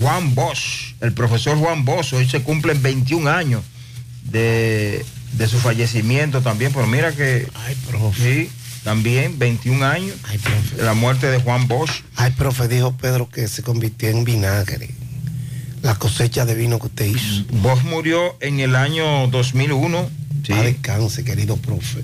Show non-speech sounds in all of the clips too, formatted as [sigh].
Juan Bosch, el profesor Juan Bosch. Hoy se cumplen 21 años de, de su fallecimiento también, pero mira que... Ay, profe. Sí, también 21 años Ay, profe. de la muerte de Juan Bosch. Ay, profe, dijo Pedro que se convirtió en vinagre. La cosecha de vino que usted hizo. Bosch murió en el año 2001. Sí. Descanse, querido profe.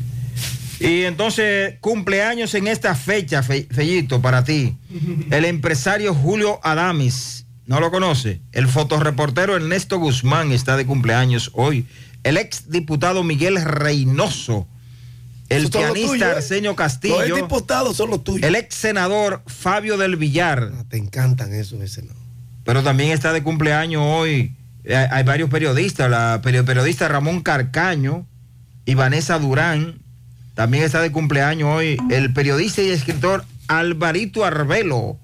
Y entonces, cumpleaños en esta fecha, Fe- Fellito, para ti. [laughs] El empresario Julio Adamis, ¿no lo conoce? El fotoreportero Ernesto Guzmán está de cumpleaños hoy. El ex diputado Miguel Reynoso. El Esos son los pianista ¿eh? Arsenio Los Castillo. diputados son los tuyos. El ex senador Fabio del Villar. Ah, te encantan eso, ese no. Pero también está de cumpleaños hoy. eh, Hay varios periodistas. La peri- periodista Ramón Carcaño y Vanessa Durán. También está de cumpleaños hoy el periodista y escritor Alvarito Arbelo.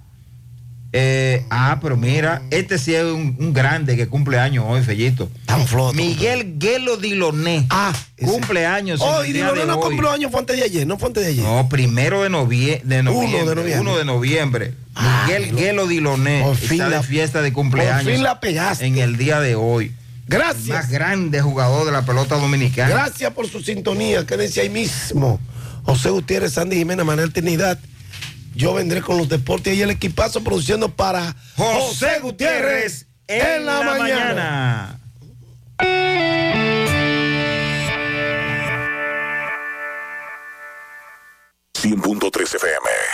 Eh, ah, pero mira, este sí es un, un grande que cumple años hoy, Fellito. Tan floto. Miguel Guelo Diloné. Ah, ese. cumpleaños. en Oh, y de no, cumplió años, fue antes de ayer, no fue antes de ayer. No, primero de, novie- de noviembre. de noviembre. Uno de noviembre. Ah, Miguel lo- Guelo Diloné Por fin está de la- fiesta de cumpleaños. por fin la pegaste. En el día de hoy. El más Gracias. grande jugador de la pelota dominicana. Gracias por su sintonía. Quédense ahí mismo. José Gutiérrez, Sandy Jiménez, Manuel Trinidad. Yo vendré con los deportes y el equipazo produciendo para José Gutiérrez en la, mañana. 100.3 FM.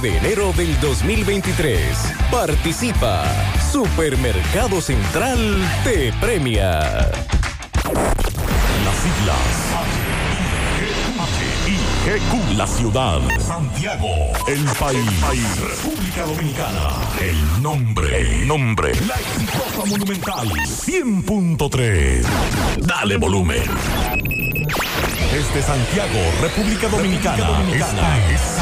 de enero del 2023. Participa. Supermercado Central te premia. Las siglas. HIGQ, la ciudad. Santiago, el país. República Dominicana. El nombre. Nombre. La exitosa monumental. 100.3. Dale volumen. Desde Santiago, República Dominicana. Esta es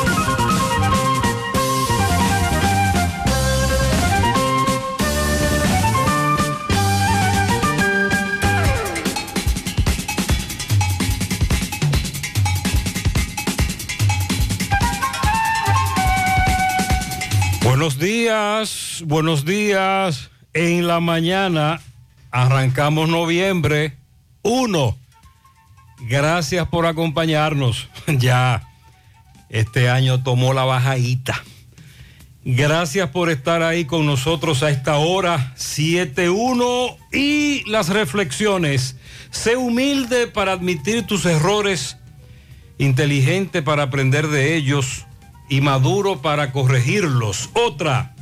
Buenos días, buenos días. En la mañana arrancamos noviembre 1. Gracias por acompañarnos. [laughs] Ya este año tomó la bajadita. Gracias por estar ahí con nosotros a esta hora 7.1 y las reflexiones. Sé humilde para admitir tus errores, inteligente para aprender de ellos y maduro para corregirlos. Otra,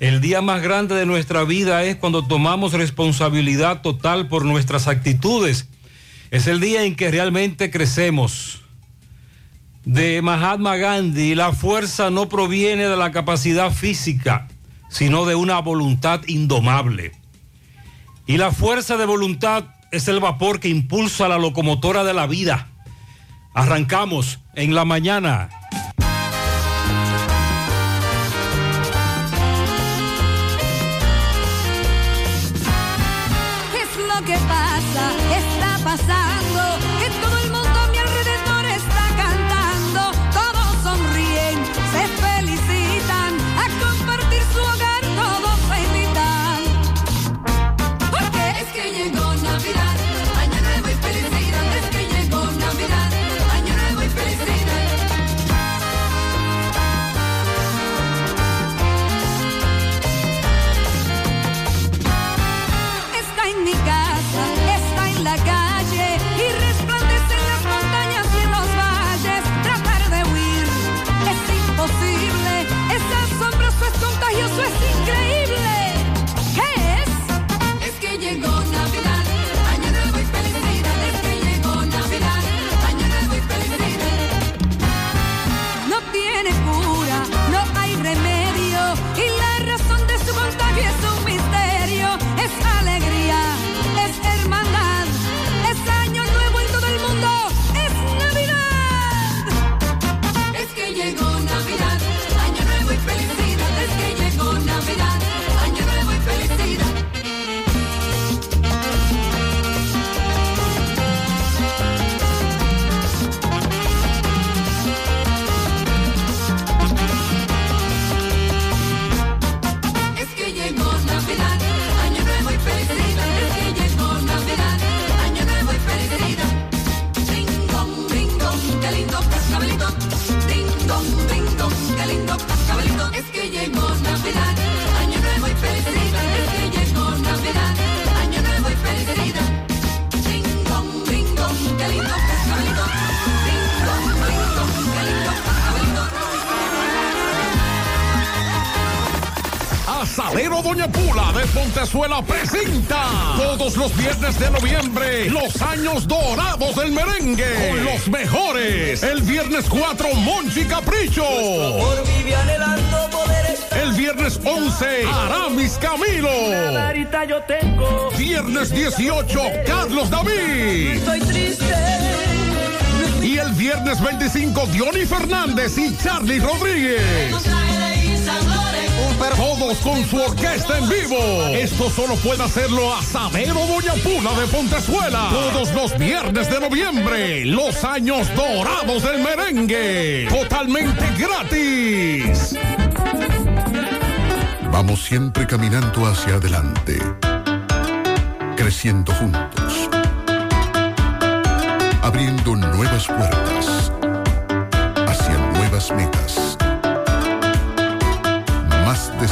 el día más grande de nuestra vida es cuando tomamos responsabilidad total por nuestras actitudes. Es el día en que realmente crecemos. De Mahatma Gandhi, la fuerza no proviene de la capacidad física, sino de una voluntad indomable. Y la fuerza de voluntad es el vapor que impulsa la locomotora de la vida. Arrancamos en la mañana. Los viernes de noviembre los años dorados del merengue con los mejores. El viernes 4 Monchi Capricho. El viernes 11 Aramis Camilo. Viernes 18 Carlos David. Y el viernes 25 Diony Fernández y Charlie Rodríguez. Todos con su orquesta en vivo. Esto solo puede hacerlo a Sabero Doña Pula de Pontezuela. Todos los viernes de noviembre. Los años dorados del merengue. Totalmente gratis. Vamos siempre caminando hacia adelante. Creciendo juntos. Abriendo nuevas puertas. Hacia nuevas metas.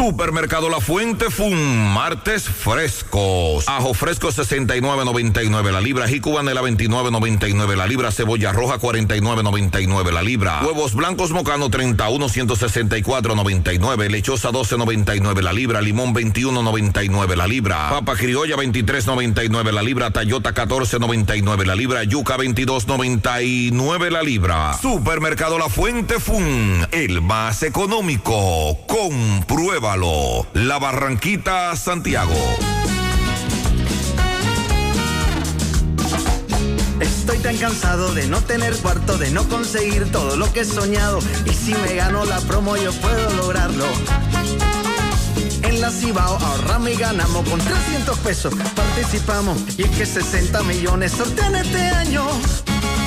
Supermercado La Fuente Fun, martes frescos. Ajo fresco 69.99 la libra, jicubanela 29.99 la libra, cebolla roja 49.99 la libra, huevos blancos mocano 31 164.99, lechosa 12.99 la libra, limón 21.99 la libra, papa criolla 23.99 la libra, tayota 14.99 la libra, yuca 22.99 la libra. Supermercado La Fuente Fun, el más económico. La Barranquita, Santiago. Estoy tan cansado de no tener cuarto, de no conseguir todo lo que he soñado. Y si me gano la promo, yo puedo lograrlo. En la Cibao ahorramos y ganamos con 300 pesos. Participamos y es que 60 millones sortean este año.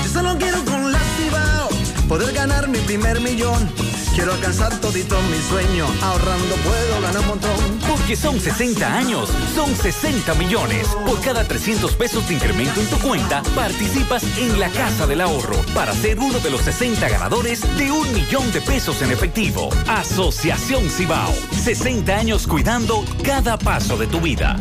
Yo solo quiero con la Cibao poder ganar mi primer millón. Quiero alcanzar todito mi sueño. Ahorrando puedo ganar un montón. Porque son 60 años, son 60 millones. Por cada 300 pesos de incremento en tu cuenta, participas en la Casa del Ahorro para ser uno de los 60 ganadores de un millón de pesos en efectivo. Asociación Cibao. 60 años cuidando cada paso de tu vida.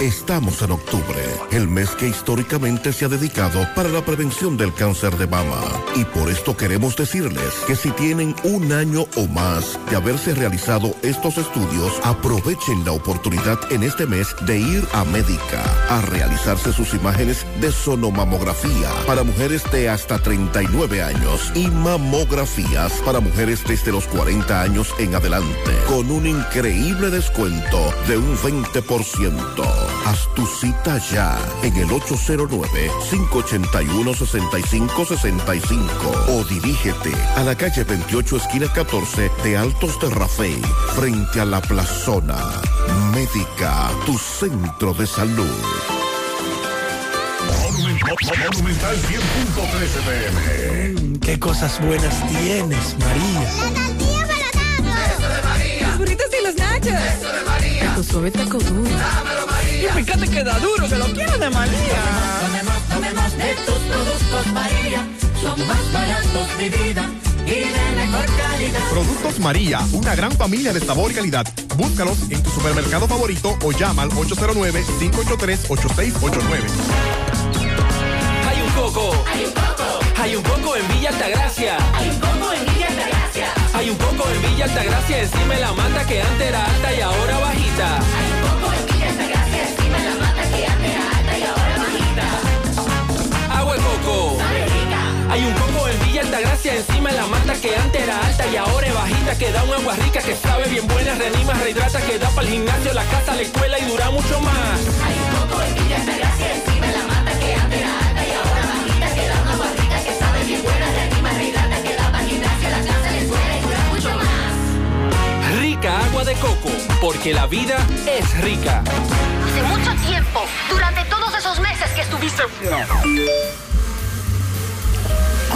Estamos en octubre, el mes que históricamente se ha dedicado para la prevención del cáncer de mama. Y por esto queremos decirles que si tienen un año o más de haberse realizado estos estudios, aprovechen la oportunidad en este mes de ir a Médica a realizarse sus imágenes de sonomamografía para mujeres de hasta 39 años y mamografías para mujeres desde los 40 años en adelante, con un increíble descuento de un 20%. Haz tu cita ya en el 809-581-6565 o dirígete a la calle 28 esquina 14 de Altos de Rafey frente a la plazona. Médica, tu centro de salud. Monumental 100.13 pm. Qué cosas buenas tienes, María. Eso de María. Los burritos y los nachos. Eso de María. Tu suave taco duro. Dámelo, María. Y fíjate que da duro, que lo quiero de María. Tomemos, tomemos de tus productos, María. Son más baratos, de vida. Y de mejor calidad. Productos María, una gran familia de sabor y calidad. Búscalos en tu supermercado favorito o llama al 809-583-8689. Hay un coco. Hay un coco. Hay un coco en Villa Altagracia. Hay un coco en Villa Altagracia. Hay un coco en Villa Altagracia encima de la mata que antes era alta y ahora bajita. Hay Altagracia encima de la mata que antes era alta y ahora es bajita. Que da un agua rica que sabe bien buena, reanima, rehidrata, que da para el gimnasio, la casa, la escuela y dura mucho más. Hay un coco en Villa Altagracia. Encima de la mata que antes era alta y ahora bajita. Que da una agua rica que sabe bien buena, reanima, rehidrata, que da para el gimnasio, la casa, la escuela y dura mucho más. Rica agua de coco, porque la vida es rica. Hace mucho tiempo, durante todos esos meses que estuviste...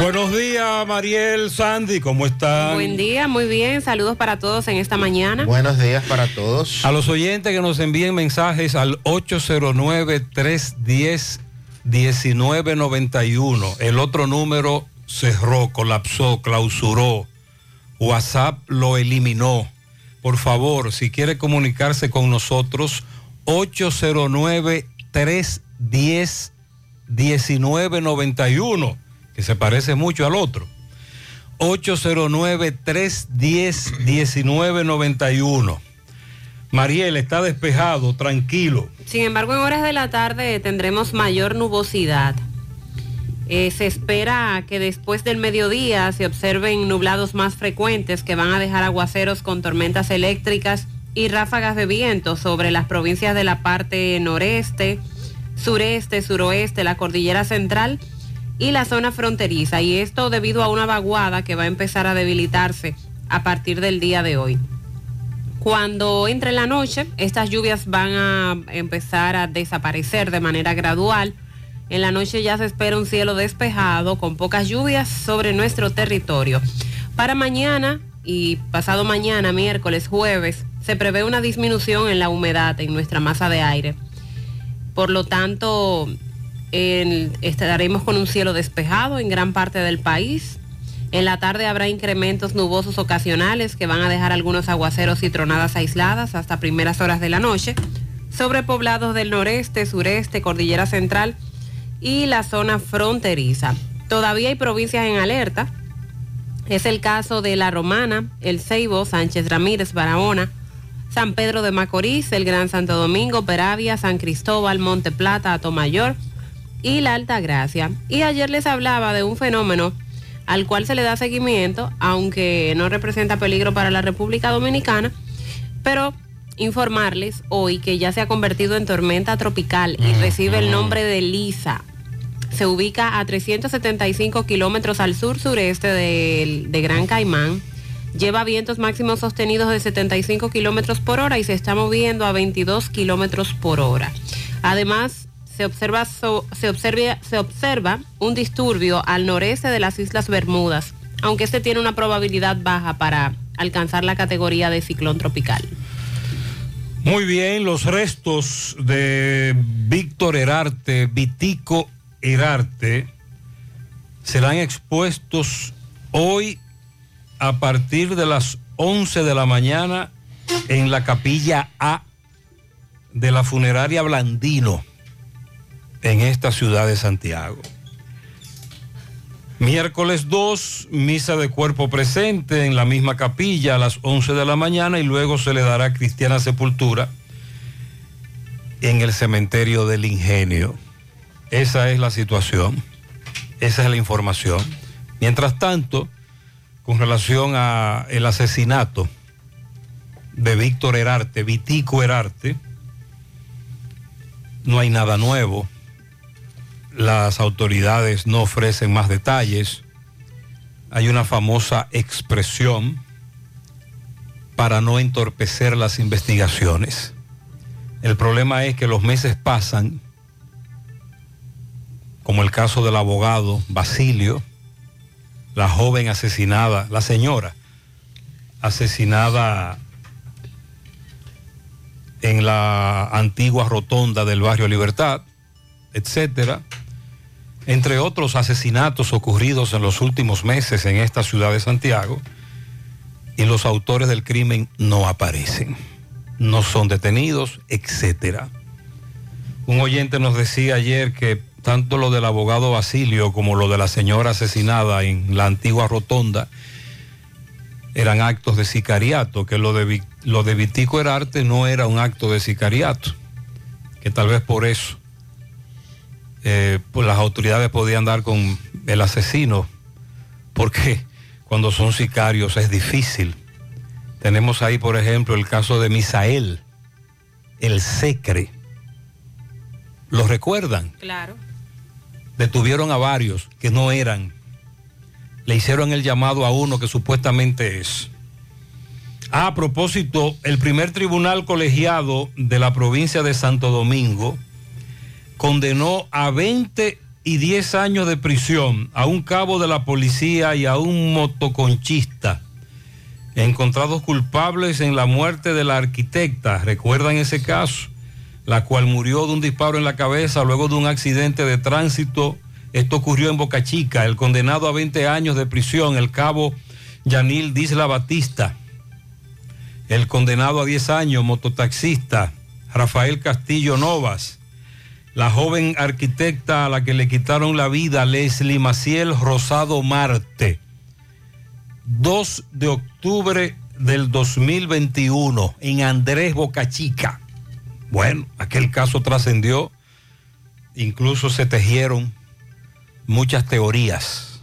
Buenos días, Mariel, Sandy, ¿cómo están? Buen día, muy bien. Saludos para todos en esta mañana. Buenos días para todos. A los oyentes que nos envíen mensajes al 809-310-1991. El otro número cerró, colapsó, clausuró. WhatsApp lo eliminó. Por favor, si quiere comunicarse con nosotros, 809-310-1991, que se parece mucho al otro. 809-310-1991. Mariel, está despejado, tranquilo. Sin embargo, en horas de la tarde tendremos mayor nubosidad. Eh, se espera que después del mediodía se observen nublados más frecuentes que van a dejar aguaceros con tormentas eléctricas y ráfagas de viento sobre las provincias de la parte noreste, sureste, suroeste, la cordillera central y la zona fronteriza. Y esto debido a una vaguada que va a empezar a debilitarse a partir del día de hoy. Cuando entre la noche, estas lluvias van a empezar a desaparecer de manera gradual. En la noche ya se espera un cielo despejado con pocas lluvias sobre nuestro territorio. Para mañana y pasado mañana, miércoles, jueves, se prevé una disminución en la humedad en nuestra masa de aire. Por lo tanto, estaremos con un cielo despejado en gran parte del país. En la tarde habrá incrementos nubosos ocasionales que van a dejar algunos aguaceros y tronadas aisladas hasta primeras horas de la noche sobre poblados del noreste, sureste, cordillera central y la zona fronteriza. Todavía hay provincias en alerta. Es el caso de La Romana, El Ceibo, Sánchez Ramírez, Barahona, San Pedro de Macorís, el Gran Santo Domingo, Peravia, San Cristóbal, Monte Plata, Atomayor y la Alta Gracia. Y ayer les hablaba de un fenómeno al cual se le da seguimiento, aunque no representa peligro para la República Dominicana, pero informarles hoy que ya se ha convertido en tormenta tropical y recibe el nombre de Lisa. Se ubica a 375 kilómetros al sur-sureste de, de Gran Caimán. Lleva vientos máximos sostenidos de 75 kilómetros por hora y se está moviendo a 22 kilómetros por hora. Además, se observa, se, observa, se observa un disturbio al noreste de las Islas Bermudas, aunque este tiene una probabilidad baja para alcanzar la categoría de ciclón tropical. Muy bien, los restos de Víctor Herarte, Vitico Herarte, serán expuestos hoy a partir de las 11 de la mañana en la capilla A de la funeraria Blandino en esta ciudad de Santiago. Miércoles 2, misa de cuerpo presente en la misma capilla a las 11 de la mañana y luego se le dará cristiana sepultura en el cementerio del ingenio. Esa es la situación, esa es la información. Mientras tanto, con relación a el asesinato de Víctor Herarte, Vitico Herarte, no hay nada nuevo las autoridades no ofrecen más detalles. Hay una famosa expresión para no entorpecer las investigaciones. El problema es que los meses pasan, como el caso del abogado Basilio, la joven asesinada, la señora asesinada en la antigua rotonda del barrio Libertad, etcétera entre otros asesinatos ocurridos en los últimos meses en esta ciudad de Santiago, y los autores del crimen no aparecen, no son detenidos, etcétera. Un oyente nos decía ayer que tanto lo del abogado Basilio como lo de la señora asesinada en la antigua rotonda eran actos de sicariato, que lo de, lo de Vitico Herarte no era un acto de sicariato, que tal vez por eso eh, pues las autoridades podían dar con el asesino, porque cuando son sicarios es difícil. Tenemos ahí, por ejemplo, el caso de Misael, el secre. ¿Lo recuerdan? Claro. Detuvieron a varios que no eran. Le hicieron el llamado a uno que supuestamente es. Ah, a propósito, el primer tribunal colegiado de la provincia de Santo Domingo condenó a 20 y 10 años de prisión a un cabo de la policía y a un motoconchista encontrados culpables en la muerte de la arquitecta. ¿Recuerdan ese caso? La cual murió de un disparo en la cabeza luego de un accidente de tránsito. Esto ocurrió en Boca Chica. El condenado a 20 años de prisión, el cabo Yanil Disla Batista. El condenado a 10 años, mototaxista, Rafael Castillo Novas. La joven arquitecta a la que le quitaron la vida, Leslie Maciel Rosado Marte. 2 de octubre del 2021 en Andrés Boca Chica. Bueno, aquel caso trascendió, incluso se tejieron muchas teorías.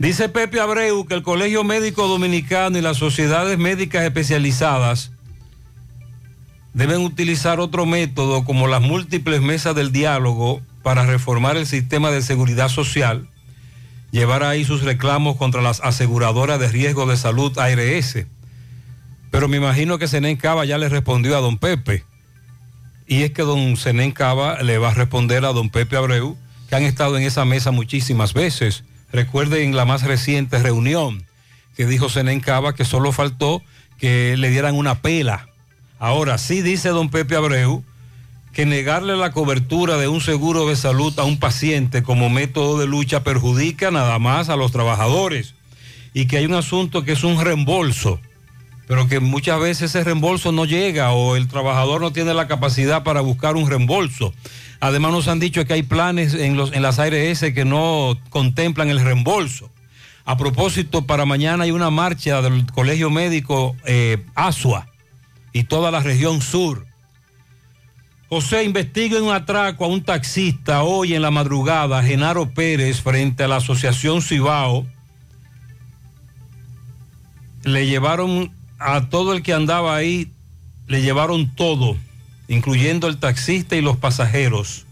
Dice Pepe Abreu que el Colegio Médico Dominicano y las sociedades médicas especializadas deben utilizar otro método como las múltiples mesas del diálogo para reformar el sistema de seguridad social, llevar ahí sus reclamos contra las aseguradoras de riesgo de salud ARS. Pero me imagino que Senén Cava ya le respondió a don Pepe. Y es que don Senén Cava le va a responder a don Pepe Abreu, que han estado en esa mesa muchísimas veces. Recuerden la más reciente reunión que dijo Senén Cava que solo faltó que le dieran una pela. Ahora sí dice don Pepe Abreu que negarle la cobertura de un seguro de salud a un paciente como método de lucha perjudica nada más a los trabajadores y que hay un asunto que es un reembolso, pero que muchas veces ese reembolso no llega o el trabajador no tiene la capacidad para buscar un reembolso. Además nos han dicho que hay planes en, los, en las ARS que no contemplan el reembolso. A propósito, para mañana hay una marcha del Colegio Médico eh, ASUA y toda la región sur. José, investiga un atraco a un taxista hoy en la madrugada, Genaro Pérez, frente a la Asociación Cibao. Le llevaron a todo el que andaba ahí, le llevaron todo, incluyendo el taxista y los pasajeros.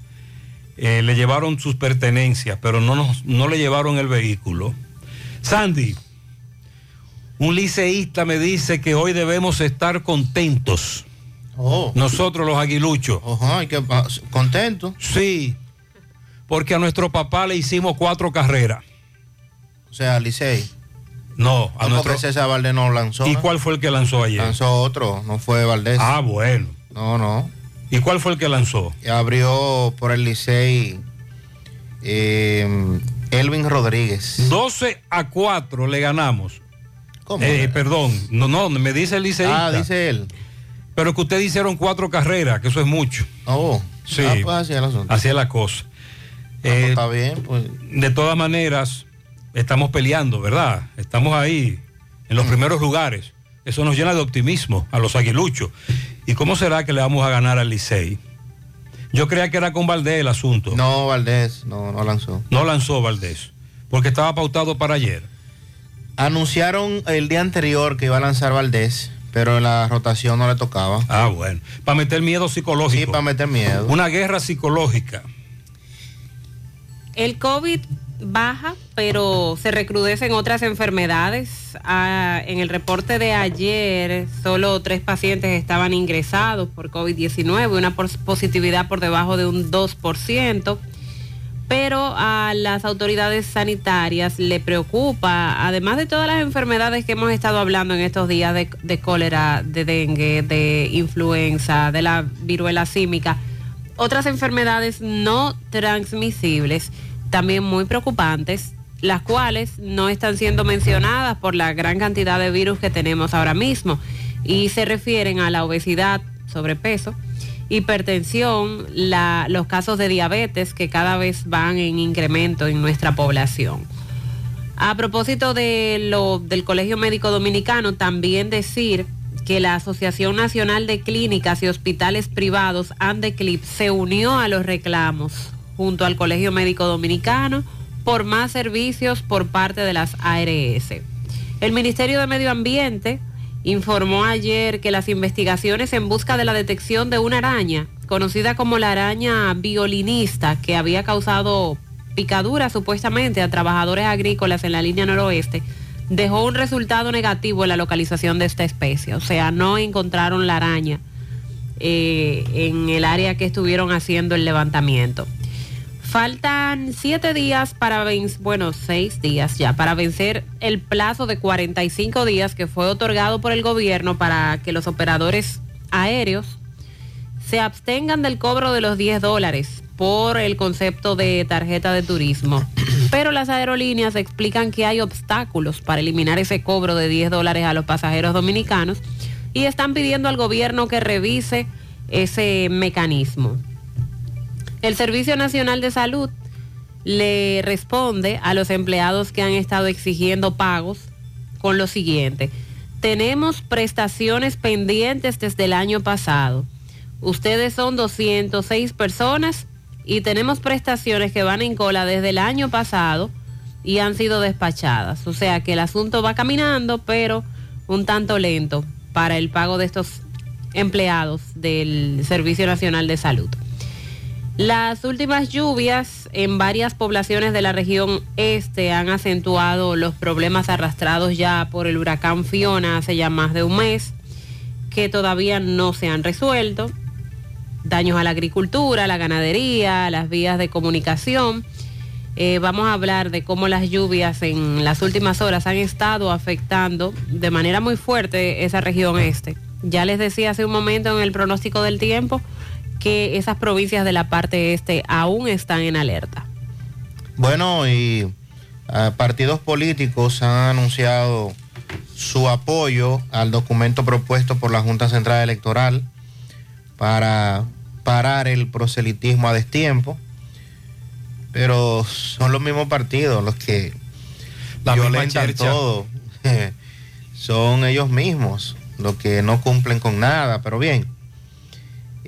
Eh, le llevaron sus pertenencias, pero no, no le llevaron el vehículo. Sandy, un liceísta me dice que hoy debemos estar contentos. Nosotros los aguiluchos. ¿Contento? Sí, porque a nuestro papá le hicimos cuatro carreras. O sea, Licey. No, a No, nuestro... César Valdés no lanzó. ¿Y cuál fue el que lanzó ayer? Lanzó otro, no fue Valdés. Ah, bueno. No, no. ¿Y cuál fue el que lanzó? Abrió por el Licey eh, Elvin Rodríguez. 12 a 4 le ganamos. ¿Cómo? Eh, perdón, no, no, me dice el liceísta. Ah, dice él. Pero que ustedes hicieron cuatro carreras, que eso es mucho. Oh, sí. ah, pues así es el asunto. Así es la cosa. pues Eh, está bien, pues. De todas maneras, estamos peleando, ¿verdad? Estamos ahí, en los primeros lugares. Eso nos llena de optimismo a los aguiluchos. ¿Y cómo será que le vamos a ganar al Licey? Yo creía que era con Valdés el asunto. No, Valdés, no, no lanzó. No lanzó Valdés, porque estaba pautado para ayer. Anunciaron el día anterior que iba a lanzar Valdés, pero en la rotación no le tocaba. Ah, bueno. Para meter miedo psicológico. Sí, para meter miedo. Una guerra psicológica. El COVID baja, pero se recrudecen otras enfermedades. Ah, en el reporte de ayer, solo tres pacientes estaban ingresados por COVID-19, una pos- positividad por debajo de un 2%. Pero a las autoridades sanitarias le preocupa, además de todas las enfermedades que hemos estado hablando en estos días de, cólera, de dengue, de influenza, de la viruela símica, otras enfermedades no transmisibles, también muy preocupantes, las cuales no están siendo mencionadas por la gran cantidad de virus que tenemos ahora mismo. Y se refieren a la obesidad, sobrepeso, hipertensión, la- los casos de diabetes que cada vez van en incremento en nuestra población. A propósito de lo, del Colegio Médico Dominicano, también decir que la Asociación Nacional de Clínicas y Hospitales Privados, ANDECLIP, se unió a los reclamos junto al Colegio Médico Dominicano por más servicios por parte de las ARS. El Ministerio de Medio Ambiente informó ayer que las investigaciones en busca de la detección de una araña conocida como la araña violinista, que había causado picaduras supuestamente a trabajadores agrícolas en la línea noroeste, dejó un resultado negativo en la localización de esta especie. O sea, no encontraron la araña eh, en el área que estuvieron haciendo el levantamiento. Faltan siete días para vencer, bueno, seis días ya, para vencer el plazo de 45 días que fue otorgado por el gobierno para que los operadores aéreos se abstengan del cobro de los 10 dólares por el concepto de tarjeta de turismo. [clears throat] Pero las aerolíneas explican que hay obstáculos para eliminar ese cobro de 10 dólares a los pasajeros dominicanos y están pidiendo al gobierno que revise ese mecanismo. El Servicio Nacional de Salud le responde a los empleados que han estado exigiendo pagos con lo siguiente. Tenemos prestaciones pendientes desde el año pasado. Ustedes son 206 personas y tenemos prestaciones que van en cola desde el año pasado y han sido despachadas. O sea que el asunto va caminando, pero un tanto lento para el pago de estos empleados del Servicio Nacional de Salud. Las últimas lluvias en varias poblaciones de la región este han acentuado los problemas arrastrados ya por el huracán Fiona hace ya más de un mes, que todavía no se han resuelto. Daños a la agricultura, la ganadería, las vías de comunicación. Eh, vamos a hablar de cómo las lluvias en las últimas horas han estado afectando de manera muy fuerte esa región este. Ya les decía hace un momento en el pronóstico del tiempo que esas provincias de la parte este aún están en alerta. Bueno, y ah, partidos políticos han anunciado su apoyo al documento propuesto por la Junta Central Electoral para parar el proselitismo a destiempo, pero son los mismos partidos los que La violentan todo. [laughs] son ellos mismos los que no cumplen con nada, pero bien.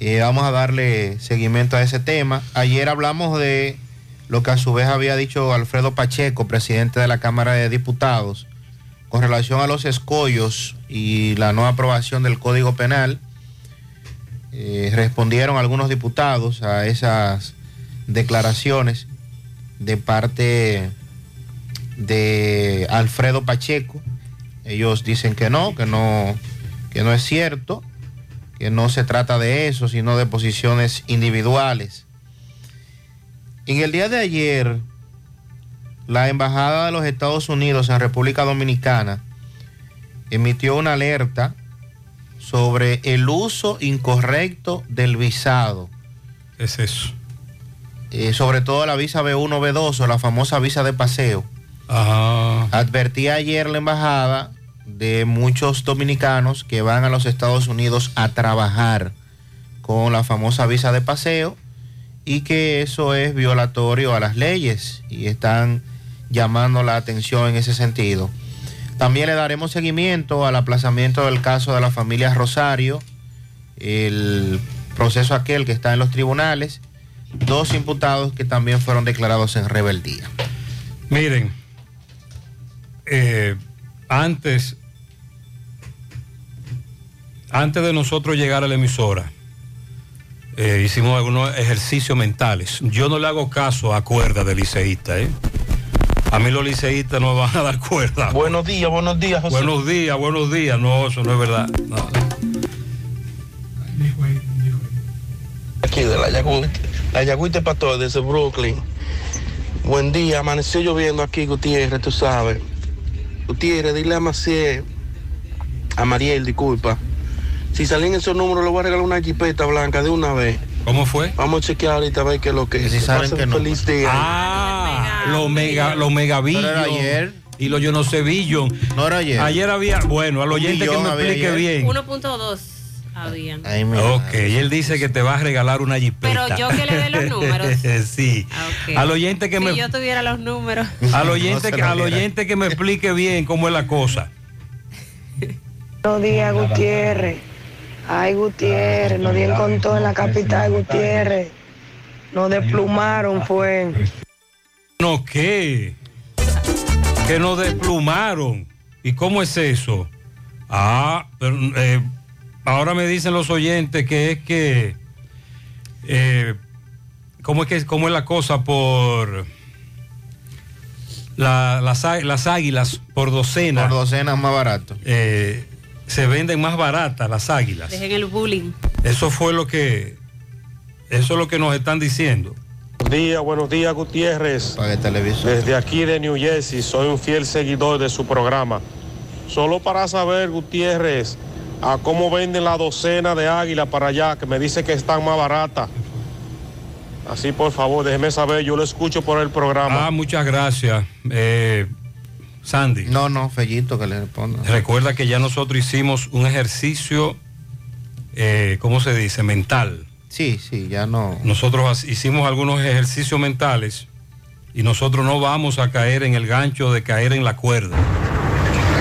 Eh, vamos a darle seguimiento a ese tema. Ayer hablamos de lo que a su vez había dicho Alfredo Pacheco, presidente de la Cámara de Diputados, con relación a los escollos y la no aprobación del Código Penal. Eh, respondieron algunos diputados a esas declaraciones de parte de Alfredo Pacheco. Ellos dicen que no, que no, que no es cierto que no se trata de eso, sino de posiciones individuales. En el día de ayer, la Embajada de los Estados Unidos en República Dominicana emitió una alerta sobre el uso incorrecto del visado. ¿Qué es eso? Eh, sobre todo la visa B1, B2 o la famosa visa de paseo. Advertía ayer la embajada de muchos dominicanos que van a los Estados Unidos a trabajar con la famosa visa de paseo y que eso es violatorio a las leyes y están llamando la atención en ese sentido. También le daremos seguimiento al aplazamiento del caso de la familia Rosario, el proceso aquel que está en los tribunales, dos imputados que también fueron declarados en rebeldía. Miren, eh, antes, antes de nosotros llegar a la emisora, eh, hicimos algunos ejercicios mentales. Yo no le hago caso a cuerda de liceísta, ¿eh? A mí los liceístas no me van a dar cuerda. Buenos días, buenos días, José. Buenos días, buenos días. No, eso no es verdad. No. Aquí de la Yagüite, la Yagüite Pastor desde Brooklyn. Buen día, amaneció lloviendo aquí, Gutiérrez, tú sabes. Gutiérrez, dile a Maciel, a Mariel, disculpa. Si salen esos números, le voy a regalar una jipeta blanca de una vez. ¿Cómo fue? Vamos a chequear ahorita a ver qué es lo que es. saben Pasen que no. feliz día. Ah, los mega, los era ayer. Y los yo no sé billion. No era ayer. Ayer había, bueno, al oyente que billón me explique ayer. bien. 1.2 habían. Ok, y él dice que te va a regalar una jipeta. Pero yo que le dé los números. [laughs] sí. Ok. Al oyente que si me yo tuviera los números. [laughs] al oyente No que lo al oyente que me explique bien cómo es la cosa. Buenos días, Gutiérrez. Ay, Gutiérrez, nos dieron con todo en la capital, Gutiérrez. Nos desplumaron, fue. No, ¿qué? Que nos desplumaron. ¿Y cómo es eso? Ah, pero, eh, ahora me dicen los oyentes que es que Eh, ¿cómo, es que, ¿Cómo es la cosa por la- las, á- las águilas por docena? Por docena más barato. eh, se venden más baratas las águilas. Dejen el bullying. Eso fue lo que, eso es lo que nos están diciendo. Buenos días, buenos días Gutiérrez. Desde aquí de New Jersey, soy un fiel seguidor de su programa. Solo para saber, Gutiérrez, a cómo venden la docena de águila para allá, que me dice que están más baratas. Así, por favor, déjeme saber, yo lo escucho por el programa. Ah, muchas gracias. Eh, Sandy. No, no, Fellito que le responda. Recuerda que ya nosotros hicimos un ejercicio, eh, ¿cómo se dice? Mental. Sí, sí, ya no. Nosotros hicimos algunos ejercicios mentales y nosotros no vamos a caer en el gancho de caer en la cuerda.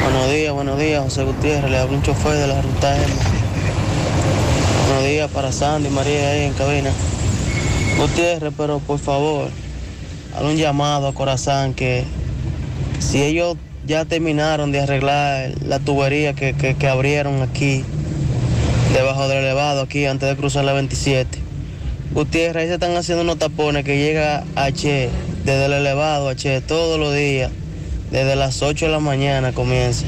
Buenos días, buenos días, José Gutiérrez, le hablo un chofer de la ruta M. Buenos días para Sandy y María ahí en cabina. Gutiérrez, pero por favor, haz un llamado a Corazán que si ellos ya terminaron de arreglar la tubería que, que- que abrieron aquí, debajo del elevado, aquí antes de cruzar la 27. Gutiérrez, ahí se están haciendo unos tapones que llega a Che, desde el elevado a Che, todos los días, desde las 8 de la mañana comienza.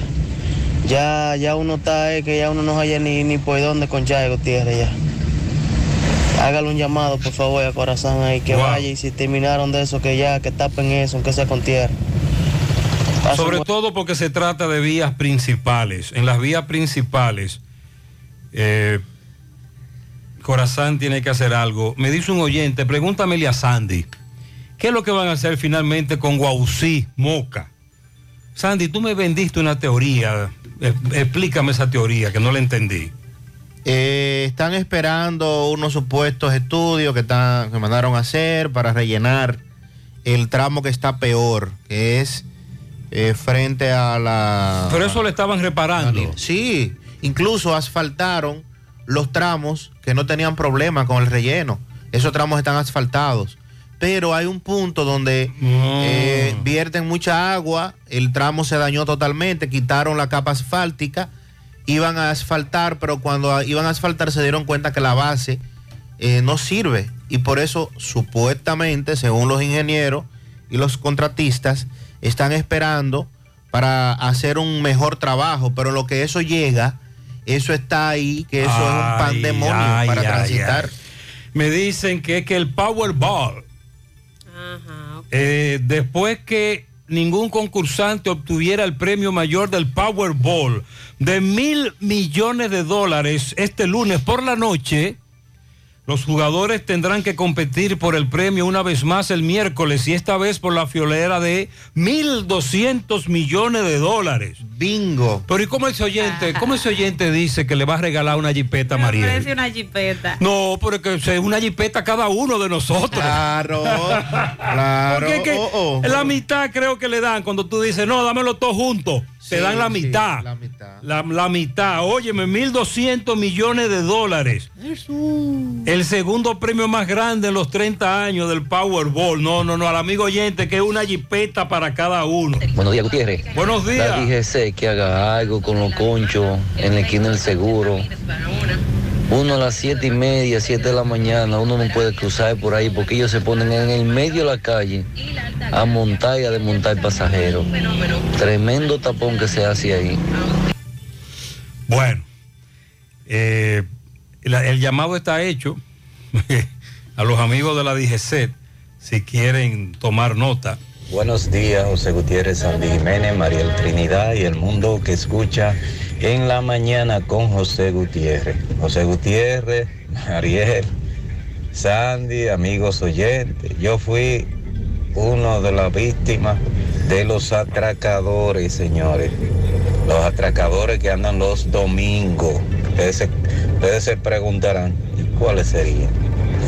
Ya, ya uno está ahí, que ya uno no haya ni, ni por dónde conchar Gutiérrez ya. Hágale un llamado, por favor, a Corazón ahí, que Wow. vaya y si terminaron de eso, que ya, que tapen eso, aunque sea con tierra. Sobre buen- todo porque se trata de vías principales. En las vías principales, eh, Corazán tiene que hacer algo. Me dice un oyente, pregúntamele a Sandy, ¿qué es lo que van a hacer finalmente con Guausí, Moca? Sandy, tú me vendiste una teoría. Eh, explícame esa teoría, que no la entendí. Eh, están esperando unos supuestos estudios que, están, que mandaron a hacer para rellenar el tramo que está peor, que es eh, frente a la... Pero eso le estaban reparando. Sí, incluso asfaltaron los tramos que no tenían problema con el relleno. Esos tramos están asfaltados. Pero hay un punto donde eh, vierten mucha agua, el tramo se dañó totalmente, quitaron la capa asfáltica, iban a asfaltar, pero cuando iban a asfaltar se dieron cuenta que la base eh, no sirve. Y por eso, supuestamente, según los ingenieros y los contratistas, están esperando para hacer un mejor trabajo. Pero lo que eso llega, eso está ahí, que eso es un pandemonio ay, para ay, transitar. ay. Me dicen que es que el Powerball, eh, después que ningún concursante obtuviera el premio mayor del Powerball de mil millones de dólares este lunes por la noche, los jugadores tendrán que competir por el premio una vez más el miércoles y esta vez por la fiolera de 1.200 millones de dólares. Bingo. Pero ¿y cómo ese oyente, cómo ese oyente dice que le va a regalar una jipeta a Mariel? Parece una jipeta. No, porque es una jipeta cada uno de nosotros. Claro, [laughs] claro. Porque es que Oh, oh. la mitad creo que le dan cuando tú dices, no, dámelo todo junto. Te Sí, dan la sí, mitad. la mitad. La, la mitad. Óyeme, 1.200 millones de dólares. El segundo premio más grande en los 30 años del Powerball. No, no, no, al amigo oyente, que es una jipeta para cada uno. Buenos días, Gutiérrez. Buenos días. La DGC que haga algo con los conchos en la esquina del seguro. Uno a las siete y media, siete de la mañana, uno no puede cruzar por ahí porque ellos se ponen en el medio de la calle a montar y a desmontar pasajeros. Tremendo tapón que se hace ahí. Bueno, eh, la- el llamado está hecho [laughs] a los amigos de la DGC, si quieren tomar nota. Buenos días, José Gutiérrez, Sandy Jiménez, Mariel Trinidad y el mundo que escucha en la mañana con José Gutiérrez. José Gutiérrez, [laughs] Mariel, Sandy, amigos oyentes. Yo fui uno de las víctimas de los atracadores, señores. Los atracadores que andan los domingos. Ustedes se, ustedes se preguntarán, ¿y cuáles serían?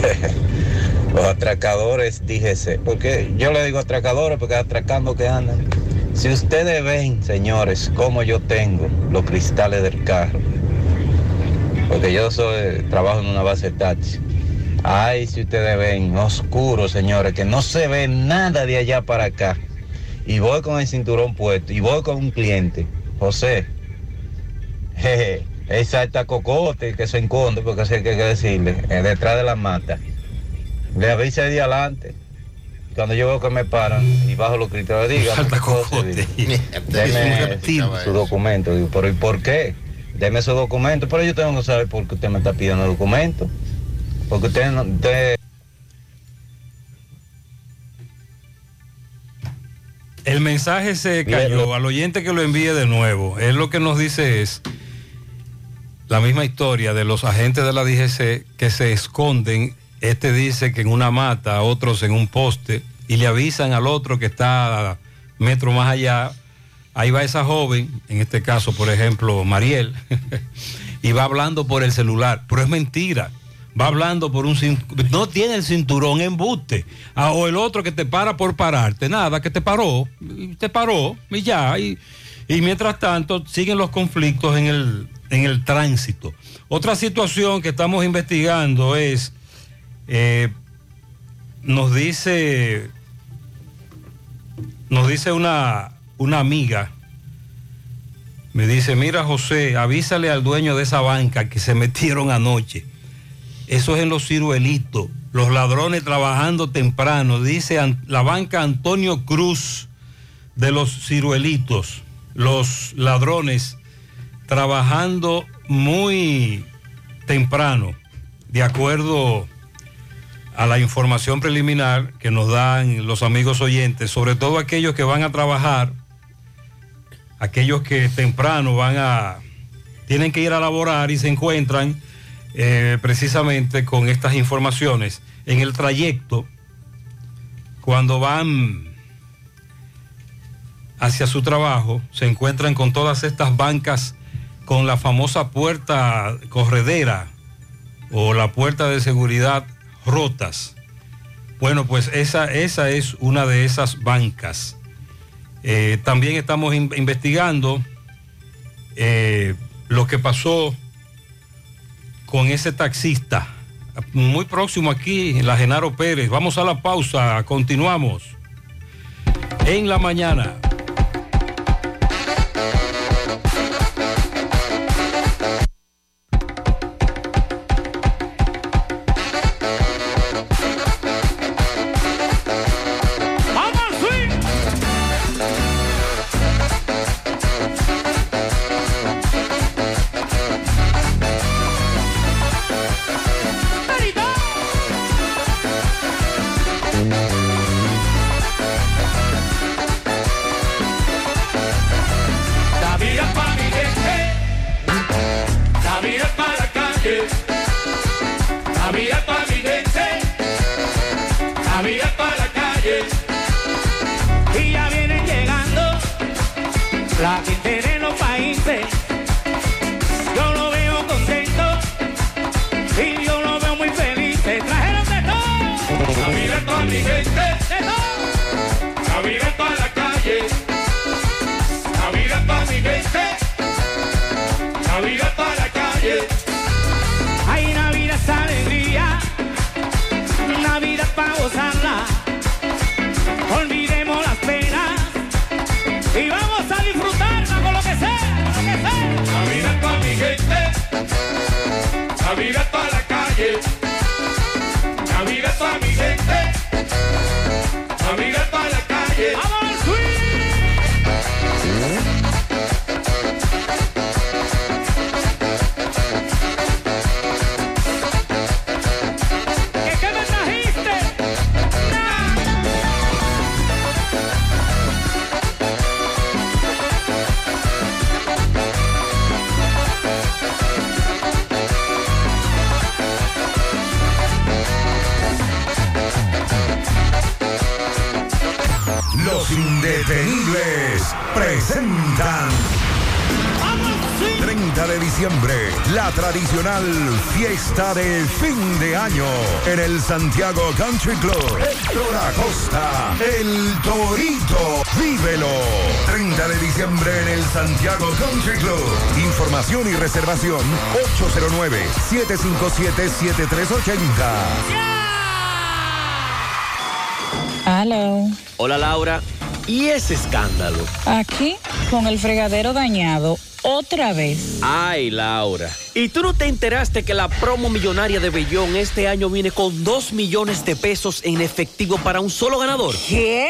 [laughs] los atracadores, díjese, porque yo le digo atracadores porque atracando que andan. Si ustedes ven, señores, como yo tengo los cristales del carro, porque yo soy, trabajo en una base de taxi. Ay, si ustedes ven, oscuro, señores, que no se ve nada de allá para acá. Y voy con el cinturón puesto, y voy con un cliente, José. [laughs] Jeje, esa está cocote que se enconde, porque así hay que decirle, detrás de la mata. Le avisa de adelante. Cuando yo veo que me paran y bajo los criterios, diga, [laughs] deme su documento. Digo, pero ¿y por qué? Deme su documento. Pero yo tengo que saber por qué usted me está pidiendo el documento. Porque usted no... Usted... El mensaje se cayó. Al oyente que lo envíe de nuevo. Él lo que nos dice es la misma historia de los agentes de la DGC que se esconden. Este dice que en una mata, otros en un poste, y le avisan al otro que está metro más allá. Ahí va esa joven, en este caso, por ejemplo, Mariel, [laughs] y va hablando por el celular. Pero es mentira va hablando por un cin- no tiene el cinturón embuste Ah, o el otro que te para por pararte nada que te paró te paró y ya y, y mientras tanto siguen los conflictos en el en el tránsito otra situación que estamos investigando es eh, nos dice nos dice una una amiga me dice mira José avísale al dueño de esa banca que se [laughs] metieron anoche eso es en los ciruelitos. Los ladrones trabajando temprano. Dice la banca Antonio Cruz de los ciruelitos. Los ladrones trabajando muy temprano. De acuerdo a la información preliminar que nos dan los amigos oyentes, sobre todo aquellos que van a trabajar, aquellos que temprano van a, tienen que ir a laborar y se encuentran eh, precisamente con estas informaciones. En el trayecto cuando van hacia su trabajo se encuentran con todas estas bancas con la famosa puerta corredera o la puerta de seguridad rotas. Bueno, pues esa, esa es una de esas bancas. Eh, también estamos in- investigando eh, lo que pasó con ese taxista. Muy próximo aquí, la Genaro Pérez. Vamos a la pausa, continuamos. En la mañana. Diciembre, la tradicional fiesta de fin de año en el Santiago Country Club. Héctor Acosta, el Torito, vívelo. 30 de diciembre en el Santiago Country Club. Información y reservación 809-757-7380. Hello. Hola Laura, ¿y ese escándalo? Aquí, con el fregadero dañado otra vez. Ay, Laura. ¿Y tú no te enteraste que la promo millonaria de Bellón este año viene con 2 millones de pesos en efectivo para un solo ganador? ¿Qué?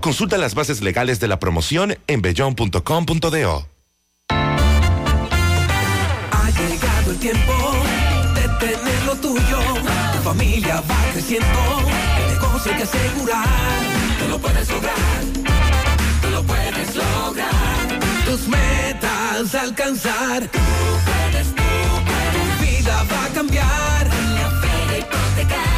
Consulta las bases legales de la promoción en bellon.com.do. Ha llegado el tiempo de tener lo tuyo. Tu familia va creciendo. El negocio que asegurar. Tú lo puedes lograr. Tú lo puedes lograr. Tus metas alcanzar. Tú puedes, tú puedes. Tu vida va a cambiar. La feria hipotecaria,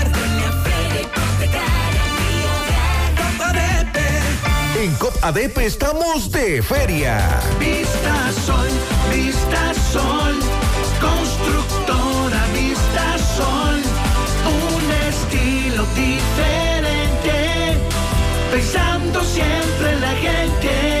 En COP ADP estamos de feria. Vista Sol, Vista Sol, constructora Vista Sol, un estilo diferente, pensando siempre en la gente,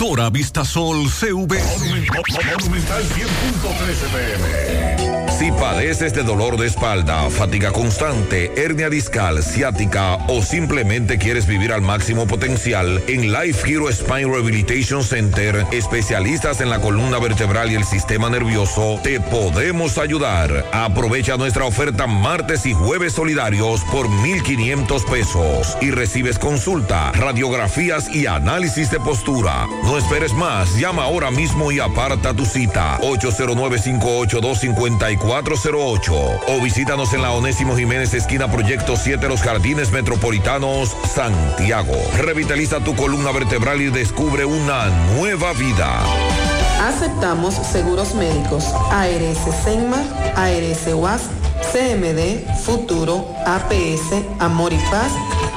Constructora Vistasol CV. Monumental 100.13 pm. Si padeces de dolor de espalda, fatiga constante, hernia discal, ciática o simplemente quieres vivir al máximo potencial, en Life Hero Spine Rehabilitation Center, especialistas en la columna vertebral y el sistema nervioso, te podemos ayudar. Aprovecha nuestra oferta martes y jueves solidarios por 1,500 pesos y recibes consulta, radiografías y análisis de postura. No esperes más, llama ahora mismo y aparta tu cita. 809-582-5408 o visítanos en la Onésimo Jiménez, esquina Proyecto 7, Los Jardines Metropolitanos, Santiago. Revitaliza tu columna vertebral y descubre una nueva vida. Aceptamos seguros médicos ARS Senma, ARS UAS, CMD, Futuro, APS, Amor y Paz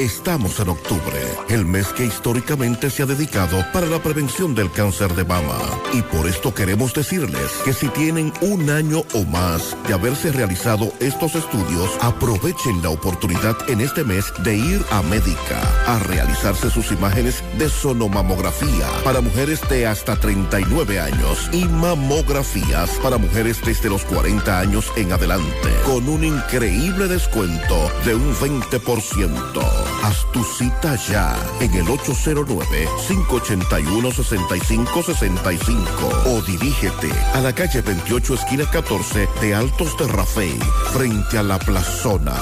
Estamos en octubre, el mes que históricamente se ha dedicado para la prevención del cáncer de mama. Y por esto queremos decirles que si tienen un año o más de haberse realizado estos estudios, aprovechen la oportunidad en este mes de ir a Médica a realizarse sus imágenes de sonomamografía para mujeres de hasta 39 años y mamografías para mujeres desde los 40 años en adelante, con un increíble descuento de un 20%. Haz tu cita ya en el 809-581-6565 o dirígete a la calle 28 esquina 14 de Altos de Rafey frente a la plazona.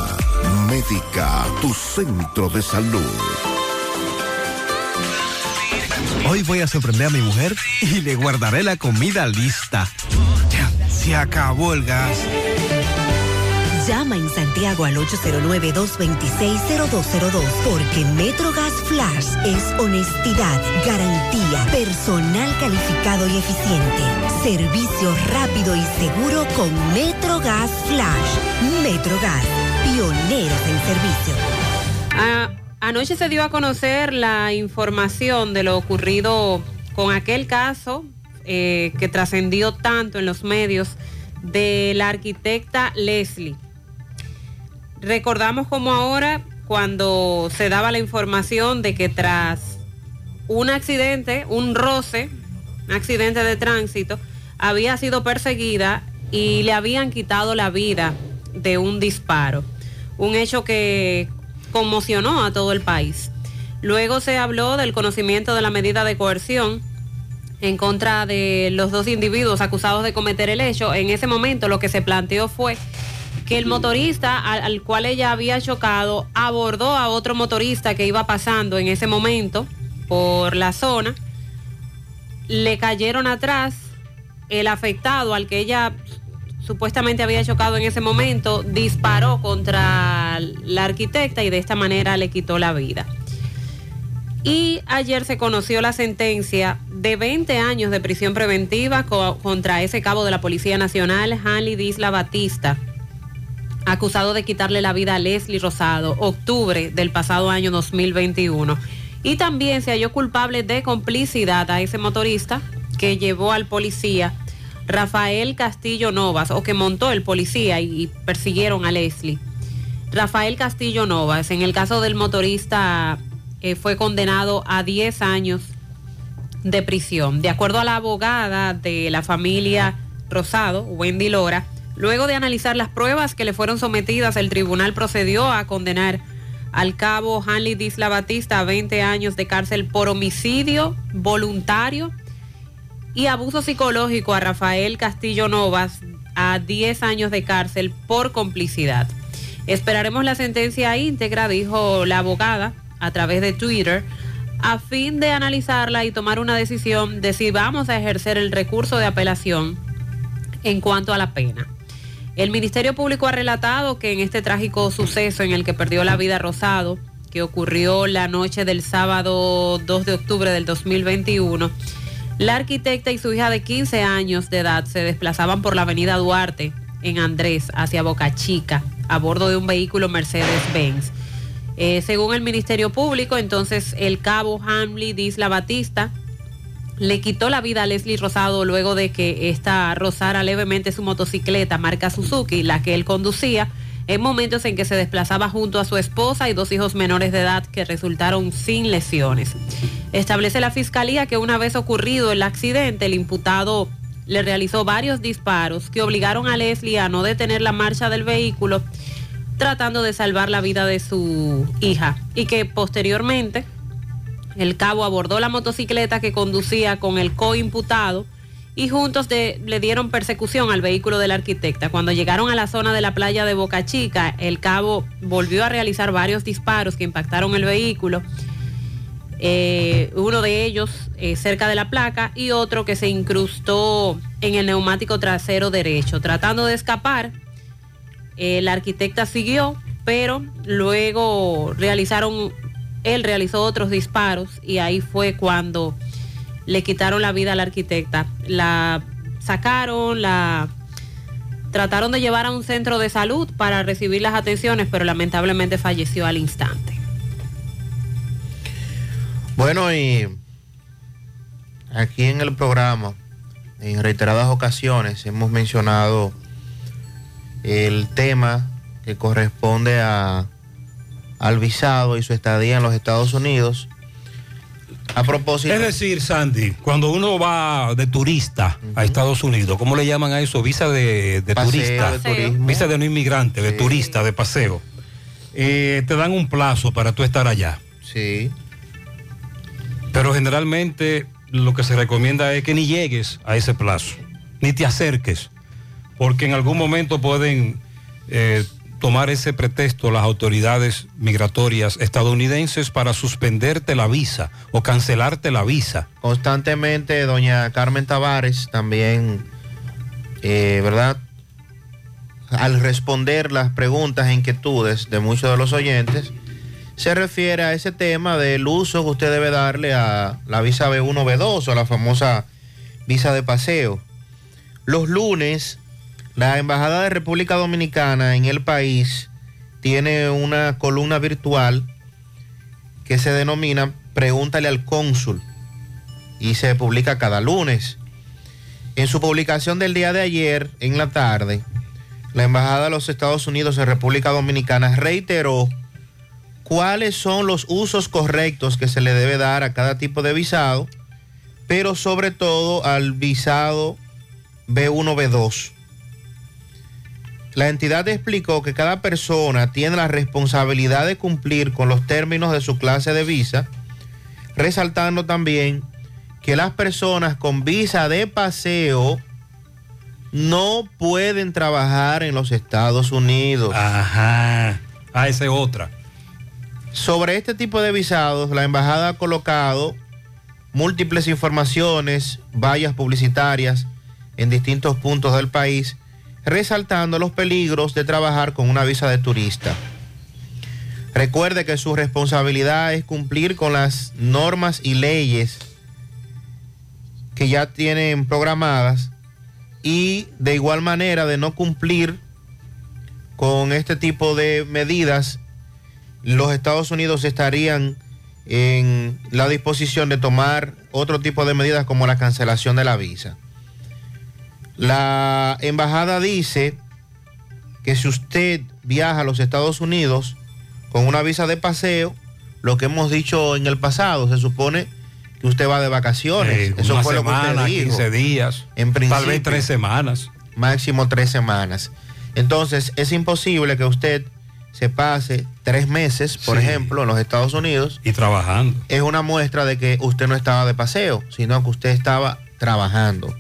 Médica, tu centro de salud. Hoy voy a sorprender a mi mujer y le guardaré la comida lista. Ya, se acabó el gas. Llama en Santiago al 809-226-0202 porque MetroGas Flash es honestidad, garantía, personal calificado y eficiente, servicio rápido y seguro con MetroGas Flash. MetroGas, pioneros en servicio. Anoche se dio a conocer la información de lo ocurrido con aquel caso eh, que trascendió tanto en los medios de la arquitecta Leslie. Recordamos como ahora cuando se daba la información de que tras un accidente, un roce, un accidente de tránsito, había sido perseguida y le habían quitado la vida de un disparo. Un hecho que conmocionó a todo el país. Luego se habló del conocimiento de la medida de coerción en contra de los dos individuos acusados de cometer el hecho. En ese momento lo que se planteó fue que el motorista al, al, cual ella había chocado abordó a otro motorista que iba pasando en ese momento por la zona. Le cayeron atrás. El afectado al que ella supuestamente había chocado en ese momento disparó contra la arquitecta y de esta manera le quitó la vida. Y ayer se conoció la sentencia de 20 años de prisión preventiva co contra ese cabo de la Policía Nacional, Hanley Disla Batista acusado de quitarle la vida a Leslie Rosado, octubre del pasado año 2021. Y también se halló culpable de complicidad a ese motorista que llevó al policía Rafael Castillo Novas, o que montó el policía y, persiguieron a Leslie. Rafael Castillo Novas, en el caso del motorista, eh, fue condenado a 10 años de prisión. De acuerdo a la abogada de la familia Rosado, Wendy Lora, Luego de analizar las pruebas que le fueron sometidas, el tribunal procedió a condenar al cabo Hanley Disla Batista a 20 años de cárcel por homicidio voluntario y abuso psicológico a Rafael Castillo Novas a 10 años de cárcel por complicidad. Esperaremos la sentencia íntegra, dijo la abogada a través de Twitter, a fin de analizarla y tomar una decisión de si vamos a ejercer el recurso de apelación en cuanto a la pena. El Ministerio Público ha relatado que en este trágico suceso en el que perdió la vida Rosado, que ocurrió la noche del sábado 2 de octubre del 2021, la arquitecta y su hija de 15 años de edad se desplazaban por la avenida Duarte en Andrés hacia Boca Chica a bordo de un vehículo Mercedes-Benz. Eh, según el Ministerio Público, entonces el cabo Hamley Disla Batista le quitó la vida a Leslie Rosado luego de que esta rozara levemente su motocicleta marca Suzuki, la que él conducía, en momentos en que se desplazaba junto a su esposa y dos hijos menores de edad que resultaron sin lesiones. Establece la fiscalía que una vez ocurrido el accidente, el imputado le realizó varios disparos que obligaron a Leslie a no detener la marcha del vehículo tratando de salvar la vida de su hija y que posteriormente el cabo abordó la motocicleta que conducía con el coimputado y juntos le dieron persecución al vehículo del arquitecta. Cuando llegaron a la zona de la playa de Boca Chica, el cabo volvió a realizar varios disparos que impactaron el vehículo. Eh, uno de ellos eh, cerca de la placa y otro que se incrustó en el neumático trasero derecho. Tratando de escapar, eh, la arquitecta siguió, pero luego realizaron él realizó otros disparos y ahí fue cuando le quitaron la vida a la arquitecta. La sacaron, la trataron de llevar a un centro de salud para recibir las atenciones, pero lamentablemente falleció al instante. Bueno, y aquí en el programa, en reiteradas ocasiones, hemos mencionado el tema que corresponde a, al visado y su estadía en los Estados Unidos. A propósito. Es decir, Sandy, cuando uno va de turista a Estados Unidos, ¿cómo le llaman a eso? Visa de, de Paseo, turista. de turismo. Visa de no inmigrante, de turista, de paseo. Eh, te dan un plazo para tú estar allá. Sí. Pero generalmente lo que se recomienda es que ni llegues a ese plazo, ni te acerques, porque en algún momento pueden eh, tomar ese pretexto las autoridades migratorias estadounidenses para suspenderte la visa o cancelarte la visa. Constantemente, doña Carmen Tavares también, eh, ¿verdad? Al responder las preguntas e inquietudes de muchos de los oyentes, se refiere a ese tema del uso que usted debe darle a la visa B1, B2 o la famosa visa de paseo. Los lunes, la Embajada de República Dominicana en el país tiene una columna virtual que se denomina Pregúntale al cónsul y se publica cada lunes. En su publicación del día de ayer, en la tarde, la Embajada de los Estados Unidos en República Dominicana reiteró cuáles son los usos correctos que se le debe dar a cada tipo de visado, pero sobre todo al visado B1, B2. La entidad explicó que cada persona tiene la responsabilidad de cumplir con los términos de su clase de visa, resaltando también que las personas con visa de paseo no pueden trabajar en los Estados Unidos. Ajá. Ah, esa es otra. Sobre este tipo de visados, la embajada ha colocado múltiples informaciones, vallas publicitarias en distintos puntos del país, resaltando los peligros de trabajar con una visa de turista. Recuerde que su responsabilidad es cumplir con las normas y leyes que ya tienen programadas y de igual manera de no cumplir con este tipo de medidas, los Estados Unidos estarían en la disposición de tomar otro tipo de medidas como la cancelación de la visa. La embajada dice que si usted viaja a los Estados Unidos con una visa de paseo, lo que hemos dicho en el pasado, se supone que usted va de vacaciones. Eh, Eso una fue lo que usted dijo. 15 días, En tal vez principio. tres semanas. Máximo tres semanas. Entonces, es imposible que usted se pase tres meses, por Sí. ejemplo, en los Estados Unidos. Y trabajando. Es una muestra de que usted no estaba de paseo, sino que usted estaba trabajando.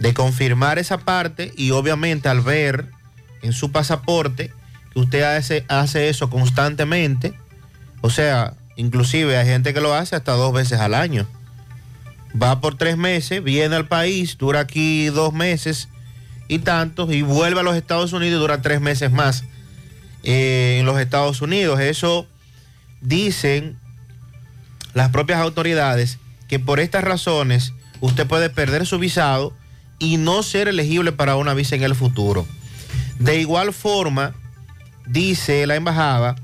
De confirmar esa parte y obviamente al ver en su pasaporte que usted hace, hace eso constantemente, o sea, inclusive hay gente que lo hace hasta dos veces al año. Va por tres meses, viene al país, dura aquí dos meses y tantos, y vuelve a los Estados Unidos y dura tres meses más eh, en los Estados Unidos. Eso dicen las propias autoridades que por estas razones usted puede perder su visado y no ser elegible para una visa en el futuro. De igual forma, dice la embajada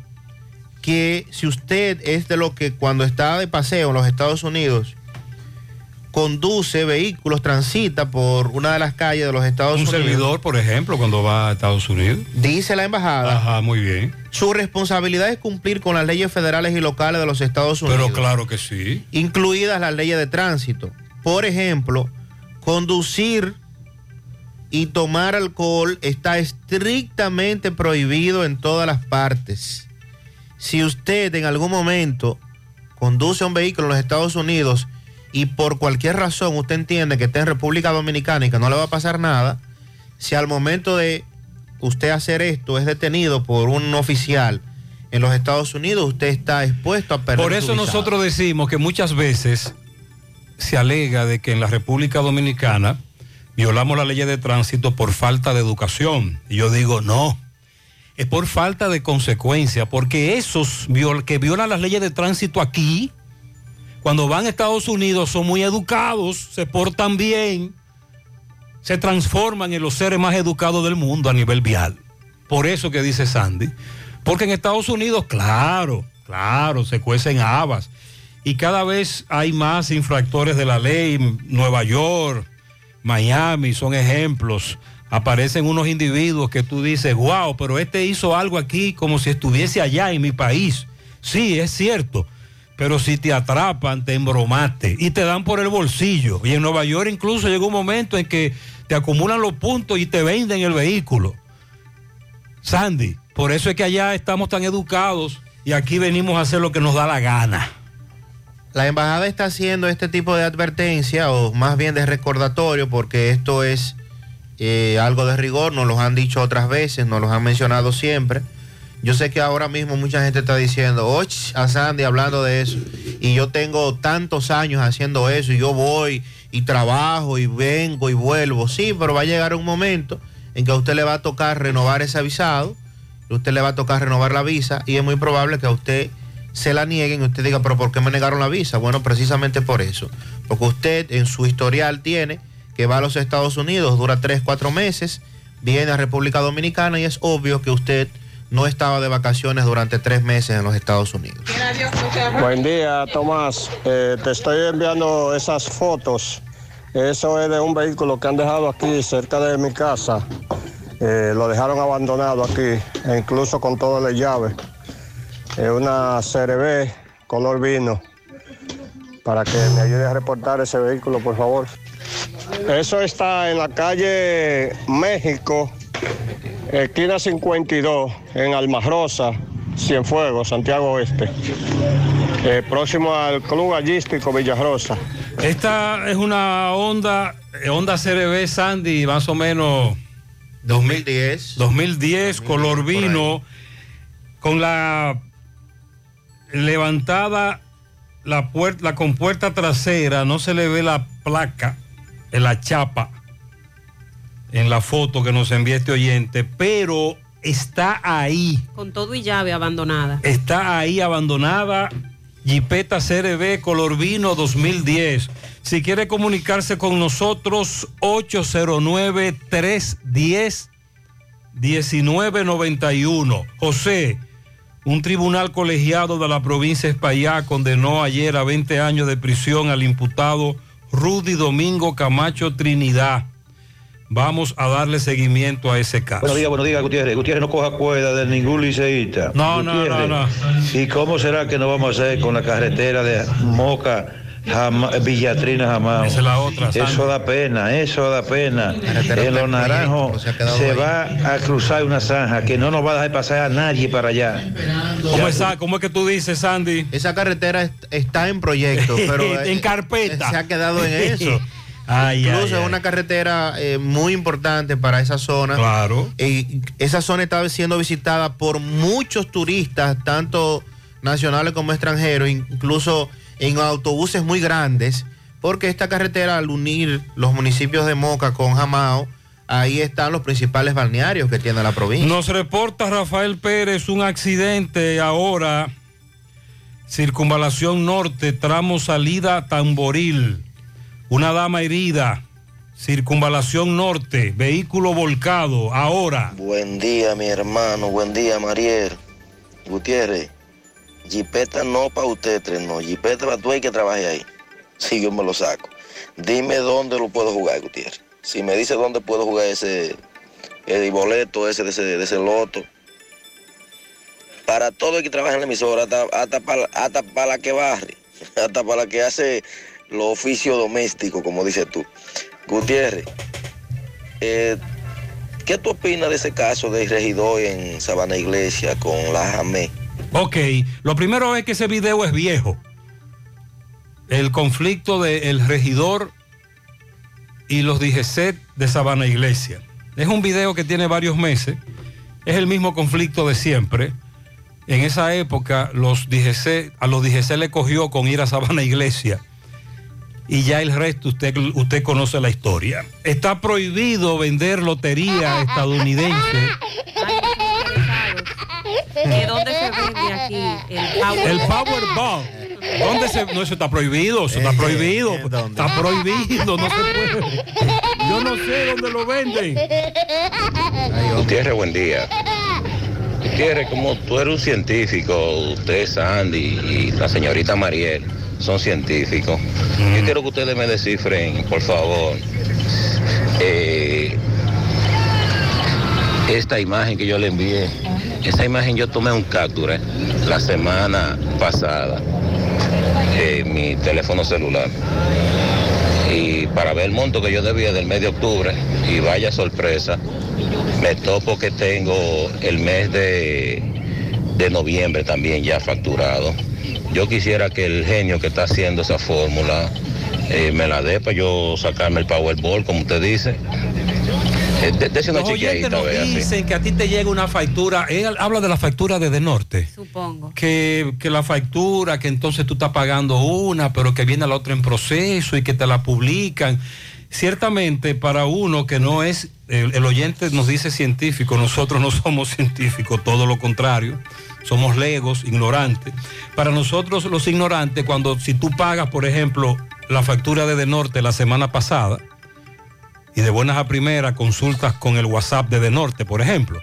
que si usted es de lo que cuando está de paseo en los Estados Unidos conduce vehículos, transita por una de las calles de los Estados Un Unidos. servidor, por ejemplo, cuando va a Estados Unidos. Dice la embajada. Ajá, muy bien. Su responsabilidad es cumplir con las leyes federales y locales de los Estados Unidos. Pero claro que sí. incluidas las leyes de tránsito. Por ejemplo, conducir y tomar alcohol está estrictamente prohibido en todas las partes. Si usted en algún momento conduce un vehículo en los Estados Unidos y por cualquier razón usted entiende que está en República Dominicana y que no le va a pasar nada, si al momento de usted hacer esto es detenido por un oficial en los Estados Unidos, usted está expuesto a perder Por eso nosotros decimos que muchas veces se alega de que en la República Dominicana violamos la ley de tránsito por falta de educación. Y yo digo, no, es por falta de consecuencia, porque esos viol- que violan las leyes de tránsito aquí, cuando van a Estados Unidos son muy educados, se portan bien, se transforman en los seres más educados del mundo a nivel vial. Por eso que dice Sandy. Porque en Estados Unidos, claro, claro, se cuecen habas. Y cada vez hay más infractores de la ley. Nueva York, Miami son ejemplos. Aparecen unos individuos que tú dices, wow, pero este hizo algo aquí como si estuviese allá en mi país. Sí, es cierto. Pero si te atrapan, te embromaste y te dan por el bolsillo. Y en Nueva York incluso llegó un momento en que te acumulan los puntos y te venden el vehículo. Sandy, por eso es que allá estamos tan educados y aquí venimos a hacer lo que nos da la gana. La embajada está haciendo este tipo de advertencia o más bien de recordatorio porque esto es eh, algo de rigor, nos lo han dicho otras veces, nos lo han mencionado siempre. Yo sé que ahora mismo mucha gente está diciendo, oye, a Sandy hablando de eso, y yo tengo tantos años haciendo eso, y yo voy y trabajo y vengo y vuelvo. Sí, pero va a llegar un momento en que a usted le va a tocar renovar ese avisado, a usted le va a tocar renovar la visa, y es muy probable que a usted se la nieguen y usted diga, pero ¿por qué me negaron la visa? Bueno, precisamente por eso. Porque usted en su historial tiene que va a los Estados Unidos, dura tres, cuatro meses, viene a República Dominicana y es obvio que usted no estaba de vacaciones durante tres meses en los Estados Unidos. Buen día, Tomás. Eh, te estoy enviando esas fotos. Eso es de un vehículo que han dejado aquí cerca de mi casa. Eh, lo dejaron abandonado aquí, e incluso con todas las llaves. Es una CRB color vino. Para que me ayude a reportar ese vehículo, por favor. Eso está en la calle México, esquina 52, en Almarosa, Cienfuegos, Santiago Oeste. Eh, próximo al Club Gallístico Villarrosa. Esta es una Honda, eh, Honda CRB Sandy, más o menos 2010. 2010, color vino, con la levantada la puerta, la compuerta trasera, no se le ve la placa en la chapa en la foto que nos envía este oyente, pero está ahí, Con todo y llave abandonada. está ahí abandonada. Jipeta CRB color vino 2010. Si quiere comunicarse con nosotros, 809-310-1991. José, un tribunal colegiado de la provincia de Espaillá condenó ayer a 20 años de prisión al imputado Rudy Domingo Camacho Trinidad. Vamos a darle seguimiento a ese caso. Buenos días, buenos días, Gutiérrez. Gutiérrez no coja cuerda de ningún liceísta. No, no, Gutiérrez, no, ¿Y cómo será que no vamos a hacer con la carretera de Moca, Jama- Villatrina Jamás? Esa es la otra, Eso da pena, eso da pena. En los naranjos proyecto, se ahí. va a cruzar una zanja que no nos va a dejar pasar a nadie para allá. ¿Cómo, es, ¿Cómo es que tú dices, Sandy? Esa carretera est- está en proyecto, [laughs] pero En eh, carpeta. Se ha quedado en [laughs] eso. Ay, Incluso ay, es una carretera eh, muy importante para esa zona. Claro. Y esa zona está siendo visitada por muchos turistas, tanto nacionales como extranjeros, incluso en autobuses muy grandes, porque esta carretera al unir los municipios de Moca con Jamao, ahí están los principales balnearios que tiene la provincia. Nos reporta Rafael Pérez un accidente ahora. Circunvalación Norte, tramo salida Tamboril. Una dama herida. Circunvalación Norte, vehículo volcado. Ahora. Buen día, mi hermano. Buen día, Mariel. Gutiérrez. Jipeta no para usted, tres no. Jipeta para tú hay que trabaje ahí. [laughs] Si yo me lo saco. Dime dónde lo puedo jugar, Gutiérrez. Si me dice dónde puedo jugar ese el boleto ese de ese, loto. Para todo el que trabaja en la emisora, hasta, para, hasta para la que barre, [laughs] hasta para la que hace los oficios domésticos, como dices tú. Gutiérrez, eh, ¿qué tú opinas de ese caso del regidor en Sabana Iglesia con la Jamé? Ok, lo primero es que ese video es viejo. El conflicto del regidor y los DGC de Sabana Iglesia. Es un video que tiene varios meses. Es el mismo conflicto de siempre. En esa época los DGC, a los DGC le cogió con ir a Sabana Iglesia. Y ya el resto usted, usted conoce la historia. Está prohibido vender lotería [laughs] estadounidense. ¿De dónde se vende aquí el Powerball? El Powerball. ¿Dónde se.? No, eso está prohibido, eso está prohibido. Está prohibido, no se puede. Yo no sé dónde lo venden. Gutiérrez, buen día. Gutiérrez, como tú eres un científico, usted, Sandy y la señorita Mariel son científicos, yo quiero que ustedes me descifren, por favor, eh, esta imagen que yo le envié. Esa imagen yo tomé un captura la semana pasada en mi teléfono celular. Y para ver el monto que yo debía del mes de octubre, y vaya sorpresa, me topo que tengo el mes de, de noviembre también ya facturado. Yo quisiera que el genio que está haciendo esa fórmula eh, me la dé para yo sacarme el Powerball, como usted dice. Eh, de- dese una Los oyentes nos vea, sí. dicen que a ti te llega una factura. Él habla de la factura de De Norte. Supongo. Que, que la factura, que entonces tú estás pagando una, pero que viene la otra en proceso y que te la publican. Ciertamente, para uno que no es, el, el oyente nos dice científico, nosotros no [laughs] somos científicos, todo lo contrario, somos legos, ignorantes. Para nosotros los ignorantes, cuando si tú pagas, por ejemplo, la factura de De Norte la semana pasada, y de buenas a primeras consultas con el WhatsApp de De Norte, por ejemplo,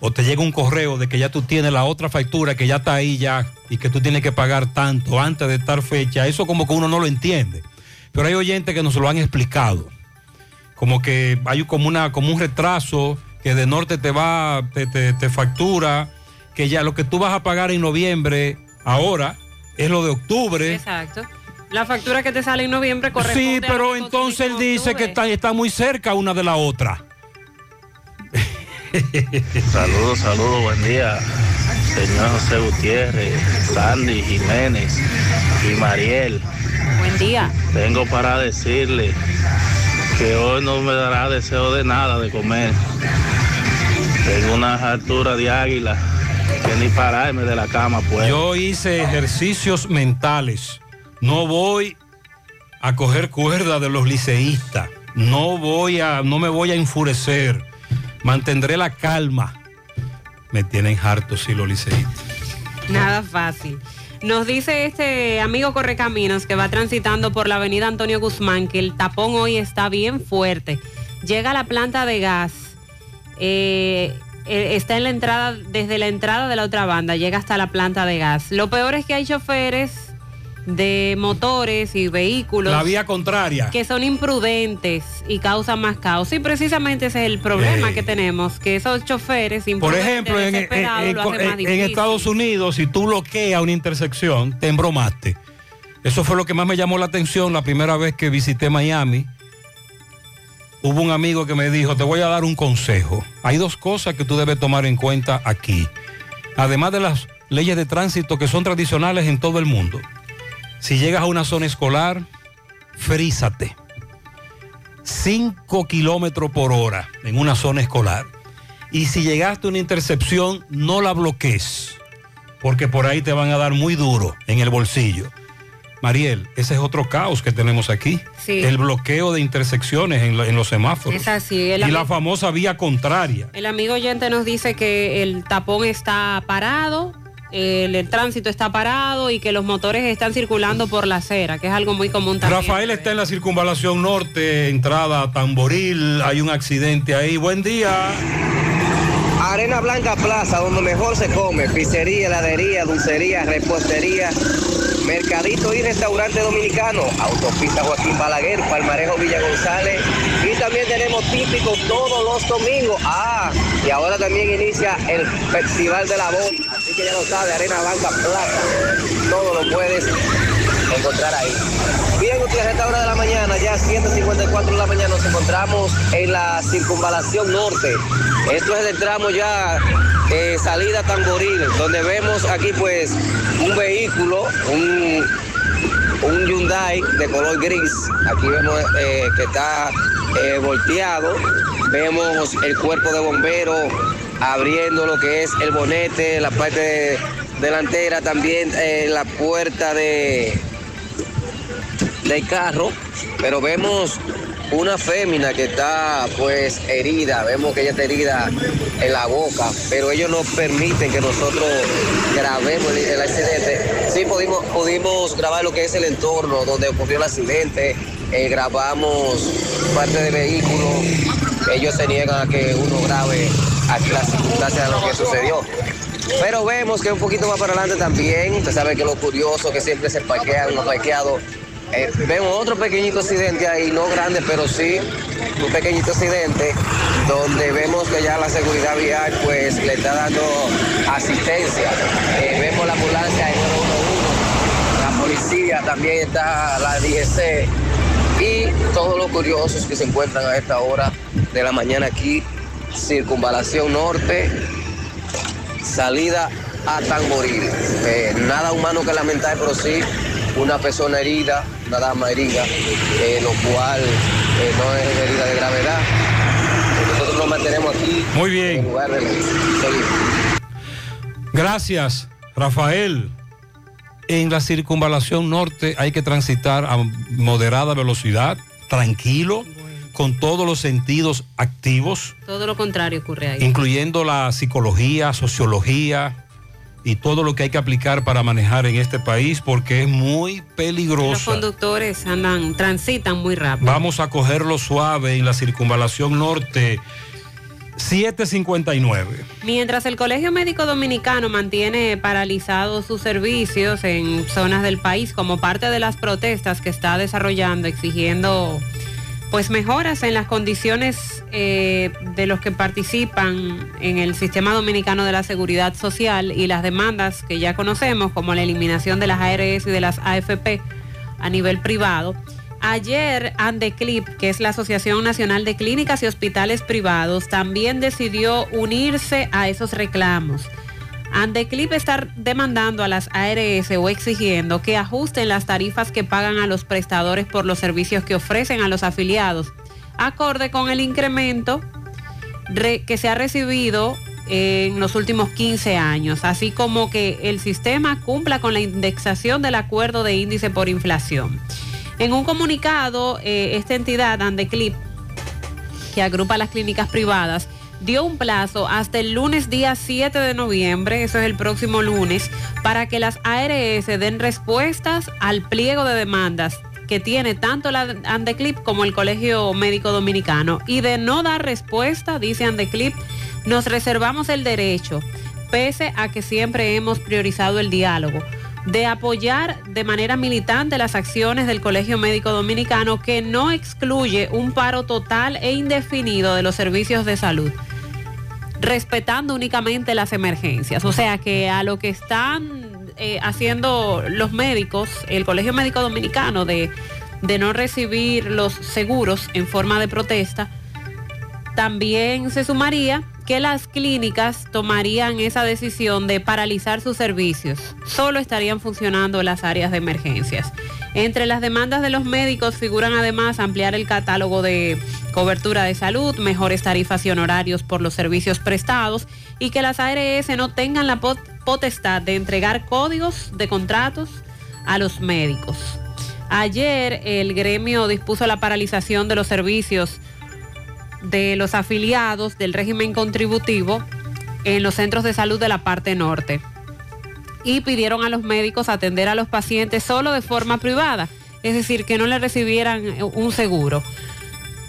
o te llega un correo de que ya tú tienes la otra factura que ya está ahí ya y que tú tienes que pagar tanto antes de tal fecha, eso como que uno no lo entiende. Pero hay oyentes que nos lo han explicado. Como que hay como, una, como un retraso que de norte te va, te, te- te factura, que ya lo que tú vas a pagar en noviembre ahora es lo de octubre. Exacto. La factura que te sale en noviembre Sí, corresponde a pero entonces él dice que está, está muy cerca una de la otra. [laughs] Saludos, saludos, buen día. Señor José Gutiérrez, Sandy Jiménez y Mariel. Buen día. Tengo para decirle que hoy no me dará deseo de nada de comer. Tengo una altura de águila que ni pararme de la cama puedo. Yo hice ejercicios mentales. No voy a coger cuerda de los liceístas. No voy a, no me voy a enfurecer. Mantendré la calma. Me tienen hartos sí los liceístas. Nada fácil. Nos dice este amigo Correcaminos que va transitando por la avenida Antonio Guzmán que el tapón hoy está bien fuerte. Llega a la planta de gas. eh, eh, está en la entrada, desde la entrada de la otra banda, llega hasta la planta de gas. Lo peor es que hay choferes de motores y vehículos La vía contraria. que son imprudentes y causan más caos. Y precisamente ese es el problema Eh. que tenemos, que esos choferes Por ejemplo, en, en-. Estados Unidos, si tú bloqueas una intersección, te embromaste. Eso fue lo que más me llamó la atención la primera vez que visité Miami. Hubo un amigo que me dijo, te voy a dar un consejo. Hay dos cosas que tú debes tomar en cuenta aquí. Además de las leyes de tránsito que son tradicionales en todo el mundo. Si llegas a una zona escolar, frízate. 5 kilómetros por hora en una zona escolar. Y si llegaste a una intercepción, no la bloquees, porque por ahí te van a dar muy duro en el bolsillo. Mariel, ese es otro caos que tenemos aquí. Sí. El bloqueo de intersecciones en, lo- en los semáforos. Es así. El, y la famosa vía contraria. el amigo oyente nos dice que el tapón está parado, el, el tránsito está parado y que los motores están circulando por la acera, que es algo muy común también. Rafael está en la circunvalación norte, entrada a Tamboril, hay un accidente ahí. Buen día. Arena Blanca Plaza, donde mejor se come, pizzería, heladería, dulcería, repostería, mercadito y restaurante dominicano, autopista Joaquín Balaguer, Palmarejo Villa González también tenemos típico todos los domingos. Ah, y ahora también inicia el Festival de la Voz, así que ya lo sabe, Arena Blanca Plaza, todo lo puedes encontrar ahí. Bien, ustedes a esta hora de la mañana, ya 154 de la mañana, nos encontramos en la circunvalación norte. Esto es el tramo ya eh, salida Tamboril, donde vemos aquí pues un vehículo, un, un Hyundai de color gris. Aquí vemos eh, que está eh, volteado. Vemos el cuerpo de bomberos abriendo lo que es el bonete, la parte delantera, también eh, la puerta de, del carro, pero vemos una fémina que está pues herida, vemos que ella está herida en la boca, pero ellos no permiten que nosotros grabemos el, accidente. sí pudimos, pudimos grabar lo que es el entorno donde ocurrió el accidente, eh, grabamos parte del vehículo, ellos se niegan a que uno grabe aquí las circunstancias de lo que sucedió. Pero vemos que un poquito más para adelante también, usted sabe que lo curioso que siempre se parquean, unos parqueados. Eh, vemos otro pequeñito accidente ahí, no grande, pero sí un pequeñito accidente donde vemos que ya la seguridad vial pues le está dando asistencia. Eh, vemos la ambulancia en 911, la policía también está, la DGC y todos los curiosos que se encuentran a esta hora de la mañana aquí, circunvalación norte, salida a Tamboril. Eh, nada humano que lamentar, pero sí una persona herida, una dama herida, eh, lo cual eh, no es herida de gravedad. Nosotros nos mantenemos aquí. Muy bien. En lugar de seguir. Gracias, Rafael. En la circunvalación norte hay que transitar a moderada velocidad, tranquilo, con todos los sentidos activos, Todo lo contrario ocurre ahí. incluyendo la psicología, sociología y todo lo que hay que aplicar para manejar en este país porque es muy Los peligroso. conductores andan, transitan muy rápido. Vamos a cogerlo suave en la circunvalación norte 759. Mientras el Colegio Médico Dominicano mantiene paralizados sus servicios en zonas del país como parte de las protestas que está desarrollando, exigiendo pues mejoras en las condiciones eh, de los que participan en el sistema dominicano de la seguridad social y las demandas que ya conocemos, como la eliminación de las ARS y de las AFP a nivel privado. Ayer Andeclip, que es la Asociación Nacional de Clínicas y Hospitales Privados, también decidió unirse a esos reclamos. Andeclip está demandando a las ARS o exigiendo que ajusten las tarifas que pagan a los prestadores por los servicios que ofrecen a los afiliados, acorde con el incremento re- que se ha recibido en los últimos 15 años, así como que el sistema cumpla con la indexación del acuerdo de índice por inflación. En un comunicado, eh, esta entidad, Andeclip, que agrupa las clínicas privadas, dio un plazo hasta el lunes día 7 de noviembre, eso es el próximo lunes, para que las ARS den respuestas al pliego de demandas que tiene tanto la Andeclip como el Colegio Médico Dominicano. Y de no dar respuesta, dice Andeclip, nos reservamos el derecho, pese a que siempre hemos priorizado el diálogo, de apoyar de manera militante las acciones del Colegio Médico Dominicano que no excluye un paro total e indefinido de los servicios de salud respetando únicamente las emergencias. O sea que a lo que están eh, haciendo los médicos, el Colegio Médico Dominicano, de, de no recibir los seguros en forma de protesta, también se sumaría que las clínicas tomarían esa decisión de paralizar sus servicios. Solo estarían funcionando las áreas de emergencias. Entre las demandas de los médicos figuran además ampliar el catálogo de cobertura de salud, mejores tarifas y honorarios por los servicios prestados y que las ARS no tengan la pot- potestad de entregar códigos de contratos a los médicos. Ayer el gremio dispuso la paralización de los servicios de los afiliados del régimen contributivo en los centros de salud de la parte norte y pidieron a los médicos atender a los pacientes solo de forma privada, es decir, que no le recibieran eh, un seguro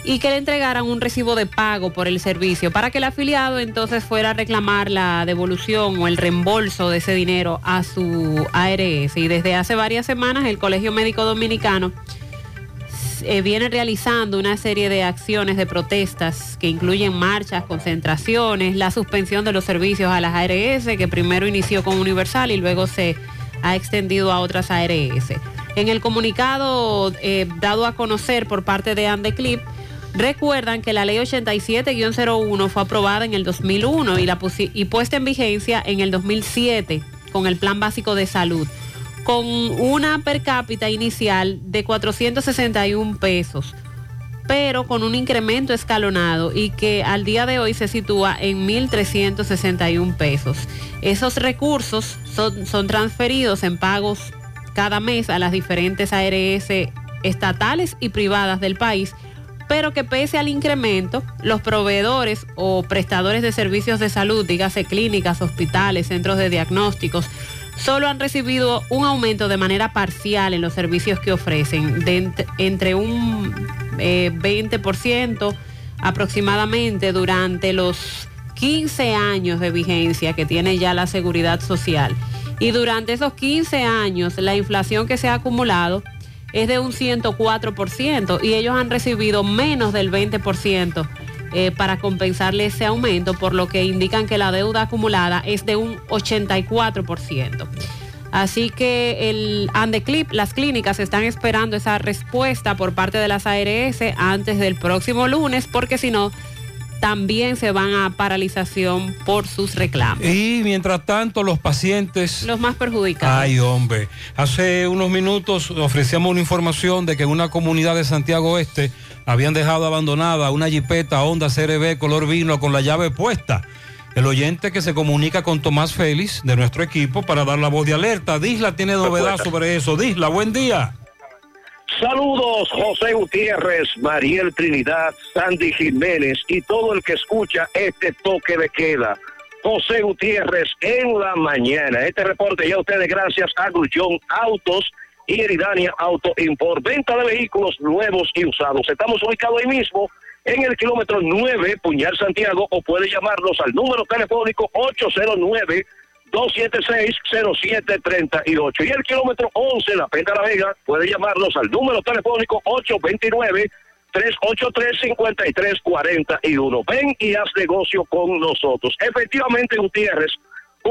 y que le entregaran un recibo de pago por el servicio para que el afiliado entonces fuera a reclamar la devolución o el reembolso de ese dinero a su ARS. Y desde hace varias semanas el Colegio Médico Dominicano eh, viene realizando una serie de acciones de protestas que incluyen marchas, concentraciones, la suspensión de los servicios a las ARS, que primero inició con Universal y luego se ha extendido a otras ARS. En el comunicado eh, dado a conocer por parte de Andeclip, recuerdan que la ley 87-01 fue aprobada en el 2001 y, la y puesta en vigencia en el 2007 con el Plan Básico de Salud con una per cápita inicial de 461 pesos, pero con un incremento escalonado y que al día de hoy se sitúa en 1.361 pesos. Esos recursos son, son transferidos en pagos cada mes a las diferentes ARS estatales y privadas del país, pero que pese al incremento, los proveedores o prestadores de servicios de salud, dígase clínicas, hospitales, centros de diagnósticos, solo han recibido un aumento de manera parcial en los servicios que ofrecen, de ent- entre un eh, 20% aproximadamente durante los 15 años de vigencia que tiene ya la seguridad social. Y durante esos 15 años la inflación que se ha acumulado es de un 104% y ellos han recibido menos del 20% eh, para compensarle ese aumento, por lo que indican que la deuda acumulada es de un 84%. Así que el Andeclip, las clínicas están esperando esa respuesta por parte de las ARS antes del próximo lunes, porque si no, también se van a paralización por sus reclamos. Y mientras tanto, los pacientes... Los más perjudicados. Ay, hombre. Hace unos minutos ofrecíamos una información de que en una comunidad de Santiago Oeste habían dejado abandonada una jipeta Honda CRB color vino con la llave puesta. El oyente que se comunica con Tomás Félix de nuestro equipo para dar la voz de alerta. Disla tiene novedad sobre eso. Disla, buen día. Saludos, José Gutiérrez, Mariel Trinidad, Sandy Jiménez y todo el que escucha este toque de queda. José Gutiérrez en la mañana. Este reporte ya ustedes gracias a Grullón Autos y Eridania Auto Import. Venta de vehículos nuevos y usados. Estamos ubicados ahí mismo en el kilómetro 9, Puñal Santiago, o puede llamarnos al número telefónico 809 276-0738. Y el kilómetro 11, La Penta La Vega, puede llamarnos al número telefónico 829-383-5341. Ven y haz negocio con nosotros. Efectivamente, Gutiérrez,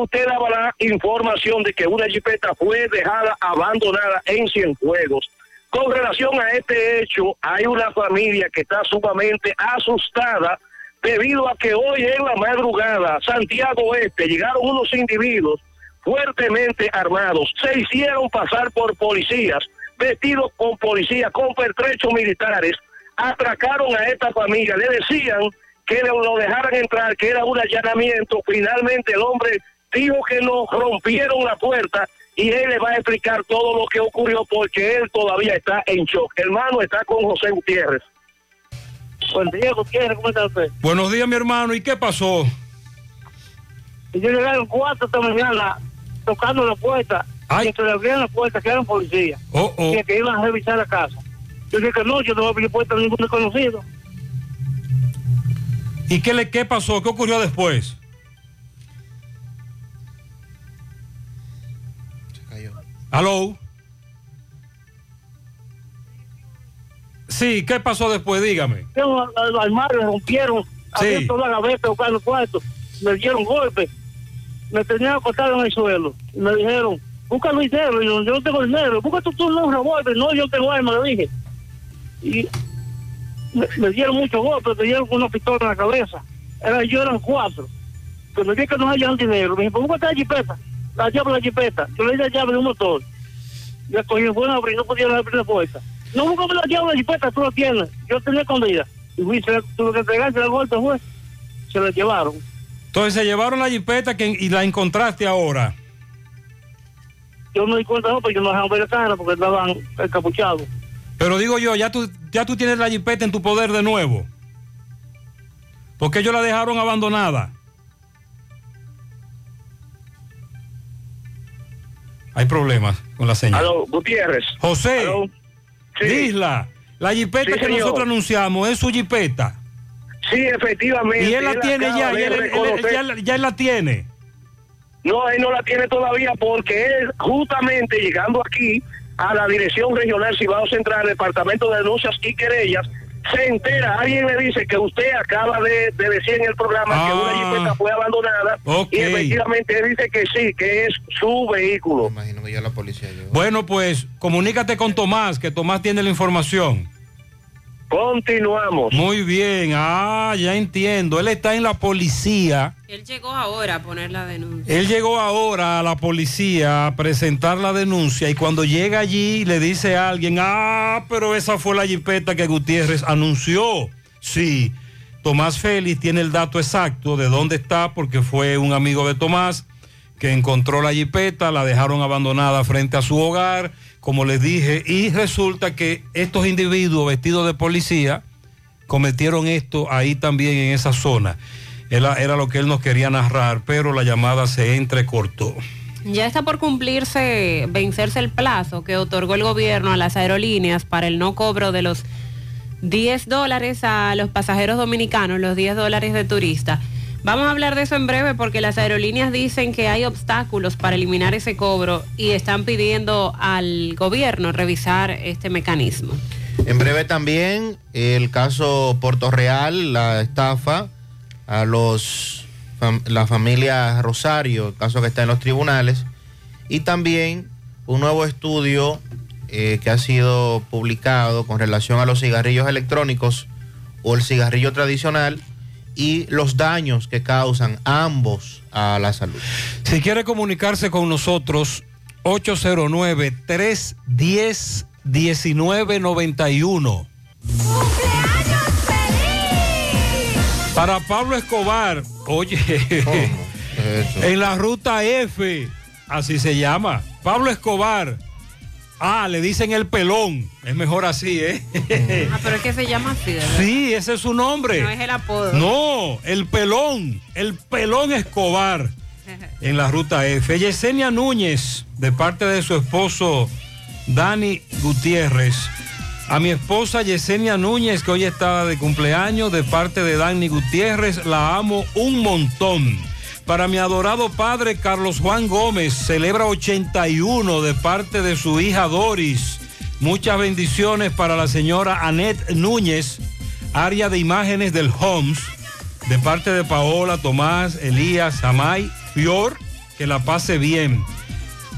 usted daba la información de que una jipeta fue dejada abandonada en Cienfuegos. Con relación a este hecho, hay una familia que está sumamente asustada debido a que hoy en la madrugada, Santiago Oeste, llegaron unos individuos fuertemente armados, se hicieron pasar por policías, vestidos con policía, con pertrechos militares, atracaron a esta familia, le decían que lo lo dejaran entrar, que era un allanamiento, finalmente el hombre dijo que nos rompieron la puerta y él le va a explicar todo lo que ocurrió porque él todavía está en shock. Hermano, está con José Gutiérrez. Buen día, Gutiérrez, ¿cómo está usted? Buenos días, mi hermano. ¿Y qué pasó? Yo las 4 esta mañana tocando la puerta. Y que le abrían la puerta, que eran policías. Oh, oh. Y que iban a revisar la casa. Yo dije que no, yo no voy a abrir puerta a ningún desconocido. ¿Y qué, le, qué pasó? ¿Qué ocurrió después? ¿Aló? Sí, ¿qué pasó después? Dígame. Los armarios rompieron, abrieron toda la gaveta buscando cuartos, me dieron golpes, me tenían acostado en el suelo. Me dijeron, busca el dinero, yo, yo no tengo dinero, busca tú, tú un revólver, no, yo tengo arma, le dije. Y me, me dieron muchos golpes, me dieron una pistola en la cabeza. Era, yo eran cuatro. Cuando vi que no hayan dinero, me dije, busca la jipeta, la llave de la jipeta. Yo le di la llave de un motor. Ya cogí, bueno, abrir, no podía abrir la puerta. No, búscame la llave de la jipeta, tú la tienes. Yo tenía escondida. Y fui, se la- tuve que entregarse la golpe, fue. Se la llevaron. Entonces se llevaron la jipeta que, y la encontraste ahora. Yo no di cuenta, no, porque yo no dejaban ver la cara porque estaban encapuchados. Pero digo yo, ya tú, ya tú tienes la jipeta en tu poder de nuevo. Porque ellos la dejaron abandonada. Hay problemas con la señal. Aló, Gutiérrez. José, Aló. Sí. Disla, la jipeta Sí, que señor. nosotros anunciamos es su jipeta. Sí, efectivamente. Y él la tiene ya, él- ya él la tiene. No, él no la tiene todavía porque él, justamente llegando aquí a la Dirección Regional Cibao Central, Departamento de Denuncias y Querellas, se entera, alguien le dice que usted acaba de, de decir en el programa que una Ah. jipeta fue abandonada y efectivamente él dice que sí, que es su vehículo. Imagino que ya la policía llegó. Bueno, pues comunícate con Tomás, que Tomás tiene la información. Continuamos. Muy bien, ah, ya entiendo. Él está en la policía. Él llegó ahora a poner la denuncia. Él llegó ahora a la policía a presentar la denuncia y cuando llega allí le dice a alguien, ah, pero esa fue la jipeta que Gutiérrez anunció. Sí, Tomás Félix tiene el dato exacto de dónde está porque fue un amigo de Tomás que encontró la jipeta, la dejaron abandonada frente a su hogar, como les dije, y resulta que estos individuos vestidos de policía cometieron esto ahí también en esa zona. Era, lo que él nos quería narrar, pero la llamada se entrecortó. Ya está por cumplirse, vencerse el plazo que otorgó el gobierno a las aerolíneas para el no cobro de los 10 dólares a los pasajeros dominicanos, los 10 dólares de turista. Vamos a hablar de eso en breve porque las aerolíneas dicen que hay obstáculos para eliminar ese cobro y están pidiendo al gobierno revisar este mecanismo. En breve también el caso Puerto Real, la estafa a los la familia Rosario, el caso que está en los tribunales, y también un nuevo estudio eh, que ha sido publicado con relación a los cigarrillos electrónicos o el cigarrillo tradicional y los daños que causan ambos a la salud. Si quiere comunicarse con nosotros, 809-310-1991. Para Pablo Escobar, oye, [laughs] en la ruta F, así se llama, Pablo Escobar. Ah, le dicen el pelón, es mejor así, ¿eh? Ah, pero es que se llama así, ¿verdad? Sí, ese es su nombre. No es el apodo. No, el pelón, el pelón Escobar [laughs] en la ruta F. Yesenia Núñez, de parte de su esposo Dani Gutiérrez. A mi esposa Yesenia Núñez, que hoy está de cumpleaños, de parte de Dani Gutiérrez, la amo un montón. Para mi adorado padre Carlos Juan Gómez, celebra 81 de parte de su hija Doris. Muchas bendiciones para la señora Annette Núñez, área de imágenes del Homs, de parte de Paola, Tomás, Elías, Amay, Fior, que la pase bien.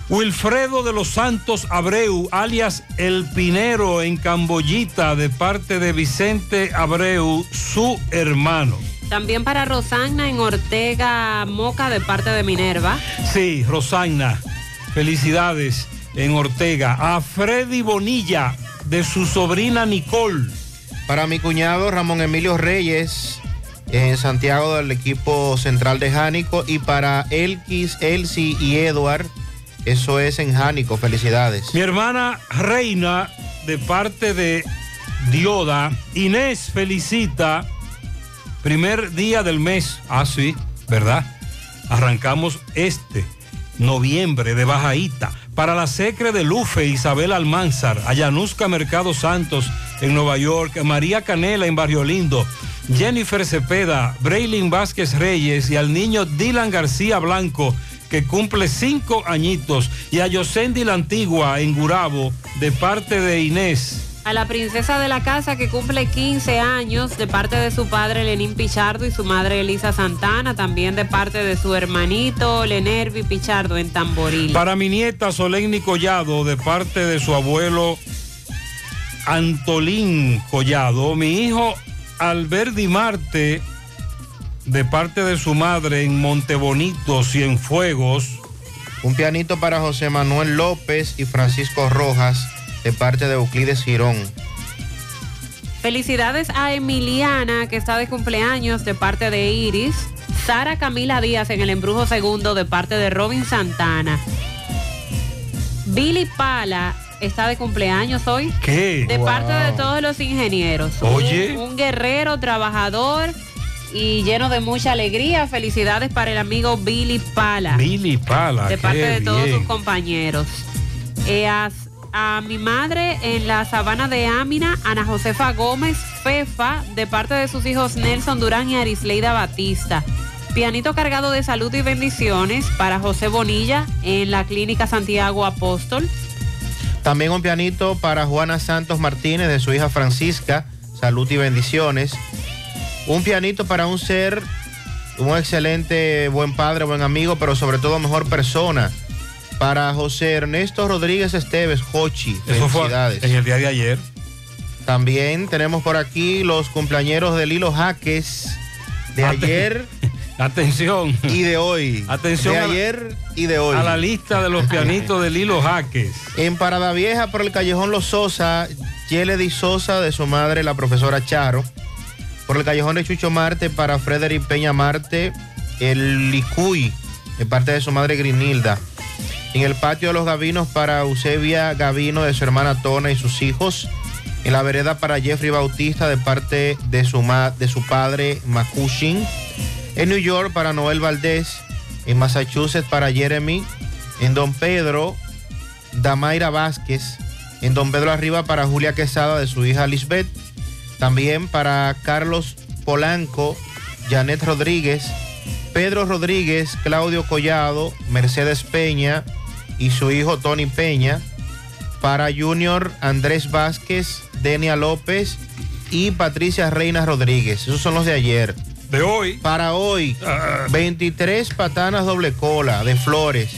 Wilfredo de los Santos Abreu, alias El Pinero en Camboyita, de parte de Vicente Abreu, su hermano. También para Rosana en Ortega Moca de parte de Minerva. Sí, Rosana, felicidades en Ortega. A Freddy Bonilla, de su sobrina Nicole. Para mi cuñado Ramón Emilio Reyes, en Santiago del equipo central de Jánico, y para Elkis, Elsie y Edward, eso es en Jánico, felicidades. Mi hermana Reina, de parte de Dioda. Inés felicita. Primer día del mes. Ah, sí, ¿verdad? Arrancamos este noviembre de Bajaíta. Para la secre de Lufe, Isabel Almanzar, Ayanuska Mercado Santos en Nueva York, María Canela en Barrio Lindo, Jennifer Cepeda, Braylin Vázquez Reyes y al niño Dylan García Blanco, que cumple cinco añitos, y a Yosendi la Antigua en Gurabo, de parte de Inés. A la princesa de la casa que cumple 15 años de parte de su padre Lenín Pichardo y su madre Elisa Santana, también de parte de su hermanito Lenervi Pichardo en Tamboril. Para mi nieta Solenni Collado, de parte de su abuelo Antolín Collado. Mi hijo Alberdi Marte, de parte de su madre en Montebonito, Cienfuegos. Un pianito para José Manuel López y Francisco Rojas, de parte de Euclides Girón. Felicidades a Emiliana, que está de cumpleaños de parte de Iris. Sara Camila Díaz en el embrujo segundo de parte de Robin Santana. Billy Pala está de cumpleaños hoy. ¿Qué? De Wow. parte de todos los ingenieros. Oye. Un, un guerrero, trabajador y lleno de mucha alegría. Felicidades para el amigo Billy Pala. Billy Pala. de parte qué de todos bien. sus compañeros. Eh, a, mi madre en la sabana de Ámina, Ana Josefa Gómez Fefa, de parte de sus hijos Nelson Durán y Arisleida Batista. Pianito cargado de salud y bendiciones para José Bonilla en la Clínica Santiago Apóstol. También un pianito para Juana Santos Martínez, de su hija Francisca, salud y bendiciones. Un pianito para un ser, un excelente buen padre, buen amigo, pero sobre todo mejor persona. Para José Ernesto Rodríguez Esteves, Jochi. Eso fue Felicidades. en el día de ayer. También tenemos por aquí los cumpleañeros de Lilo Jaques de Aten- ayer [laughs] Atención. y de hoy. Atención de la- ayer y de hoy. A la lista de los pianitos de Lilo Jaques. En Parada Vieja, por el Callejón Los Sosa, Yeledy Sosa, de su madre, la profesora Charo. Por el Callejón de Chucho Marte, para Frederick Peña Marte, el Licuy, de parte de su madre Grinilda. En el patio de los Gavinos, para Eusebia Gavino, de su hermana Tona y sus hijos. En la vereda para Jeffrey Bautista, de parte de su, de su padre Makushin. En New York, para Noel Valdés. En Massachusetts, para Jeremy. En Don Pedro, Damaira Vázquez. En Don Pedro Arriba para Julia Quesada de su hija Lisbeth. También para Carlos Polanco, Janet Rodríguez, Pedro Rodríguez, Claudio Collado, Mercedes Peña y su hijo Tony Peña. Para Junior Andrés Vázquez, Denia López y Patricia Reina Rodríguez. Esos son los de ayer. De hoy. Para hoy, 23 patanas doble cola de flores.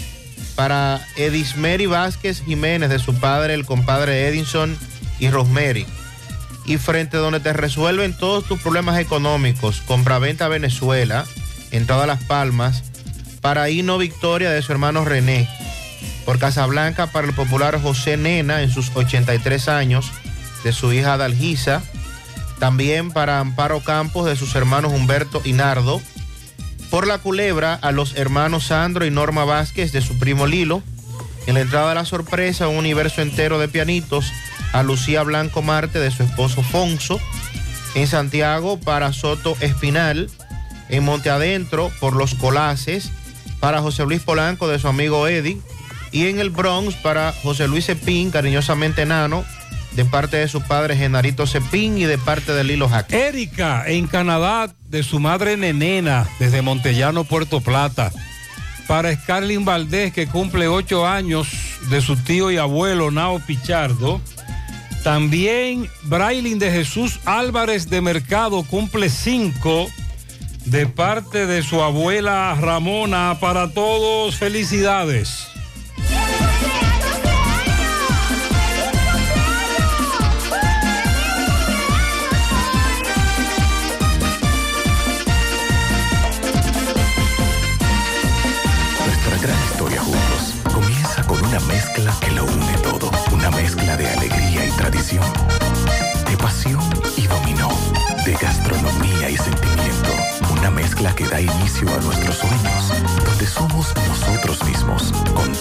Para Edismeri Vázquez Jiménez, de su padre, el compadre Edinson y Rosemary. Y frente donde te resuelven todos tus problemas económicos, compraventa Venezuela, en todas las palmas. Para Hino Victoria, de su hermano René. Por Casablanca, para el popular José Nena, en sus 83 años, de su hija Dalgisa. También para Amparo Campos, de sus hermanos Humberto y Nardo. Por la culebra, a los hermanos Sandro y Norma Vázquez, de su primo Lilo. En la entrada de la sorpresa, un universo entero de pianitos a Lucía Blanco Marte, de su esposo Fonso. En Santiago, para Soto Espinal. En Monte Adentro, por los Colaces. Para José Luis Polanco, de su amigo Eddie. Y en el Bronx, para José Luis Cepín, cariñosamente Nano, de parte de su padre Genarito Cepín y de parte de Lilo Jaque. Erika, en Canadá, de su madre Nenena, desde Montellano, Puerto Plata. Para Scarlin Valdés, que cumple ocho años, de su tío y abuelo Nao Pichardo. También Brailin de Jesús Álvarez de Mercado cumple cinco de parte de su abuela Ramona. Para todos, felicidades. Mezcla que lo une todo. Una mezcla de alegría y tradición, de pasión y dominó, de gastronomía y sentimiento. Una mezcla que da inicio a nuestros sueños, donde somos nosotros mismos,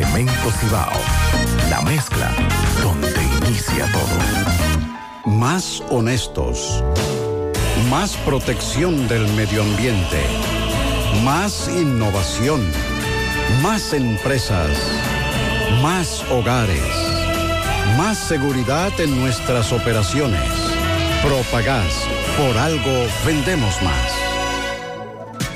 Cemento Cibao, la mezcla donde inicia todo. Más honestos. Más protección del medio ambiente. Más innovación. Más empresas. Más hogares. Más seguridad en nuestras operaciones. Propagás. Por algo vendemos más.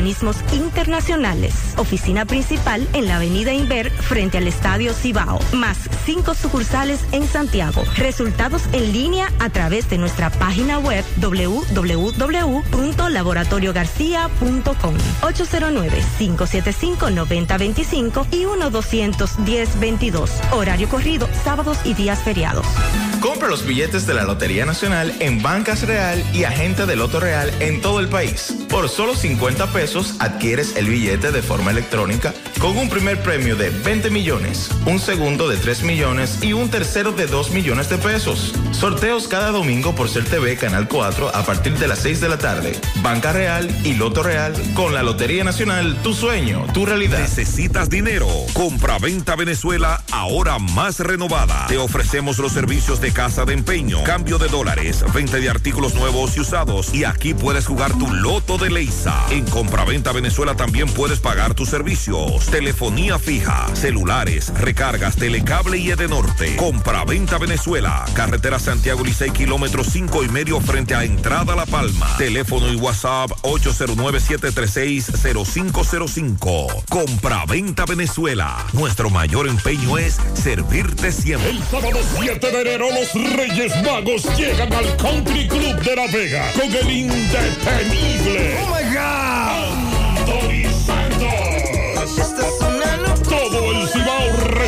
organismos internacionales. Oficina principal en la avenida Inver frente al Estadio Cibao. Más cinco sucursales en Santiago. Resultados en línea a través de nuestra página web www.laboratoriogarcia.com 809-575-9025 y 1-210-22. Horario corrido, sábados y días feriados. Compra los billetes de la Lotería Nacional en Bancas Real y Agente de Loto Real en todo el país. Por solo 50 pesos adquieres el billete de forma electrónica con un primer premio de 20 millones, un segundo de 3 millones y un tercero de 2 millones de pesos. Sorteos cada domingo por Ser TV Canal 4 a partir de las 6 de la tarde. Banca Real y Loto Real con la Lotería Nacional, tu sueño, tu realidad. Necesitas dinero. Compra-venta Venezuela ahora más renovada. Te ofrecemos los servicios de casa de empeño, cambio de dólares, venta de artículos nuevos y usados. Y aquí puedes jugar tu loto de Leisa. En Compra-venta Venezuela también puedes pagar tus servicios. Telefonía fija, celulares, recargas, telecable y Edenorte. Compra-venta Venezuela. Carretera Santiago Licey, kilómetro 5 y medio frente a Entrada La Palma. Teléfono y WhatsApp 809-736-0505. Compra-venta Venezuela. Nuestro mayor empeño es servirte siempre. El sábado 7 de enero los Reyes Magos llegan al Country Club de La Vega con el indetenible. ¡Oh my God!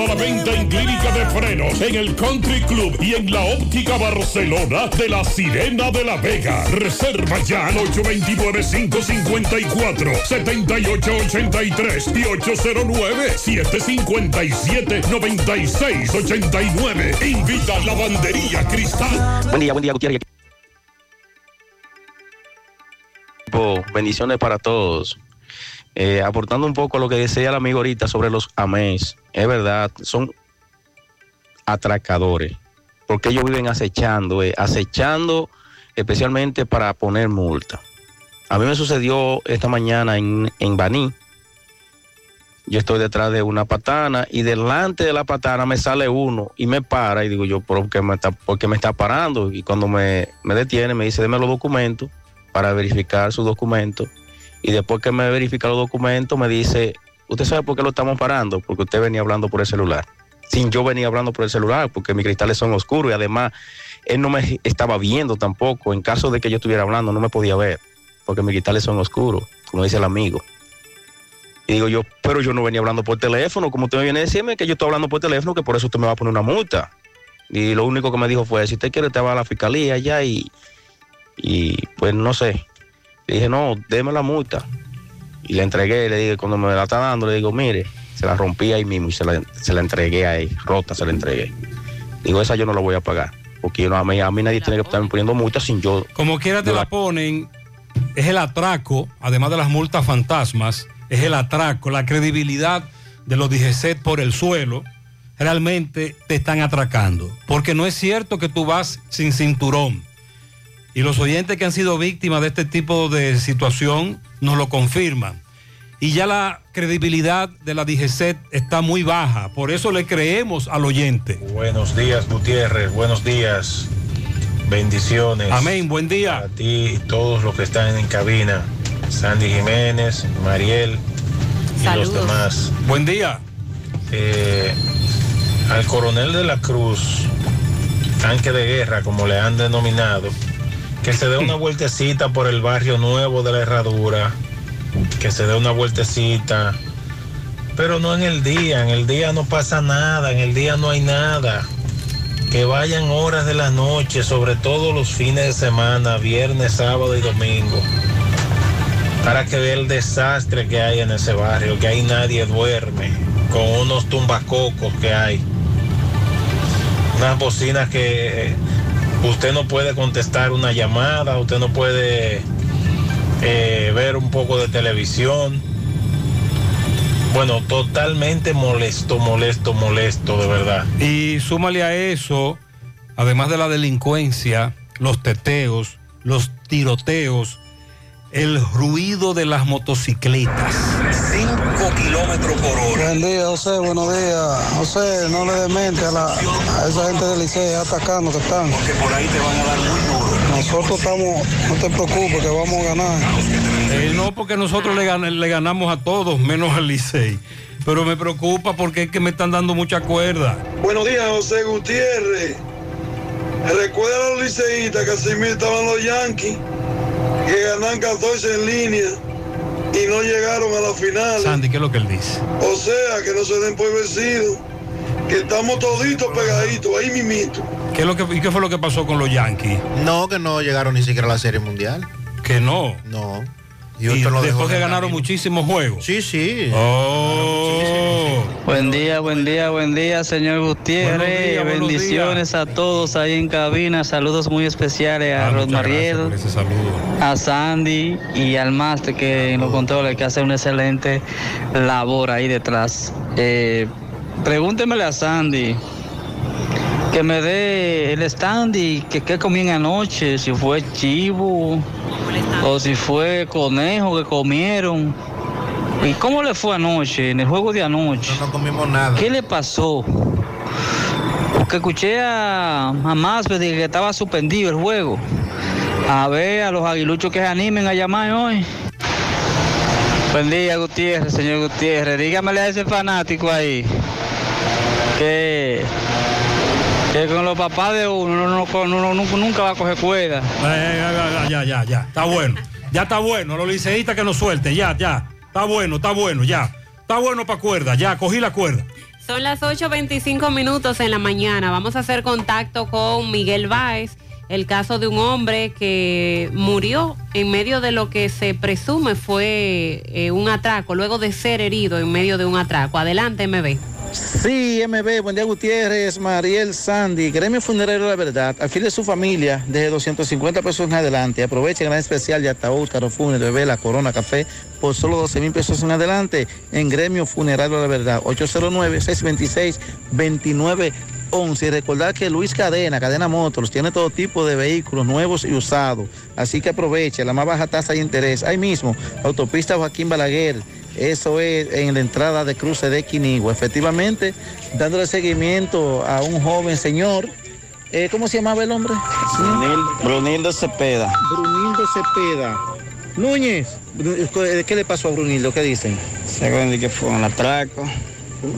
A la venta en Clínica de Frenos, en el Country Club y en la Óptica Barcelona de la Sirena de la Vega. Reserva ya al 829-554-7883 y 809-757-9689. Invita a la bandería Cristal. Buen día, buen día, Gutiérrez. Bendiciones para todos. Eh, aportando un poco a lo que decía el amigo ahorita sobre los AMES, es verdad, son atracadores, porque ellos viven acechando, eh, acechando especialmente para poner multa. A mí me sucedió esta mañana en, en Baní. Yo estoy detrás de una patana y delante de la patana me sale uno y me para y digo yo, ¿por qué me está, por qué me está parando? Y cuando me, me detiene me dice, deme los documentos para verificar sus documentos y después que me verifica los documentos me dice, ¿usted sabe por qué lo estamos parando? Porque usted venía hablando por el celular. Sin yo venía hablando por el celular, porque mis cristales son oscuros y además él no me estaba viendo tampoco. En caso de que yo estuviera hablando, no me podía ver, porque mis cristales son oscuros, como dice el amigo. Y digo yo, pero yo no venía hablando por teléfono, como usted me viene a decirme que yo estoy hablando por teléfono, que por eso usted me va a poner una multa. Y lo único que me dijo fue, si usted quiere, te va a la fiscalía allá y, y pues no sé, le dije, no, déme la multa. Y le entregué, le dije, cuando me la está dando, le digo, mire, se la rompí ahí mismo y se la, se la entregué ahí, rota se la entregué. Digo, esa yo no la voy a pagar, porque yo no, a, mí, a mí nadie tiene que estarme poniendo multas sin yo. Como quiera te yo la ponen, es el atraco, además de las multas fantasmas, es el atraco, la credibilidad de los DGCET por el suelo, realmente te están atracando. Porque no es cierto que tú vas sin cinturón. Y los oyentes que han sido víctimas de este tipo de situación nos lo confirman. Y ya la credibilidad de la DGCET está muy baja. Por eso le creemos al oyente. Buenos días, Gutiérrez. Buenos días. Bendiciones. Amén. Buen día. A ti y todos los que están en cabina. Sandy Jiménez, Mariel y Saludos. los demás. Buen día. Eh, al coronel de la Cruz, tanque de guerra, como le han denominado, que se dé una [laughs] vueltecita por el barrio nuevo de la Herradura, que se dé una vueltecita, pero no en el día, en el día no pasa nada, en el día no hay nada. Que vayan horas de la noche, sobre todo los fines de semana, viernes, sábado y domingo, para que vea el desastre que hay en ese barrio, que ahí nadie duerme, con unos tumbacocos que hay, unas bocinas que eh, usted no puede contestar una llamada, usted no puede eh, ver un poco de televisión. Bueno, totalmente molesto, molesto, molesto, de verdad. Y súmale a eso, además de la delincuencia, los teteos, los tiroteos, el ruido de las motocicletas. 5 kilómetros por hora. Buen día, José, buenos días. José, no le demente a, la, a esa gente del liceo atacando que están. Porque por ahí te van a dar muy duro. Nosotros estamos, no te preocupes, que vamos a ganar. Eh, no, porque nosotros le, gan- le ganamos a todos, menos al Licey. Pero me preocupa porque es que me están dando mucha cuerda. Buenos días, José Gutiérrez. Recuerda a los liceístas que así mismo estaban los Yankees, que ganan 14 en línea y no llegaron a la final. Sandy, ¿qué es lo que él dice? O sea, que no se den por vencidos, que estamos toditos pegaditos, ahí mimito. ¿Qué, es lo que, ¿Y qué fue lo que pasó con los Yankees? No, que no llegaron ni siquiera a la Serie Mundial. Que no. No. Y, dejó después en que ganaron muchísimos juegos. Sí, sí. Oh. Buen día, buen día, buen día, señor Gutiérrez. Días, Bendiciones a todos ahí en cabina. Saludos muy especiales a Ah, Rosmariel, a Sandy y al máster que en los controles que hace una excelente labor ahí detrás. Eh, pregúntemele a Sandy que me dé el stand y que qué comían anoche, si fue chivo o si fue conejo que comieron. ¿Y cómo le fue anoche, en el juego de anoche? No comimos nada. ¿Qué le pasó? Porque escuché a, a Masbe de que estaba suspendido el juego. A ver, a los aguiluchos que se animen a llamar hoy. Buen día, Gutiérrez, señor Gutiérrez. Dígamele a ese fanático ahí que, que con los papás de uno no, no- no- no- nunca va a coger cuerda. Eh, ya, ya, ya, ya, está bueno. Ya está bueno, los liceístas que nos suelten, ya, ya. Está bueno, está bueno, ya. Está bueno para cuerda, ya, cogí la cuerda. Son las 8.25 minutos en la mañana. Vamos a hacer contacto con Miguel Báez, el caso de un hombre que murió en medio de lo que se presume fue eh, un atraco, luego de ser herido en medio de un atraco. Adelante, MB. Sí, MB, buen día Gutiérrez, Mariel Sandy, Gremio Funerario La Verdad, afile su familia desde 250 pesos en adelante. Aprovechen el gran especial de ataúd, carro fúnebre, vela, corona, café, por solo 12 mil pesos en adelante en Gremio Funerario La Verdad, 809-626-2911. Y recordar que Luis Cadena, Cadena Motors, tiene todo tipo de vehículos nuevos y usados. Así que aproveche la más baja tasa de interés. Ahí mismo, autopista Joaquín Balaguer. Eso es en la entrada de cruce de Quinigua. Efectivamente, dándole seguimiento a un joven señor. Eh, ¿Cómo se llamaba el hombre? Brunildo Cepeda. Brunildo Cepeda. Núñez, ¿qué le pasó a Brunildo? ¿Qué dicen? Según que fue un atraco.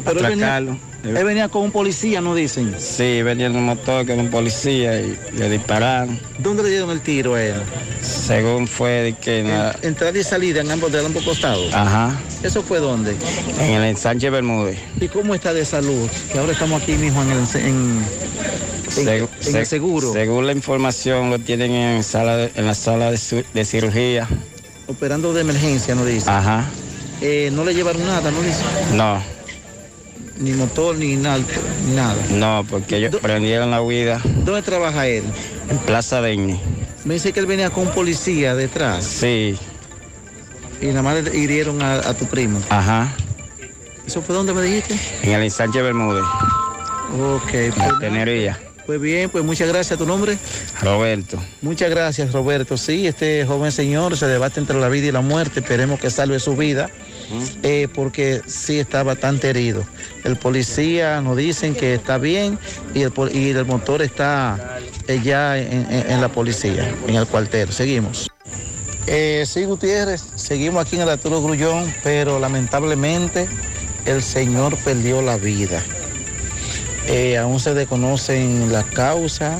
Atracarlo. Él venía con un policía, ¿no dicen? Sí, venía en un motor con un policía y le dispararon. ¿Dónde le dieron el tiro a él? Según fue de que en, la- Entrada y salida en ambos, de ambos costados. Ajá, ¿Eso fue dónde? en el ensanche Bermúdez. ¿Y cómo está de salud? Que ahora estamos aquí mismo en el, en, en- Segu- en el se- seguro, Según la información, lo tienen en, sala de- en la sala de, cirugía. operando de emergencia, ¿no dice? Ajá, Eh, no le llevaron nada, ¿no dice? no, Ni motor, ni nada, ni nada. no, porque ellos prendieron la huida ¿Dónde trabaja él? en Plaza Deñi. Me dice que él venía con un policía detrás Sí, y nada más le hirieron a, a tu primo. ajá, ¿Eso fue donde me dijiste? en el ensanche Bermúdez, Ok, pues, Tenería. pues bien, pues muchas gracias. ¿Tu nombre? Roberto. Muchas gracias, Roberto. Sí, este joven señor se debate entre la vida y la muerte. Esperemos que salve su vida, eh, porque sí está bastante herido. El policía nos dicen que está bien y el, motor está eh, ya en, la policía, en el cuartel. Seguimos. Eh, sí, Gutiérrez, seguimos aquí en el Arturo Grullón, pero lamentablemente el señor perdió la vida. Aún se desconocen la causa,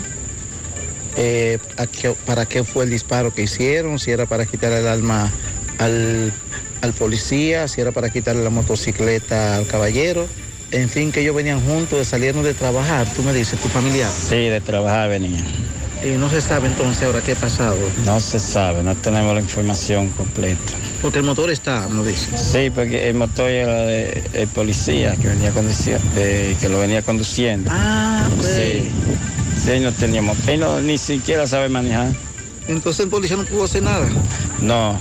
para qué fue el disparo que hicieron, si era para quitar el alma al, al policía, si era para quitarle la motocicleta al caballero. En fin, que ellos venían juntos, de salieron de trabajar, tú me dices, tu familiar. Sí, de trabajar venía. Y no se sabe entonces ahora qué ha pasado, No se sabe, no tenemos la información completa. porque el motor está, no dice. Sí, porque el motor era de el policía que venía conduciendo, que lo venía conduciendo. Ah, Sí. Sí, no teníamos, él no, ni siquiera sabe manejar. Entonces el policía no pudo hacer nada. No,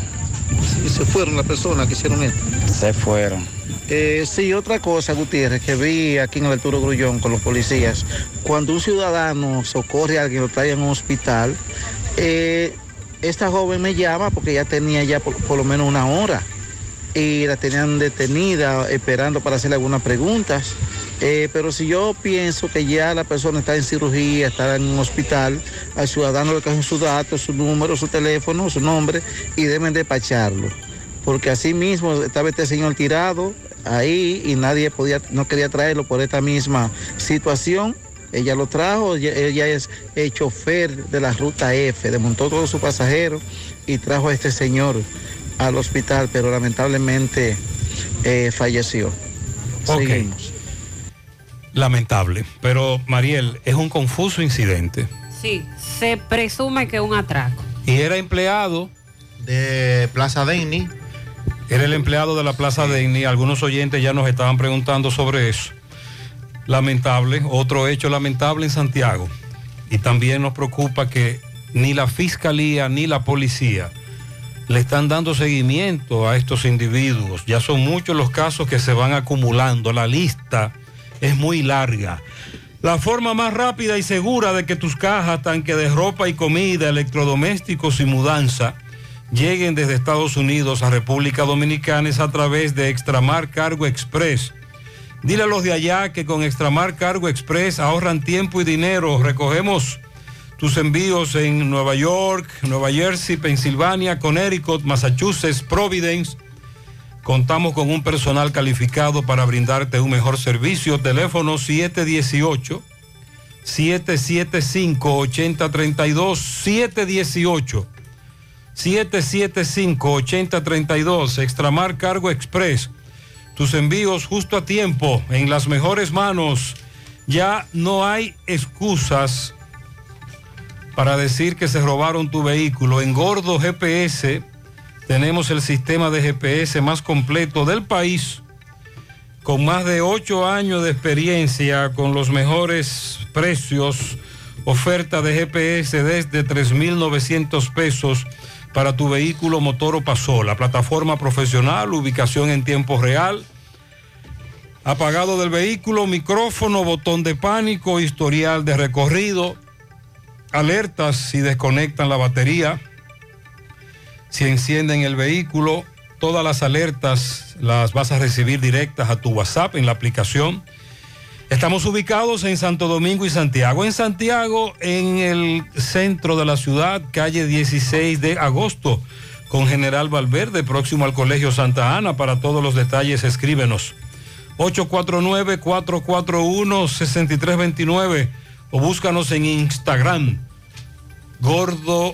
se fueron las personas que hicieron esto. se fueron. Eh, sí, otra cosa, Gutiérrez, que vi aquí en el Arturo Grullón con los policías, cuando un ciudadano socorre a alguien, lo trae a un hospital, eh, esta joven me llama porque ya tenía ya por, por lo menos una hora y la tenían detenida esperando para hacerle algunas preguntas. Eh, pero si yo pienso que ya la persona está en cirugía, está en un hospital, al ciudadano le cogen sus datos, su número, su teléfono, su nombre y deben despacharlo. Porque así mismo estaba este señor tirado ahí y nadie podía, no quería traerlo por esta misma situación. Ella lo trajo, ella, ella es el chofer de la ruta F, desmontó todos sus pasajeros y trajo a este señor al hospital, pero lamentablemente eh, falleció. Seguimos. Lamentable. Pero, Mariel, es un confuso incidente. Sí, se presume que un atraco. Y era empleado de Plaza Denny. Era el empleado de la Plaza Denny. Algunos oyentes ya nos estaban preguntando sobre eso. Lamentable, otro hecho lamentable en Santiago. Y también nos preocupa que ni la fiscalía ni la policía le están dando seguimiento a estos individuos. Ya son muchos los casos que se van acumulando. La lista es muy larga. La forma más rápida y segura de que tus cajas, tanque de ropa y comida, electrodomésticos y mudanza lleguen desde Estados Unidos a República Dominicana es a través de Extramar Cargo Express. Dile a los de allá que con Extramar Cargo Express ahorran tiempo y dinero. Recogemos tus envíos en Nueva York, Nueva Jersey, Pensilvania, Connecticut, Massachusetts, Providence. Contamos con un personal calificado para brindarte un mejor servicio. Teléfono 718 775 8032 718 775 8032 Extramar Cargo Express. Tus envíos justo a tiempo, en las mejores manos. Ya no hay excusas para decir que se robaron tu vehículo. En Gordo GPS tenemos el sistema de GPS más completo del país, con más de ocho años de experiencia, con los mejores precios, oferta de GPS desde 3.900 pesos para tu vehículo motor o pasola, plataforma profesional, ubicación en tiempo real, apagado del vehículo, micrófono, botón de pánico, historial de recorrido, alertas si desconectan la batería, si encienden el vehículo, todas las alertas las vas a recibir directas a tu WhatsApp en la aplicación. Estamos ubicados en Santo Domingo y Santiago. En Santiago, en el centro de la ciudad, calle 16 de agosto, con General Valverde, próximo al Colegio Santa Ana. Para todos los detalles, escríbenos. 849-441-6329 o búscanos en Instagram. Gordo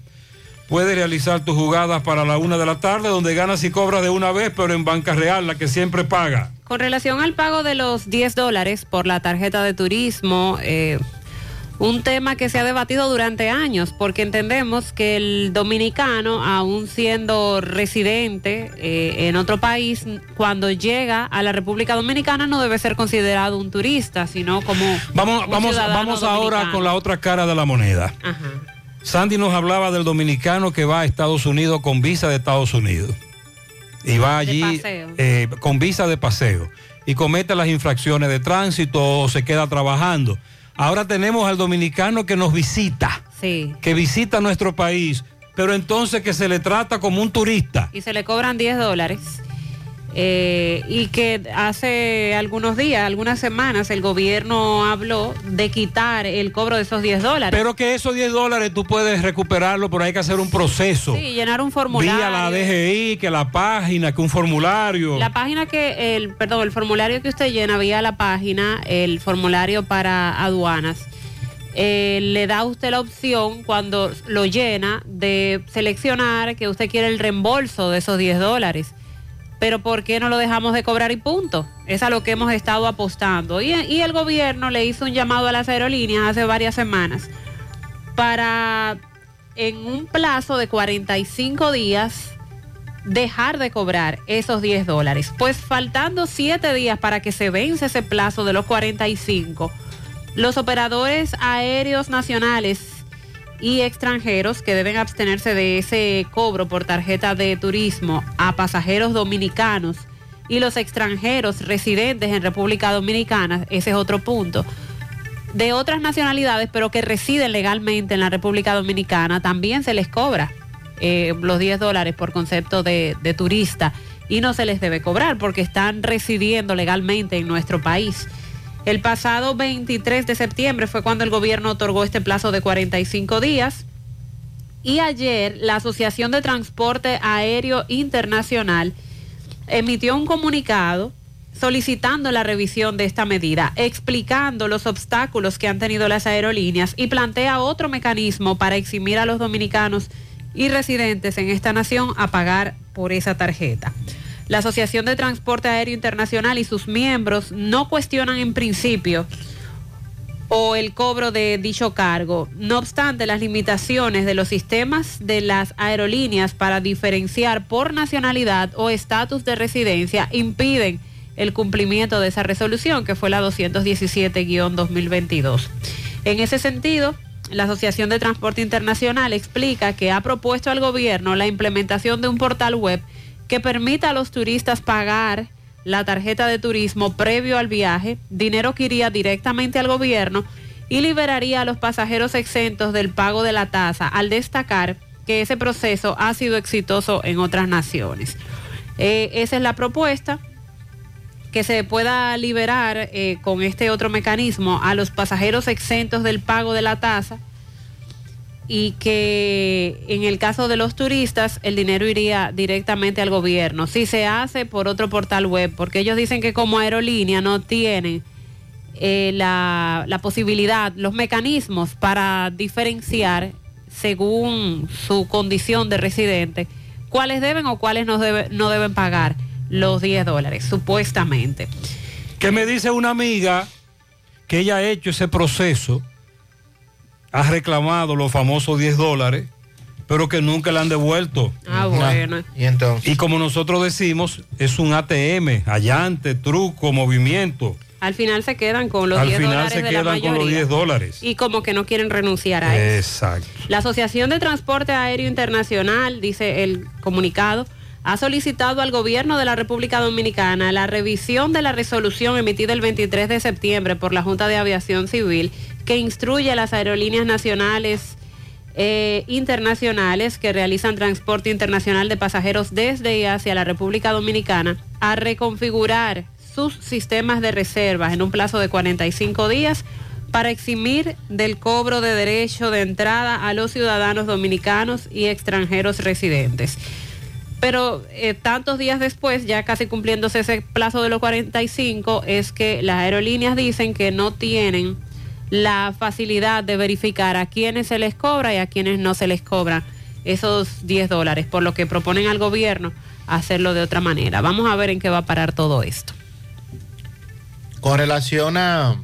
Puedes realizar tus jugadas para la una de la tarde, donde ganas y cobras de una vez, pero en Banca Real, la que siempre paga. Con relación al pago de los 10 dólares por la tarjeta de turismo, eh, un tema que se ha debatido durante años, porque entendemos que el dominicano, aún siendo residente eh, en otro país, cuando llega a la República Dominicana no debe ser considerado un turista, sino como... Vamos, un vamos, vamos ahora con la otra cara de la moneda. Ajá. Sandy nos hablaba del dominicano que va a Estados Unidos con visa de Estados Unidos. Y va allí eh, con visa de paseo. Y comete las infracciones de tránsito o se queda trabajando. Ahora tenemos al dominicano que nos visita, Sí. que visita nuestro país, pero entonces que se le trata como un turista. y se le cobran 10 dólares. Eh, y que hace algunos días, algunas semanas, el gobierno habló de quitar el cobro de esos 10 dólares. Pero que esos 10 dólares tú puedes recuperarlo, pero hay que hacer un proceso. sí, llenar un formulario. Vía la DGI, que la página, que un formulario. La página que, el, perdón, el formulario que usted llena vía la página, el formulario para aduanas, eh, le da a usted la opción cuando lo llena de seleccionar que usted quiere el reembolso de esos 10 dólares. Pero ¿por qué no lo dejamos de cobrar y punto? Es a lo que hemos estado apostando. Y, el gobierno le hizo un llamado a las aerolíneas hace varias semanas para, en un plazo de 45 días, dejar de cobrar esos 10 dólares. Pues faltando 7 días para que se vence ese plazo de los 45, los operadores aéreos nacionales y extranjeros que deben abstenerse de ese cobro por tarjeta de turismo a pasajeros dominicanos y los extranjeros residentes en República Dominicana, ese es otro punto, de otras nacionalidades pero que residen legalmente en la República Dominicana, también se les cobra eh, los 10 dólares por concepto de, de turista y no se les debe cobrar porque están residiendo legalmente en nuestro país. El pasado 23 de septiembre fue cuando el gobierno otorgó este plazo de 45 días y ayer la Asociación de Transporte Aéreo Internacional emitió un comunicado solicitando la revisión de esta medida, explicando los obstáculos que han tenido las aerolíneas y plantea otro mecanismo para eximir a los dominicanos y residentes en esta nación a pagar por esa tarjeta. La Asociación de Transporte Aéreo Internacional y sus miembros no cuestionan en principio o el cobro de dicho cargo. No obstante, las limitaciones de los sistemas de las aerolíneas para diferenciar por nacionalidad o estatus de residencia impiden el cumplimiento de esa resolución, que fue la 217-2022. En ese sentido, la Asociación de Transporte Internacional explica que ha propuesto al gobierno la implementación de un portal web que permita a los turistas pagar la tarjeta de turismo previo al viaje, dinero que iría directamente al gobierno y liberaría a los pasajeros exentos del pago de la tasa, al destacar que ese proceso ha sido exitoso en otras naciones. Eh, esa es la propuesta, que se pueda liberar eh, con este otro mecanismo a los pasajeros exentos del pago de la tasa y que en el caso de los turistas el dinero iría directamente al gobierno. Si se hace por otro portal web, porque ellos dicen que como aerolínea no tienen eh, la, la posibilidad, los mecanismos para diferenciar según su condición de residente, cuáles deben o cuáles no, debe- no deben pagar los 10 dólares, supuestamente. Que me dice una amiga que ella ha hecho ese proceso, ha reclamado los famosos 10 dólares, pero que nunca le han devuelto. Ah, bueno. Y entonces. Y como nosotros decimos, es un ATM, allante, truco, movimiento. Al final se quedan con los Al 10 final dólares se de la quedan con los mayoría. 10 dólares. Y como que no quieren renunciar a eso. Exacto. La Asociación de Transporte Aéreo Internacional, dice el comunicado, ha solicitado al gobierno de la República Dominicana la revisión de la resolución emitida el 23 de septiembre por la Junta de Aviación Civil que instruye a las aerolíneas nacionales eh, internacionales que realizan transporte internacional de pasajeros desde y hacia la República Dominicana a reconfigurar sus sistemas de reservas en un plazo de 45 días para eximir del cobro de derecho de entrada a los ciudadanos dominicanos y extranjeros residentes. Pero eh, tantos días después, ya casi cumpliéndose ese plazo de los 45, es que las aerolíneas dicen que no tienen la facilidad de verificar a quienes se les cobra y a quienes no se les cobra esos 10 dólares, por lo que proponen al gobierno hacerlo de otra manera. Vamos a ver en qué va a parar todo esto. Con relación a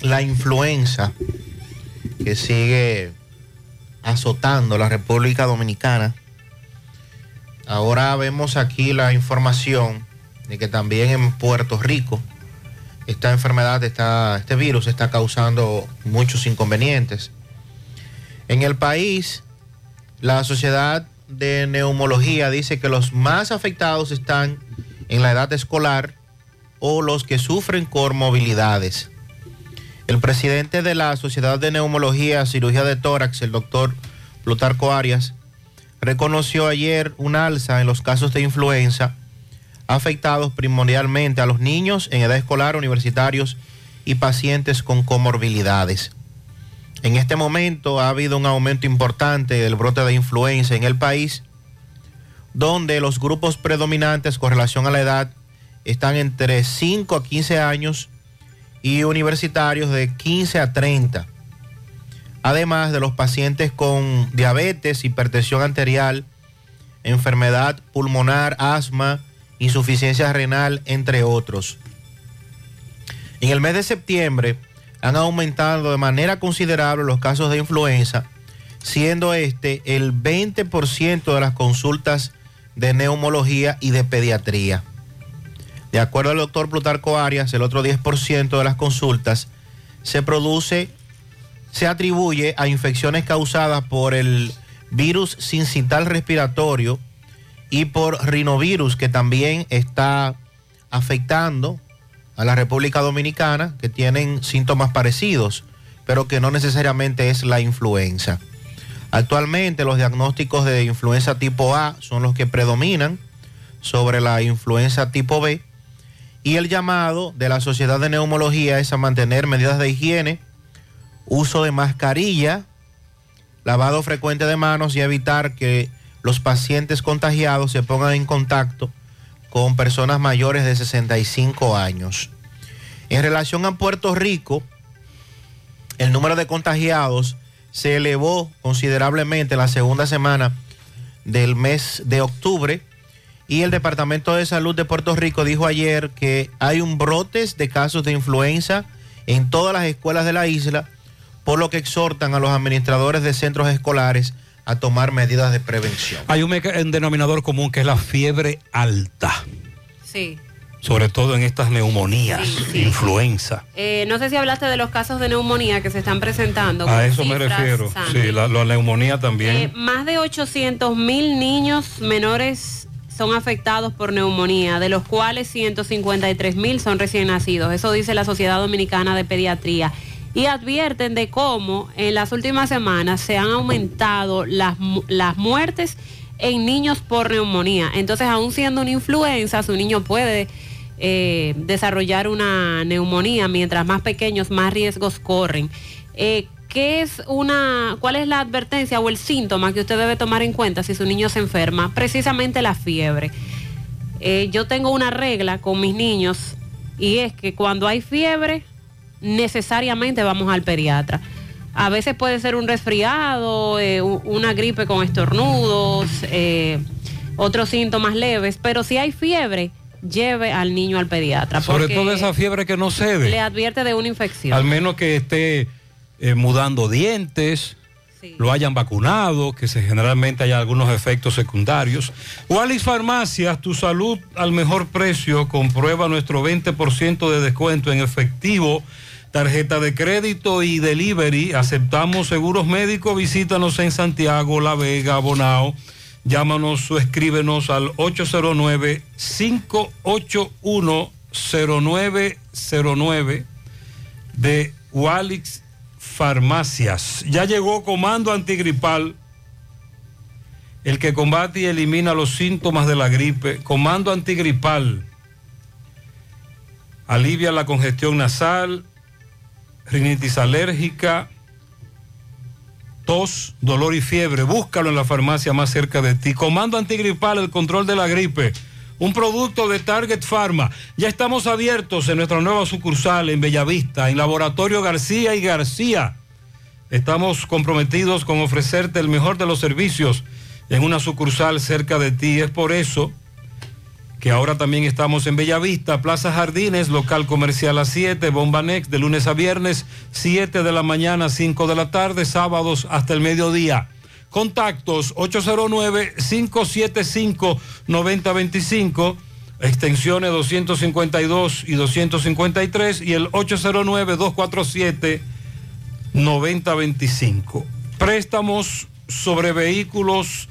la influenza que sigue azotando la República Dominicana, ahora vemos aquí la información de que también en Puerto Rico esta enfermedad, este virus está causando muchos inconvenientes. En el país, la Sociedad de Neumología dice que los más afectados están en la edad escolar o los que sufren comorbilidades. El presidente de la Sociedad de Neumología, Cirugía de Tórax, el doctor Plutarco Arias, reconoció ayer un alza en los casos de influenza afectados primordialmente a los niños en edad escolar, universitarios y pacientes con comorbilidades. En este momento ha habido un aumento importante del brote de influenza en el país, donde los grupos predominantes con relación a la edad están entre 5 a 15 años y universitarios de 15 a 30. Además de los pacientes con diabetes, hipertensión arterial, enfermedad pulmonar, asma, insuficiencia renal, entre otros. En el mes de septiembre han aumentado de manera considerable los casos de influenza, siendo este el 20% de las consultas de neumología y de pediatría. De acuerdo al doctor Plutarco Arias, el otro 10% de las consultas se produce, se atribuye a infecciones causadas por el virus sincital respiratorio y por rinovirus que también está afectando a la República Dominicana, que tienen síntomas parecidos, pero que no necesariamente es la influenza. Actualmente los diagnósticos de influenza tipo A son los que predominan sobre la influenza tipo B y el llamado de la Sociedad de Neumología es a mantener medidas de higiene, uso de mascarilla, lavado frecuente de manos y evitar que los pacientes contagiados se pongan en contacto con personas mayores de 65 años. En relación a Puerto Rico, el número de contagiados se elevó considerablemente la segunda semana del mes de octubre y el Departamento de Salud de Puerto Rico dijo ayer que hay un brotes de casos de influenza en todas las escuelas de la isla, por lo que exhortan a los administradores de centros escolares a tomar medidas de prevención. Hay un, un denominador común que es la fiebre alta, Sí. sobre todo en estas neumonías, influenza. Eh, no sé si hablaste de los casos de neumonía que se están presentando. A eso me refiero. Sí, la, la neumonía también. Eh, más de 800 mil niños menores son afectados por neumonía, de los cuales 153 mil son recién nacidos. Eso dice la Sociedad Dominicana de Pediatría. Y advierten de cómo en las últimas semanas se han aumentado las, las muertes en niños por neumonía. Entonces, aún siendo una influenza, su niño puede eh, desarrollar una neumonía. Mientras más pequeños, más riesgos corren. Eh, ¿Qué es una, cuál es la advertencia o el síntoma que usted debe tomar en cuenta si su niño se enferma? Precisamente la fiebre. Eh, yo tengo una regla con mis niños y es que cuando hay fiebre, necesariamente vamos al pediatra. A veces puede ser un resfriado, eh, una gripe con estornudos, eh, otros síntomas leves, pero si hay fiebre, lleve al niño al pediatra. Sobre todo esa fiebre que no cede. Le advierte de una infección. Al menos que esté eh, mudando dientes, lo hayan vacunado, que se, generalmente haya algunos efectos secundarios. Wallis Farmacias, tu salud al mejor precio. Comprueba nuestro 20% de descuento en efectivo, tarjeta de crédito y delivery. Aceptamos seguros médicos. Visítanos en Santiago, La Vega, Bonao. Llámanos o escríbenos al 809-581-0909 de Walix Farmacias. Ya llegó Comando Antigripal, el que combate y elimina los síntomas de la gripe. Comando Antigripal. Alivia la congestión nasal, rinitis alérgica, tos, dolor y fiebre. Búscalo en la farmacia más cerca de ti. Comando Antigripal, el control de la gripe. Un producto de Target Pharma. Ya estamos abiertos en nuestra nueva sucursal en Bellavista, en Laboratorio García y García. Estamos comprometidos con ofrecerte el mejor de los servicios en una sucursal cerca de ti. Es por eso que ahora también estamos en Bellavista, Plaza Jardines, local comercial a 7, Bomba Next, de lunes a viernes, 7 de la mañana, 5 de la tarde, sábados hasta el mediodía. Contactos 809-575-9025, extensiones 252 y 253 y el 809-247-9025. Préstamos sobre vehículos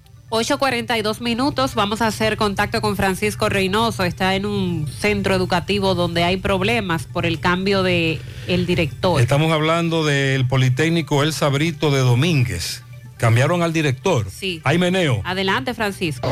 8.42 minutos, vamos a hacer contacto con Francisco Reynoso, está en un centro educativo donde hay problemas por el cambio de el director. Estamos hablando del Politécnico El Sabrito de Domínguez. Cambiaron al director. Sí. Hay meneo. Adelante, Francisco.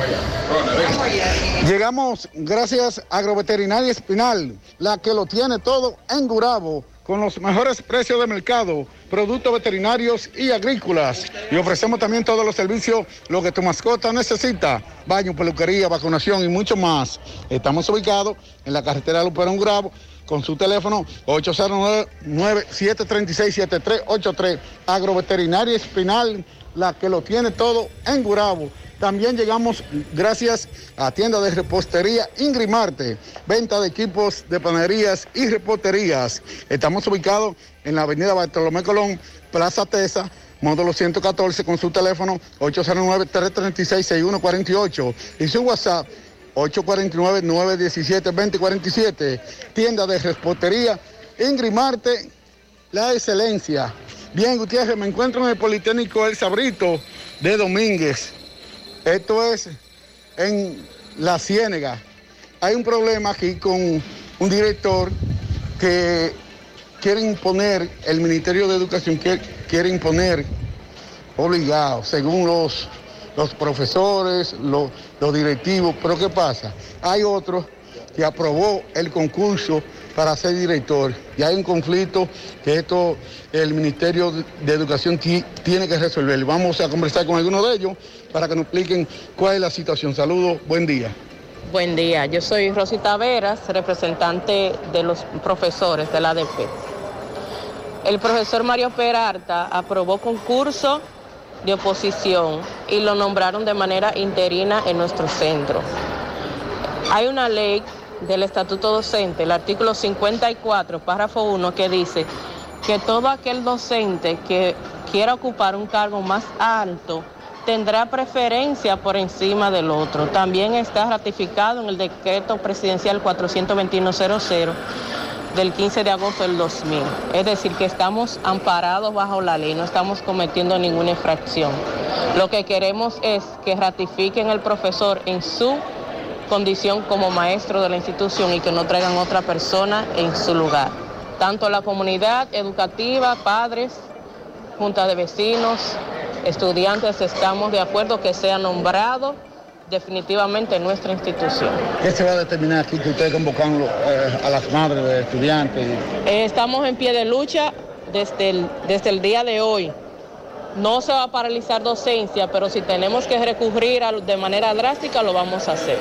Llegamos gracias a Agroveterinaria Espinal, la que lo tiene todo en Gurabo, con los mejores precios de mercado, productos veterinarios y agrícolas. Y ofrecemos también todos los servicios, lo que tu mascota necesita, baño, peluquería, vacunación y mucho más. Estamos ubicados en la carretera Luperón Gurabo, con su teléfono 809-736-7383. Agroveterinaria Espinal, la que lo tiene todo en Gurabo. También llegamos gracias a tienda de repostería Ingrimarte, venta de equipos de panerías y reposterías. Estamos ubicados en la avenida Bartolomé Colón, Plaza Tesa, módulo 114 con su teléfono 809-336-6148 y su WhatsApp 849-917-2047. Tienda de repostería Ingrimarte, la excelencia. Bien, Gutiérrez, me encuentro en el Politécnico El Sabrito de Domínguez. Esto es en La Ciénega. Hay un problema aquí con un director que quiere imponer, el Ministerio de Educación quiere, imponer obligado, según los, los profesores, los, los directivos. Pero ¿qué pasa? Hay otro que aprobó el concurso para ser director y hay un conflicto que esto el Ministerio de Educación ti- tiene que resolver. Vamos a conversar con algunos de ellos para que nos expliquen cuál es la situación. Saludos, buen día. Buen día, yo soy Rosita Veras, representante de los profesores de la ADP. El profesor Mario Peralta aprobó concurso de oposición y lo nombraron de manera interina en nuestro centro. Hay una ley del Estatuto Docente, el artículo 54, párrafo 1, que dice que todo aquel docente que quiera ocupar un cargo más alto tendrá preferencia por encima del otro. También está ratificado en el decreto presidencial 42100 del 15 de agosto del 2000. Es decir, que estamos amparados bajo la ley, no estamos cometiendo ninguna infracción. Lo que queremos es que ratifiquen el profesor en su condición como maestro de la institución y que no traigan otra persona en su lugar. Tanto la comunidad educativa, padres, junta de vecinos, estudiantes, estamos de acuerdo que sea nombrado definitivamente en nuestra institución. ¿Qué se va a determinar aquí que ustedes convocan eh, a las madres de estudiantes? Eh, estamos en pie de lucha desde el, desde el día de hoy. No se va a paralizar docencia, pero si tenemos que recurrir a- de manera drástica, lo vamos a hacer.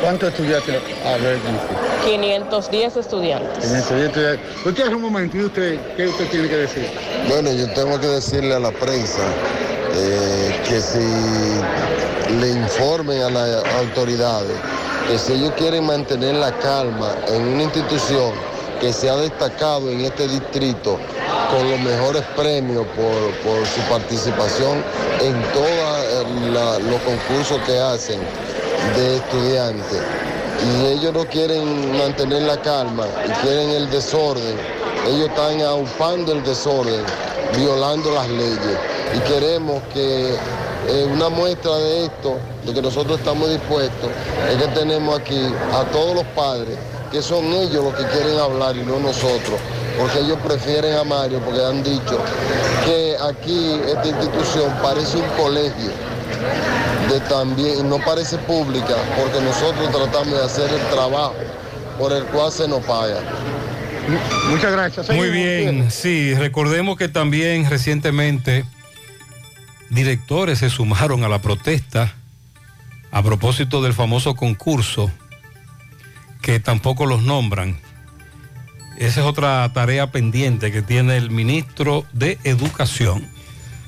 ¿Cuántos estudiantes albergan? 510 estudiantes. En este día estudiantes. Usted un momento, ¿y usted qué usted tiene que decir? Bueno, yo tengo que decirle a la prensa eh, que si le informen a las autoridades que si ellos quieren mantener la calma en una institución que se ha destacado en este distrito con los mejores premios por, por su participación en todos los concursos que hacen de estudiantes. Y ellos no quieren mantener la calma y quieren el desorden, ellos están aupando el desorden, violando las leyes. Y queremos que eh, una muestra de esto, de que nosotros estamos dispuestos, es que tenemos aquí a todos los padres, que son ellos los que quieren hablar y no nosotros, porque ellos prefieren a Mario, porque han dicho que aquí esta institución parece un colegio de también, no parece pública, porque nosotros tratamos de hacer el trabajo por el cual se nos paga. Muchas gracias. Muy bien, sí, recordemos que también recientemente directores se sumaron a la protesta a propósito del famoso concurso que tampoco los nombran. Esa es otra tarea pendiente que tiene el ministro de Educación.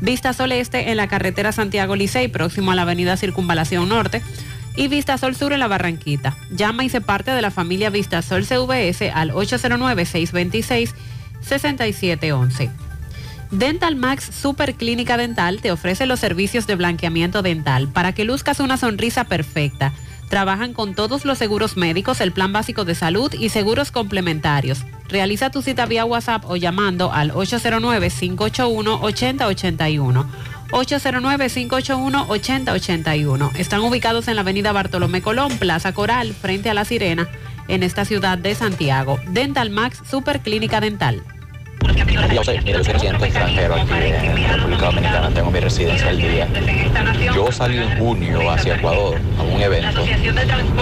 Vista Sol Este en la carretera Santiago Licey, próximo a la avenida Circunvalación Norte. Y Vista Sol Sur en la Barranquita. Llama y se parte de la familia Vista Sol CVS al 809-626-6711. Dental Max Super Clínica Dental te ofrece los servicios de blanqueamiento dental para que luzcas una sonrisa perfecta Trabajan con todos los seguros médicos, el plan básico de salud y seguros complementarios. Realiza tu cita vía WhatsApp o llamando al 809-581-8081. 809-581-8081. Están ubicados en la avenida Bartolomé Colón, Plaza Coral, frente a La Sirena, en esta ciudad de Santiago. Dental Max Super Clínica Dental. Yo soy, mira, yo soy residente extranjero aquí en República Dominicana, tengo mi residencia al día. Yo salí en junio hacia Ecuador a un evento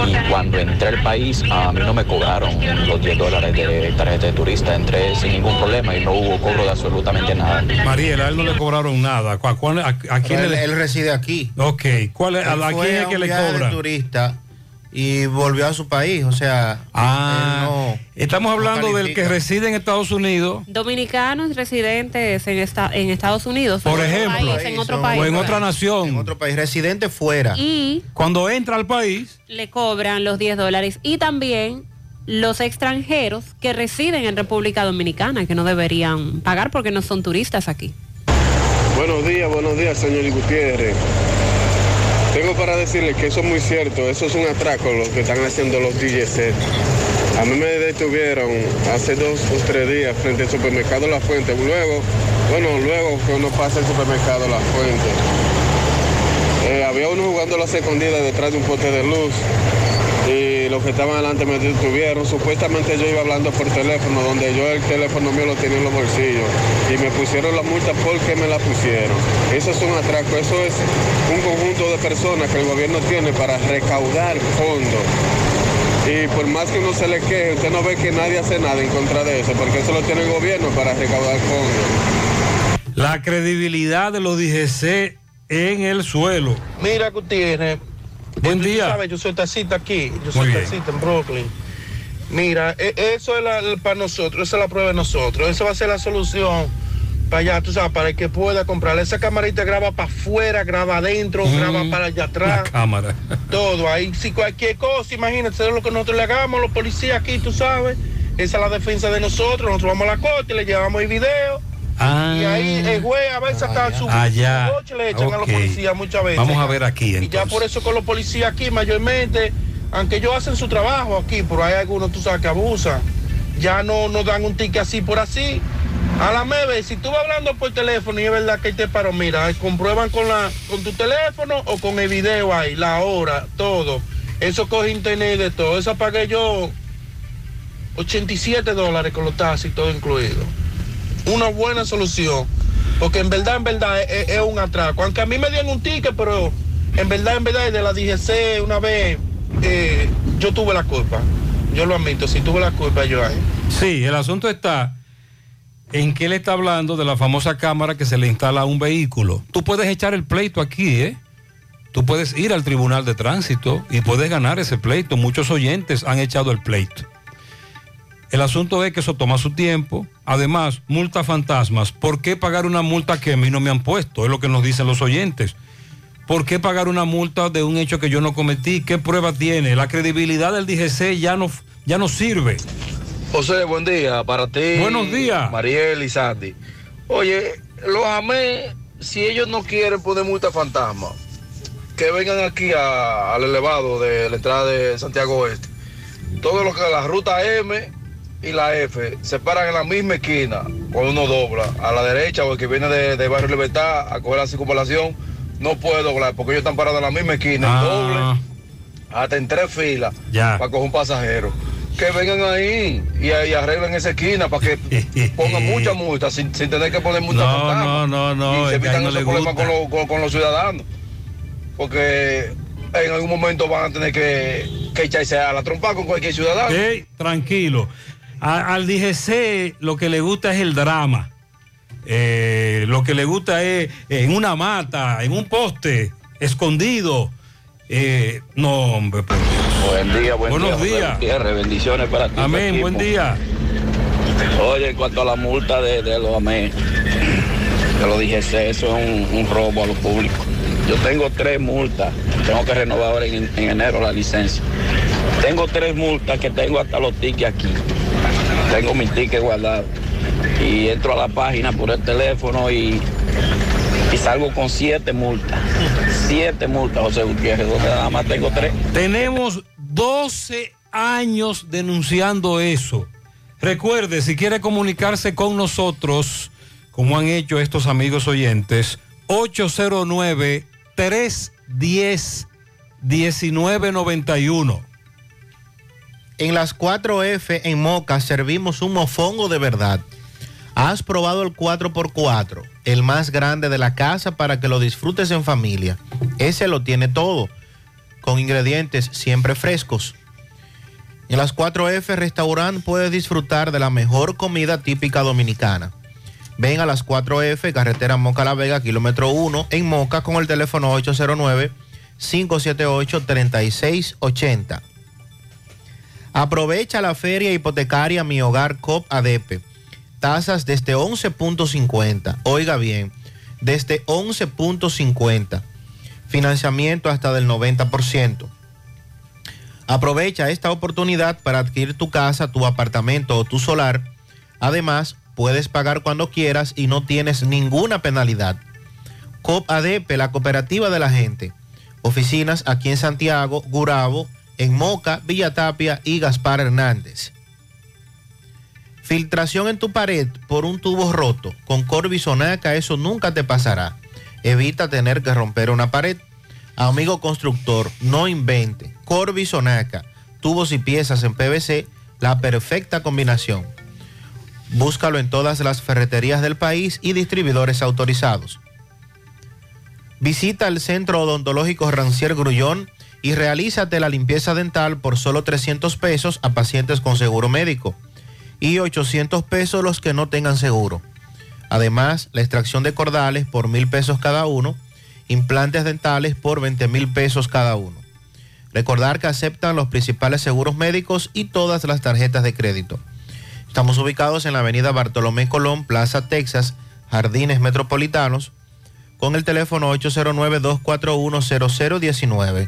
y cuando entré al país a mí no me cobraron los 10 dólares de tarjeta de turista, entré sin ningún problema y no hubo cobro de absolutamente nada. Mariela, a él no le cobraron nada. ¿A, cuál- a- a quién él, le- él reside aquí. Ok, ¿cuál es, a, Él a quién es que le cobran? turista y volvió a su país, o sea, Ah, no- estamos hablando no del que reside en Estados Unidos, Dominicanos residentes en, esta- en Estados Unidos. por en otro ejemplo, país, en otro país. o en otra en nación. otro país, residente fuera. Y Cuando entra al país, le cobran los 10 dólares. Y también los extranjeros que residen en República Dominicana, que no deberían pagar porque no son turistas aquí. Buenos días, buenos días, señor Gutiérrez. Tengo para decirle que eso es muy cierto, eso es un atraco lo que están haciendo los DJC. A mí me detuvieron hace dos o tres días frente al supermercado La Fuente. Luego, bueno, luego que uno pasa el supermercado La Fuente. Eh, había uno jugando las escondidas detrás de un poste de luz los que estaban adelante me detuvieron. Supuestamente yo iba hablando por teléfono, donde yo el teléfono mío lo tenía en los bolsillos y me pusieron la multa porque me la pusieron. Eso es un atraco, eso es un conjunto de personas que el gobierno tiene para recaudar fondos. Y por más que uno se le queje, usted no ve que nadie hace nada en contra de eso, porque eso lo tiene el gobierno para recaudar fondos. la credibilidad de los DGC en el suelo. Mira, Gutiérrez. Buen día. sabes, yo soy taxista aquí. Yo soy taxista en Brooklyn. Mira, e- eso es la- para nosotros, esa es la prueba de nosotros. Eso va a ser la solución para allá, tú sabes, para el que pueda comprar. Esa camarita graba para afuera, graba adentro, Mm. graba para allá atrás. Cámara. Todo. Ahí, si cualquier cosa, imagínate, es lo que nosotros le hagamos, los policías aquí, tú sabes. Esa es la defensa de nosotros. Nosotros vamos a la corte, le llevamos el video. Ah. Y ahí el juez a veces hasta su, Allá. boche le echan a los policías muchas veces. Vamos a ver aquí Y ya por eso con los policías aquí mayormente, aunque ellos hacen su trabajo aquí, pero hay algunos, tú sabes, que abusan. Ya no nos dan un ticket así por así. A la meve, si tú vas hablando por teléfono y es verdad que te paró, mira, comprueban con la con tu teléfono o con el video ahí, la hora, todo. Eso coge internet de todo. Eso pagué yo 87 dólares con los taxis, todo incluido. Una buena solución. Porque en verdad, en verdad, es, es- es un atraco. Aunque a mí me dieron un ticket, pero en verdad, en verdad, de la DGC, una vez, eh, yo tuve la culpa. Yo lo admito, si tuve la culpa yo ahí. Sí, el asunto está en que él está hablando de la famosa cámara que se le instala a un vehículo. Tú puedes echar el pleito aquí, ¿eh? Tú puedes ir al tribunal de tránsito y puedes ganar ese pleito. Muchos oyentes han echado el pleito. El asunto es que eso toma su tiempo. Además, multa fantasmas. ¿Por qué pagar una multa que a mí no me han puesto? Es lo que nos dicen los oyentes. ¿Por qué pagar una multa de un hecho que yo no cometí? ¿Qué prueba tiene? La credibilidad del DGC ya no, ya no sirve. José, buen día para ti. Buenos días. Mariel y Sandy. Oye, los amé, si ellos no quieren poner multa fantasma, que vengan aquí a- al elevado de la entrada de Santiago Oeste. Todo lo que la ruta M y la F se paran en la misma esquina cuando uno dobla a la derecha o el que viene de, de Barrio Libertad a coger la circunvalación no puede doblar porque ellos están parados en la misma esquina, Ah. doble, hasta en tres filas Ya. para coger un pasajero. Que vengan ahí y, y arreglen esa esquina para que [laughs] pongan mucha multa sin, sin tener que poner multa No, no, no, no, Y se evitan no esos le problemas con, los- con- con los ciudadanos. Porque en algún momento van a tener que, que echarse a la trompa con cualquier ciudadano. Ok, tranquilo. A- al DGC lo que le gusta es el drama. Eh, lo que le gusta es en una mata, en un poste, escondido. Eh, no, hombre, por Dios. Buen día, buen Buenos día. días. Bendiciones para ti. Amén, buen día. Oye, en cuanto a la multa de, de los AME, te lo dije, eso es un, un robo a lo público. Yo tengo tres multas, tengo que renovar ahora en, en enero la licencia. Tengo tres multas que tengo hasta los tickets aquí. Tengo mi ticket guardado. Y entro a la página por el teléfono y, y salgo con siete multas. siete multas, José Gutiérrez, donde nada más tengo tres. Tenemos 12 años denunciando eso. Recuerde, si quiere comunicarse con nosotros, como han hecho estos amigos oyentes, 809-310-1991. En las 4F en Moca servimos un mofongo de verdad. Has probado el 4x4, el más grande de la casa para que lo disfrutes en familia. Ese lo tiene todo, con ingredientes siempre frescos. En las 4F Restaurant puedes disfrutar de la mejor comida típica dominicana. Ven a las 4F, carretera Moca La Vega, kilómetro 1, en Moca con el teléfono 809-578-3680. Aprovecha la feria hipotecaria Mi Hogar COP ADP. Tasas desde 11.50. Oiga bien, desde 11.50. Financiamiento hasta del 90%. Aprovecha esta oportunidad para adquirir tu casa, tu apartamento o tu solar. Además, puedes pagar cuando quieras y no tienes ninguna penalidad. COP ADP, la cooperativa de la gente. Oficinas aquí en Santiago, Gurabo, en Moca, Villa Tapia y Gaspar Hernández. Filtración en tu pared por un tubo roto. Con Corbisonaca eso nunca te pasará. Evita tener que romper una pared. Amigo constructor, no invente. Corbisonaca, tubos y piezas en PVC, la perfecta combinación. Búscalo en todas las ferreterías del país y distribuidores autorizados. Visita el Centro Odontológico Rancier Grullón y realízate la limpieza dental por solo 300 pesos a pacientes con seguro médico y 800 pesos los que no tengan seguro. Además, la extracción de cordales por mil pesos cada uno, implantes dentales por 20 mil pesos cada uno. Recordar que aceptan los principales seguros médicos y todas las tarjetas de crédito. Estamos ubicados en la avenida Bartolomé Colón, Plaza Texas, Jardines Metropolitanos, con el teléfono 809-241-0019.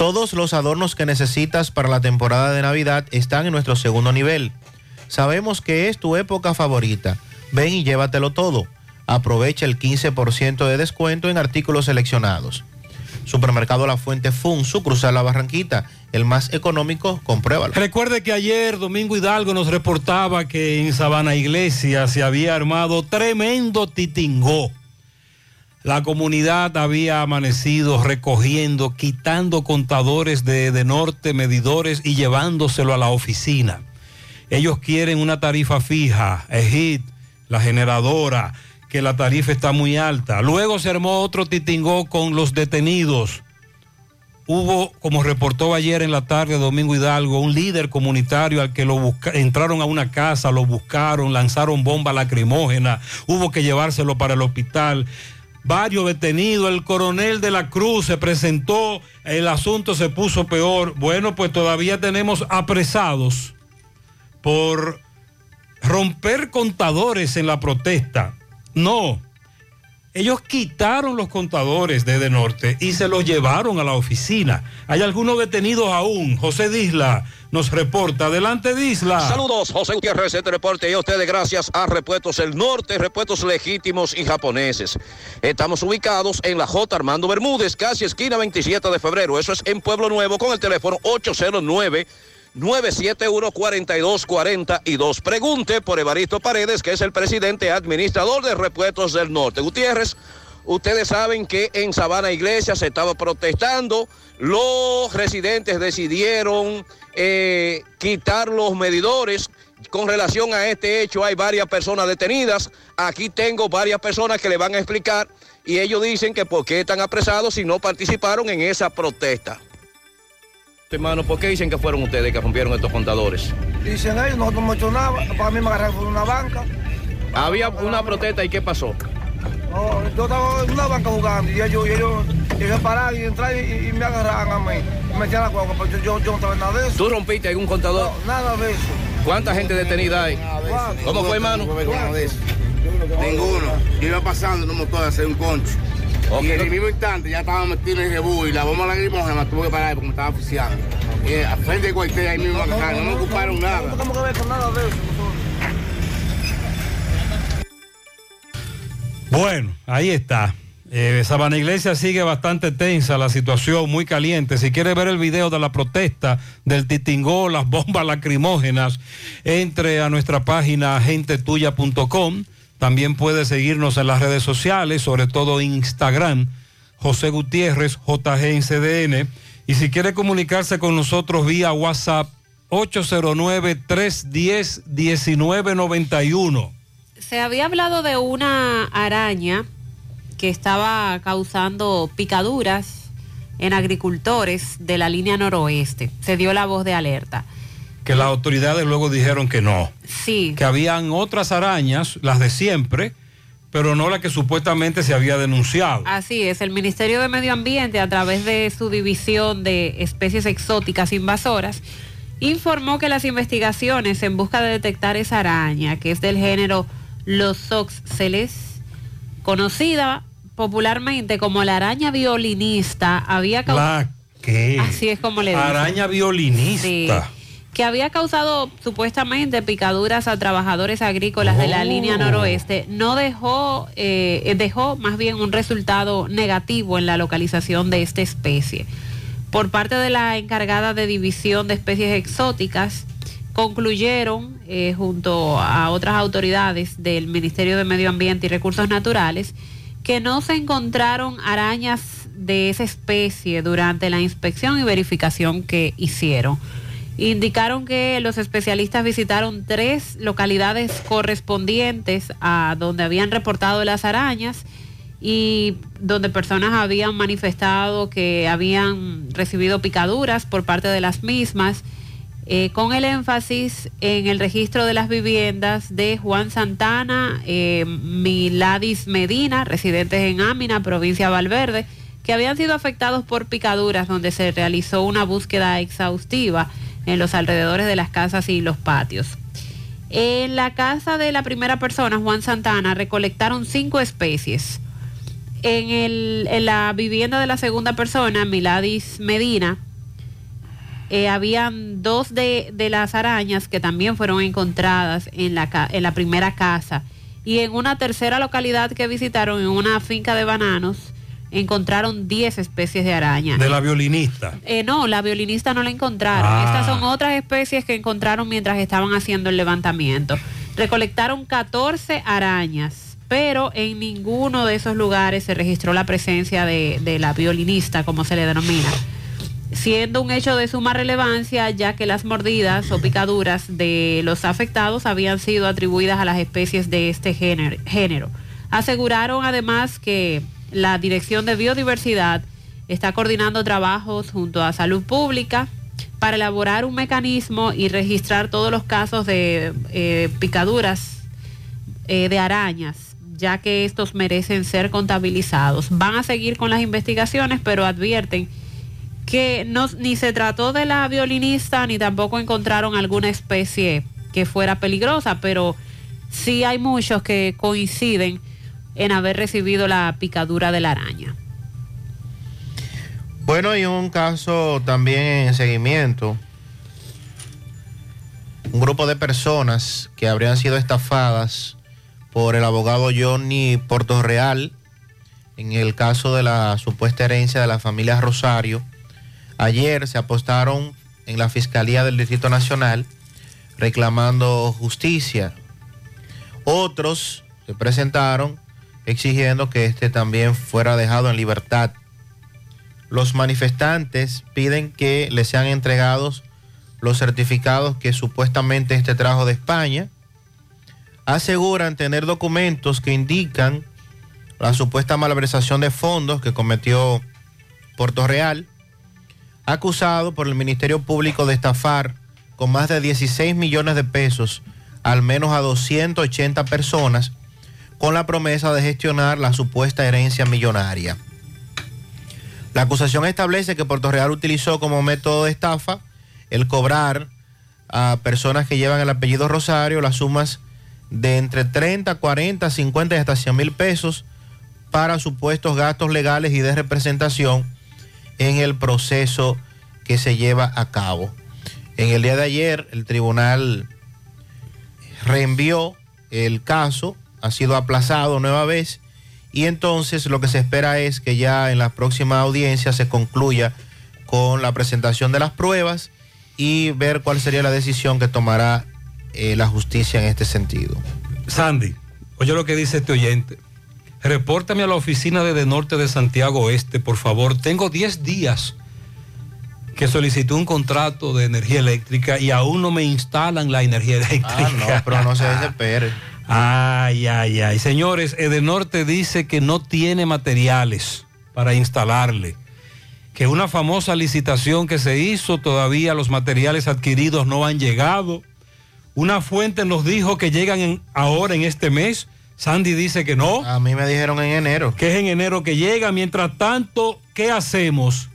Todos los adornos que necesitas para la temporada de Navidad están en nuestro segundo nivel. Sabemos que es tu época favorita. Ven y llévatelo todo. Aprovecha el 15% de descuento en artículos seleccionados. Supermercado La Fuente Fun, su cruzar la Barranquita, el más económico, compruébalo. Recuerde que ayer Domingo Hidalgo nos reportaba que en Sabana Iglesia se había armado tremendo titingó. La comunidad había amanecido recogiendo, quitando contadores de, de norte, medidores y llevándoselo a la oficina. Ellos quieren una tarifa fija, EGIT, la generadora, que la tarifa está muy alta. Luego se armó otro titingó con los detenidos. Hubo, como reportó ayer en la tarde Domingo Hidalgo, un líder comunitario al que lo entraron a una casa, lo buscaron, lanzaron bomba lacrimógena, hubo que llevárselo para el hospital. Varios detenidos, el coronel de la Cruz se presentó, el asunto se puso peor. Bueno, pues todavía tenemos apresados por romper contadores en la protesta. No, ellos quitaron los contadores desde Norte y se los llevaron a la oficina. Hay algunos detenidos aún. José Disla nos reporta. Adelante, Disla. Saludos, José Gutiérrez, este reporte y a ustedes gracias a Repuestos El Norte, repuestos legítimos y japoneses. Estamos ubicados en la J. Armando Bermúdez, casi esquina 27 de febrero. Eso es en Pueblo Nuevo con el teléfono 809. 971-4242. Pregunte por Evaristo Paredes, que es el presidente administrador de Repuestos del Norte. Gutiérrez, ustedes saben que en Sabana Iglesia se estaba protestando. Los residentes decidieron eh, quitar los medidores. Con relación a este hecho hay varias personas detenidas. Aquí tengo varias personas que le van a explicar y ellos dicen que por qué están apresados si no participaron en esa protesta. Hermano, ¿por qué dicen que fueron ustedes que rompieron estos contadores? Dicen ellos, nosotros no hemos hecho nada, para mí me agarraron por una banca. Había una protesta y ¿qué pasó? No, yo estaba en una banca jugando y ellos, y ellos se pararon y entraron y, y me agarraron a mí. Me metían a la guagua, pero yo, yo, yo no sabía nada de eso. ¿Tú rompiste algún contador? No, nada de eso. ¿Cuánta gente detenida hay? ¿Cómo fue, hermano? Ninguno. Yo iba pasando en un motor a hacer un concho. Y en el mismo instante ya estaba metido en el rebú y la bomba lacrimógena tuve que parar porque me estaba oficiando. Y a frente del cuartel ahí mismo acá, no me ocuparon nada. No tenemos que ver con nada de eso. Bueno, ahí está. Eh, Sabana Iglesia sigue bastante tensa la situación, muy caliente. Si quiere ver el video de la protesta del Titingó, las bombas [laughs] lacrimógenas, entre a nuestra página gentetuya.com. También puede seguirnos en las redes sociales, sobre todo Instagram, José Gutiérrez, JGNCDN. Y si quiere comunicarse con nosotros vía WhatsApp, 809-310-1991. Se había hablado de una araña que estaba causando picaduras en agricultores de la línea noroeste. Se dio la voz de alerta. Que las autoridades luego dijeron que no. Sí. que habían otras arañas, las de siempre, pero no la que supuestamente se había denunciado. Así es, el Ministerio de Medio Ambiente, a través de su división de especies exóticas invasoras, informó que las investigaciones en busca de detectar esa araña, que es del género Losoxceles, conocida popularmente como la araña violinista, había causado... La que Así es como le dicen. araña violinista. Sí. Que había causado supuestamente picaduras a trabajadores agrícolas de la Oh. línea noroeste, no dejó, eh, dejó más bien un resultado negativo en la localización de esta especie. Por parte de la encargada de división de especies exóticas, concluyeron, eh, junto a otras autoridades del Ministerio de Medio Ambiente y Recursos Naturales, que no se encontraron arañas de esa especie durante la inspección y verificación que hicieron. Indicaron que los especialistas visitaron tres localidades correspondientes a donde habían reportado las arañas y donde personas habían manifestado que habían recibido picaduras por parte de las mismas, eh, con el énfasis en el registro de las viviendas de Juan Santana, eh, Miladis Medina, residentes en Ámina, provincia de Valverde, que habían sido afectados por picaduras donde se realizó una búsqueda exhaustiva en los alrededores de las casas y los patios. En la casa de la primera persona, Juan Santana, recolectaron cinco especies. En, el- en la vivienda de la segunda persona, Miladis Medina, eh, habían dos de, de las arañas que también fueron encontradas en la, en la primera casa. Y en una tercera localidad que visitaron, en una finca de bananos, encontraron 10 especies de araña. De la violinista. Eh, no, la violinista no la encontraron. Ah. Estas son otras especies que encontraron mientras estaban haciendo el levantamiento. Recolectaron 14 arañas, pero en ninguno de esos lugares se registró la presencia de, de la violinista, como se le denomina. Siendo un hecho de suma relevancia, ya que las mordidas o picaduras de los afectados habían sido atribuidas a las especies de este género. género. Aseguraron además que la Dirección de Biodiversidad está coordinando trabajos junto a Salud Pública para elaborar un mecanismo y registrar todos los casos de eh, picaduras eh, de arañas, ya que estos merecen ser contabilizados. Van a seguir con las investigaciones, pero advierten que no, ni se trató de la violinista ni tampoco encontraron alguna especie que fuera peligrosa, pero sí hay muchos que coinciden en haber recibido la picadura de la araña. Bueno, y un caso también en seguimiento. Un grupo de personas que habrían sido estafadas por el abogado Johnny Portorreal en el caso de la supuesta herencia de la familia Rosario. Ayer se apostaron en la Fiscalía del Distrito Nacional reclamando justicia. Otros se presentaron exigiendo que este también fuera dejado en libertad. Los manifestantes piden que les sean entregados los certificados que supuestamente este trajo de España. Aseguran tener documentos que indican la supuesta malversación de fondos que cometió Puerto Real, acusado por el Ministerio Público de estafar con más de 16 millones de pesos al menos a 280 personas con la promesa de gestionar la supuesta herencia millonaria. La acusación establece que Puerto Real utilizó como método de estafa el cobrar a personas que llevan el apellido Rosario las sumas de entre 30, 40, 50 y hasta 100 mil pesos para supuestos gastos legales y de representación en el proceso que se lleva a cabo. En el día de ayer el tribunal reenvió el caso, ha sido aplazado nueva vez y entonces lo que se espera es que ya en la próxima audiencia se concluya con la presentación de las pruebas y ver cuál sería la decisión que tomará eh, la justicia en este sentido. Sandy, oye lo que dice este oyente. Repórtame a la oficina de, de Norte de Santiago Oeste, por favor. Tengo 10 días que solicité un contrato de energía eléctrica y aún no me instalan la energía eléctrica. Ah, no, pero no se desespere. Ay, ay, ay. Señores, Edenorte dice que no tiene materiales para instalarle. Que una famosa licitación que se hizo, todavía los materiales adquiridos no han llegado. Una fuente nos dijo que llegan en- ahora en este mes. Sandy dice que no. A mí me dijeron en enero. Que es en enero que llega. Mientras tanto, ¿qué hacemos?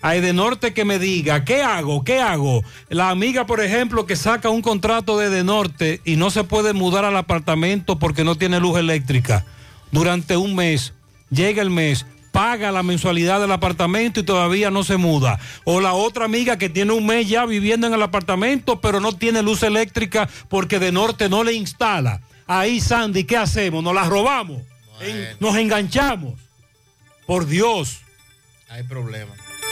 A Edenorte que me diga, ¿qué hago? ¿Qué hago? La amiga, por ejemplo, que saca un contrato de Edenorte y no se puede mudar al apartamento porque no tiene luz eléctrica durante un mes. Llega el mes, paga la mensualidad del apartamento y todavía no se muda. O la otra amiga que tiene un mes ya viviendo en el apartamento pero no tiene luz eléctrica porque de norte no le instala. Ahí, Sandy, ¿qué hacemos? ¿Nos la robamos? En- ¿Nos enganchamos? Por Dios. Hay problema.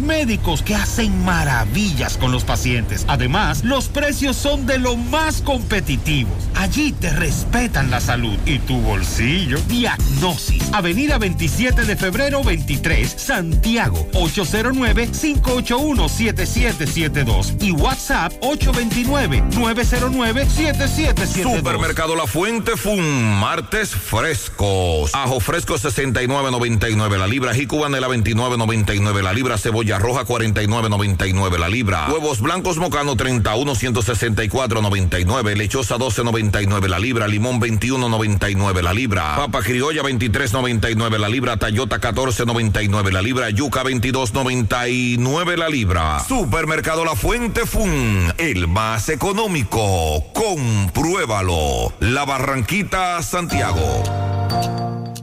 médicos que hacen maravillas con los pacientes. Además, los precios son de lo más competitivos. Allí te respetan la salud y tu bolsillo. Diagnosis. Avenida 27 de febrero 23, Santiago. 809-581-7772. Y WhatsApp 829-909-7772. Supermercado La Fuente Fun, martes frescos. Ajo fresco 69.99 la libra, jicubanela 29.99 la libra, cebolla roja 49.99 la libra. Huevos blancos mocano 31 164.99, lechosa 12.99 la libra, limón 21.99 la libra. Papa criolla 23.99 la libra, tayota 14.99 la libra, yuca 22.99 la libra. Supermercado La Fuente Fun, el más económico. Compruébalo. La Barranquita, Santiago.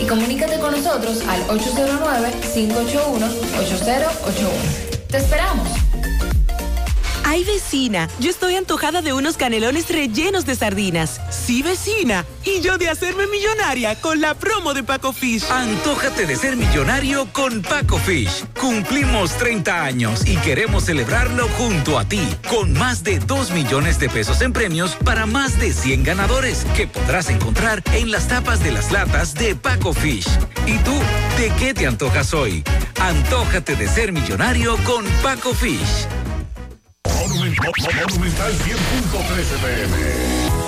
y comunícate con nosotros al 809-581-8081. ¡Te esperamos! Ay, vecina, yo estoy antojada de unos canelones rellenos de sardinas. Sí, vecina. Y yo de hacerme millonaria con la promo de Paco Fish. Antójate de ser millonario con Paco Fish. Cumplimos 30 años y queremos celebrarlo junto a ti, con más de 2 millones de pesos en premios para más de 100 ganadores que podrás encontrar en las tapas de las latas de Paco Fish. ¿Y tú, de qué te antojas hoy? Antójate de ser millonario con Paco Fish. Monumental 100.13 pm.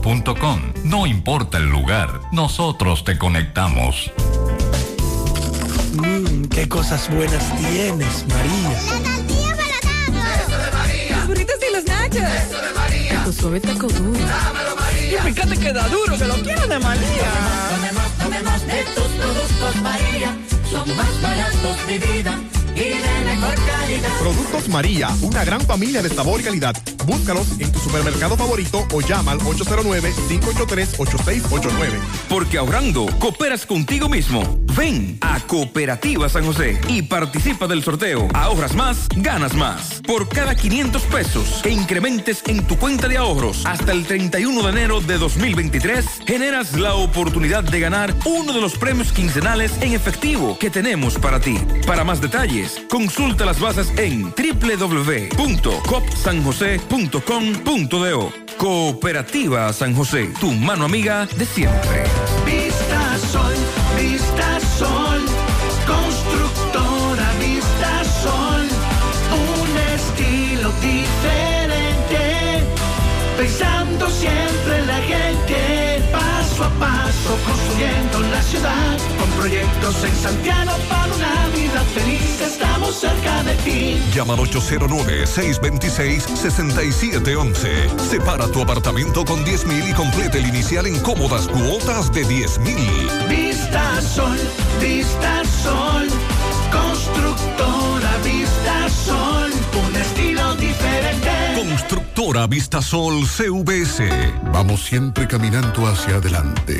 Grupointernet.com no importa el lugar, nosotros te conectamos. Mmm, qué cosas buenas tienes, María. La tortilla para Eso de María. Los burritos y los nachos. Eso de María. Tu suave taco duro. Dámelo, María. Y fíjate que da duro, que lo quiero de María. Tomemos, tomemos de tus productos, María. Son más baratos de vida y de mejor calidad. Productos María, una gran familia de sabor y calidad. Búscalos en tu supermercado favorito o llama al 809-583-8689. Porque ahorrando, cooperas contigo mismo. Ven a Cooperativa San José y participa del sorteo. Ahorras más, ganas más. Por cada 500 pesos que incrementes en tu cuenta de ahorros hasta el 31 de enero de 2023, generas la oportunidad de ganar uno de los premios quincenales en efectivo que tenemos para ti. Para más detalles, consulta las bases en www.copsanjose.com.do. Cooperativa San José, tu mano amiga de siempre. Vista Sol, Vista Sol, constructora Vista Sol, un estilo diferente, pensando siempre en la gente, paso a paso construyendo la ciudad, proyectos en Santiago para una vida feliz, estamos cerca de ti. Llama al 809-626-6711. Separa tu apartamento con 10 mil y complete el inicial en cómodas cuotas de 10 mil. Vista Sol, Vista Sol, constructora Vista Sol, un estilo diferente. Constructora Vistasol CVS. Vamos siempre caminando hacia adelante,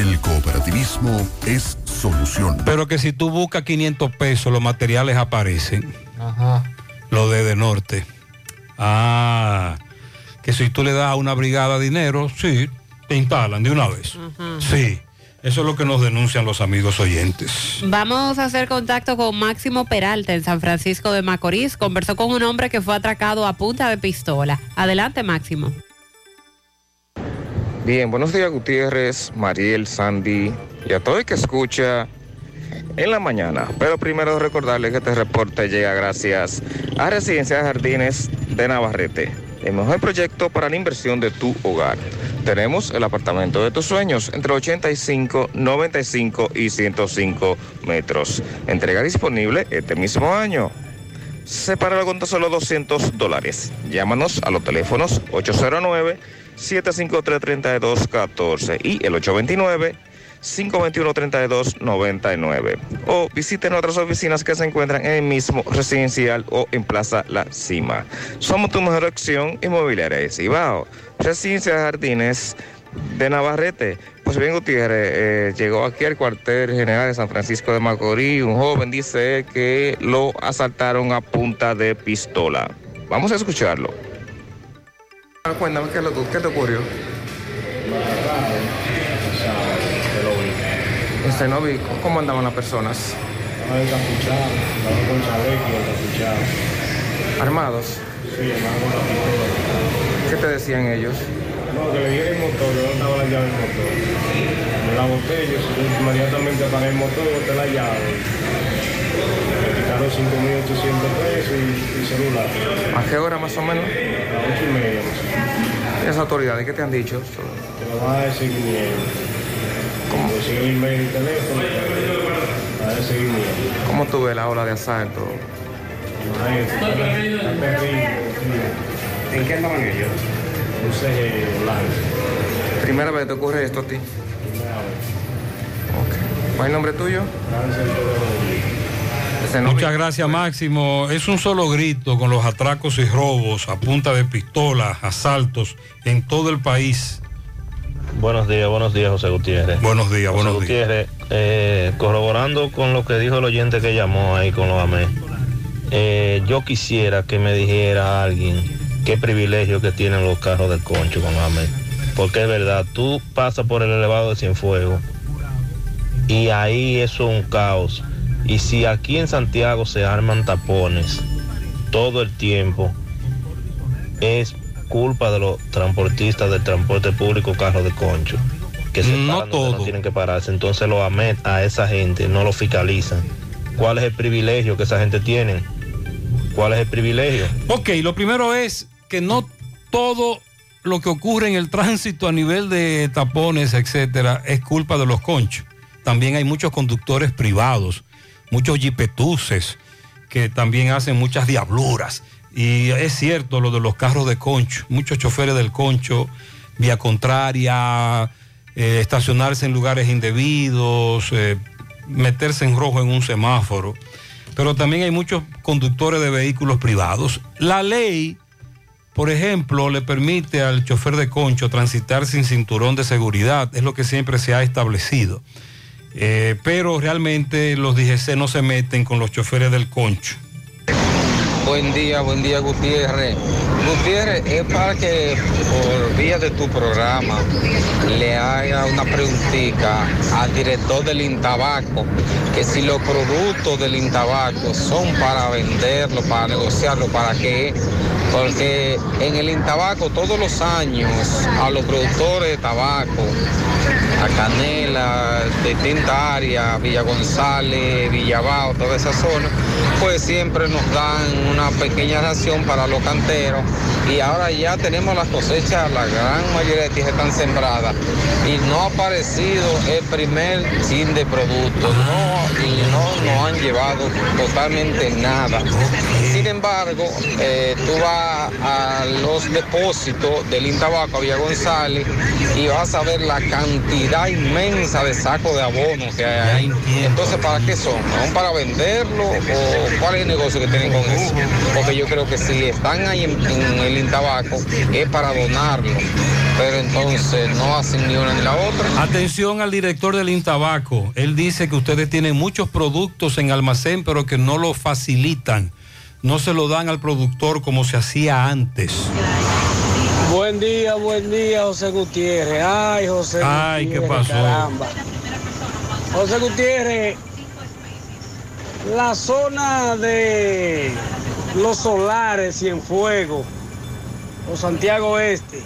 El cooperativismo es solución. Pero que si tú buscas 500 pesos, los materiales aparecen. Ajá. Lo de de norte. Ah, que si tú le das a una brigada dinero, sí, te instalan de una vez. Sí, eso es lo que nos denuncian los amigos oyentes. Vamos a hacer contacto con Máximo Peralta en San Francisco de Macorís. Conversó con un hombre que fue atracado a punta de pistola. Adelante, Máximo. Bien, buenos días Gutiérrez, Mariel, Sandy y a todo el que escucha en la mañana. Pero primero recordarle que este reporte llega gracias a Residencia Jardines de Navarrete, el mejor proyecto para la inversión de tu hogar. Tenemos el apartamento de tus sueños entre 85, 95 y 105 metros. Entrega disponible este mismo año. Sepáralo con tan solo 200 dólares. Llámanos a los teléfonos 809-753-3214 y el 829-521-3299. O visiten otras oficinas que se encuentran en el mismo residencial o en Plaza La Cima. Somos tu mejor opción inmobiliaria de Cibao. Residencia de Jardines de Navarrete. Pues bien, Gutiérrez, eh, llegó aquí al cuartel general de San Francisco de Macorís. Un joven dice que lo asaltaron a punta de pistola. Vamos a escucharlo. Cuéntame, ¿qué, lo qué te ocurrió? Este no vi cómo andaban las personas. ¿Armados? Sí, estaban con la pistola. ¿Qué te decían ellos? No, que le dieron el motor, que no estaba la llave del motor. Me la boté, yo inmediatamente apagué el motor, boté la llave. Me quitaron 5.800 pesos y, y celular. ¿A qué hora más o menos? A las ocho y media más o menos. ¿Esas autoridades qué te han dicho? Que lo van a dar seguimiento. Como decía el email y el teléfono, va a seguimiento. ¿Cómo tú ves la ola de asalto? Está terrible. ¿En qué andaban ellos? Un CG blanco. ¿Primera vez te ocurre esto a ti? ¿Cuál es el nombre tuyo? Muchas gracias, Máximo. Es un solo grito con los atracos y robos a punta de pistolas, asaltos en todo el país. Buenos días, buenos días, José Gutiérrez. Buenos días, José buenos días. Gutiérrez, eh, corroborando con lo que dijo el oyente que llamó ahí con los AME, eh, yo quisiera que me dijera alguien qué privilegio que tienen los carros del concho con. Porque es verdad, tú pasas por el elevado de Cienfuegos y ahí eso es un caos. Y si aquí en Santiago se arman tapones todo el tiempo, es culpa de los transportistas del transporte público carro de concho que se No paran donde no tienen que pararse entonces los AMET a esa gente no lo fiscalizan ¿cuál es el privilegio que esa gente tiene? ¿cuál es el privilegio? Ok, lo primero es que no todo lo que ocurre en el tránsito a nivel de tapones, etcétera, es culpa de los conchos. También hay muchos conductores privados, muchos jipetuses que también hacen muchas diabluras. Y es cierto lo de los carros de concho, muchos choferes del concho, vía contraria, eh, estacionarse en lugares indebidos, eh, meterse en rojo en un semáforo. Pero también hay muchos conductores de vehículos privados. La ley, por ejemplo, le permite al chofer de concho transitar sin cinturón de seguridad, es lo que siempre se ha establecido. Eh, pero realmente los DGC no se meten con los choferes del concho. Buen día, buen día Gutiérrez. Gutiérrez, es para que por vía de tu programa le haga una preguntita al director del Intabaco, que si los productos del Intabaco son para venderlo, para negociarlo, para qué, porque en el Intabaco todos los años a los productores de tabaco, a Canela, de distintas áreas, Villa González, Villabao, toda esa zona, pues siempre nos dan una pequeña ración para los canteros. Y ahora ya tenemos las cosechas, la gran mayoría de tierras están sembradas. Y no ha aparecido el primer sin de productos, no, y no nos han llevado totalmente nada. Sin embargo, eh, tú vas a los depósitos del Intabaco, Villa González, y vas a ver la cantidad inmensa de sacos de abono que hay ahí. Entonces, ¿para qué son? ¿Son para venderlo o cuál es el negocio que tienen con eso? Porque yo creo que si están ahí en el Intabaco es para donarlo, pero entonces no hacen ni una ni la otra. Atención al director del Intabaco. Él dice que ustedes tienen muchos productos en almacén, pero que no lo facilitan. No se lo dan al productor como se hacía antes. Buen día, buen día, José Gutiérrez. Ay, José Ay, ¿qué Gutiérrez, pasó? caramba. José Gutiérrez, la zona de los solares y en fuego, o Santiago Este.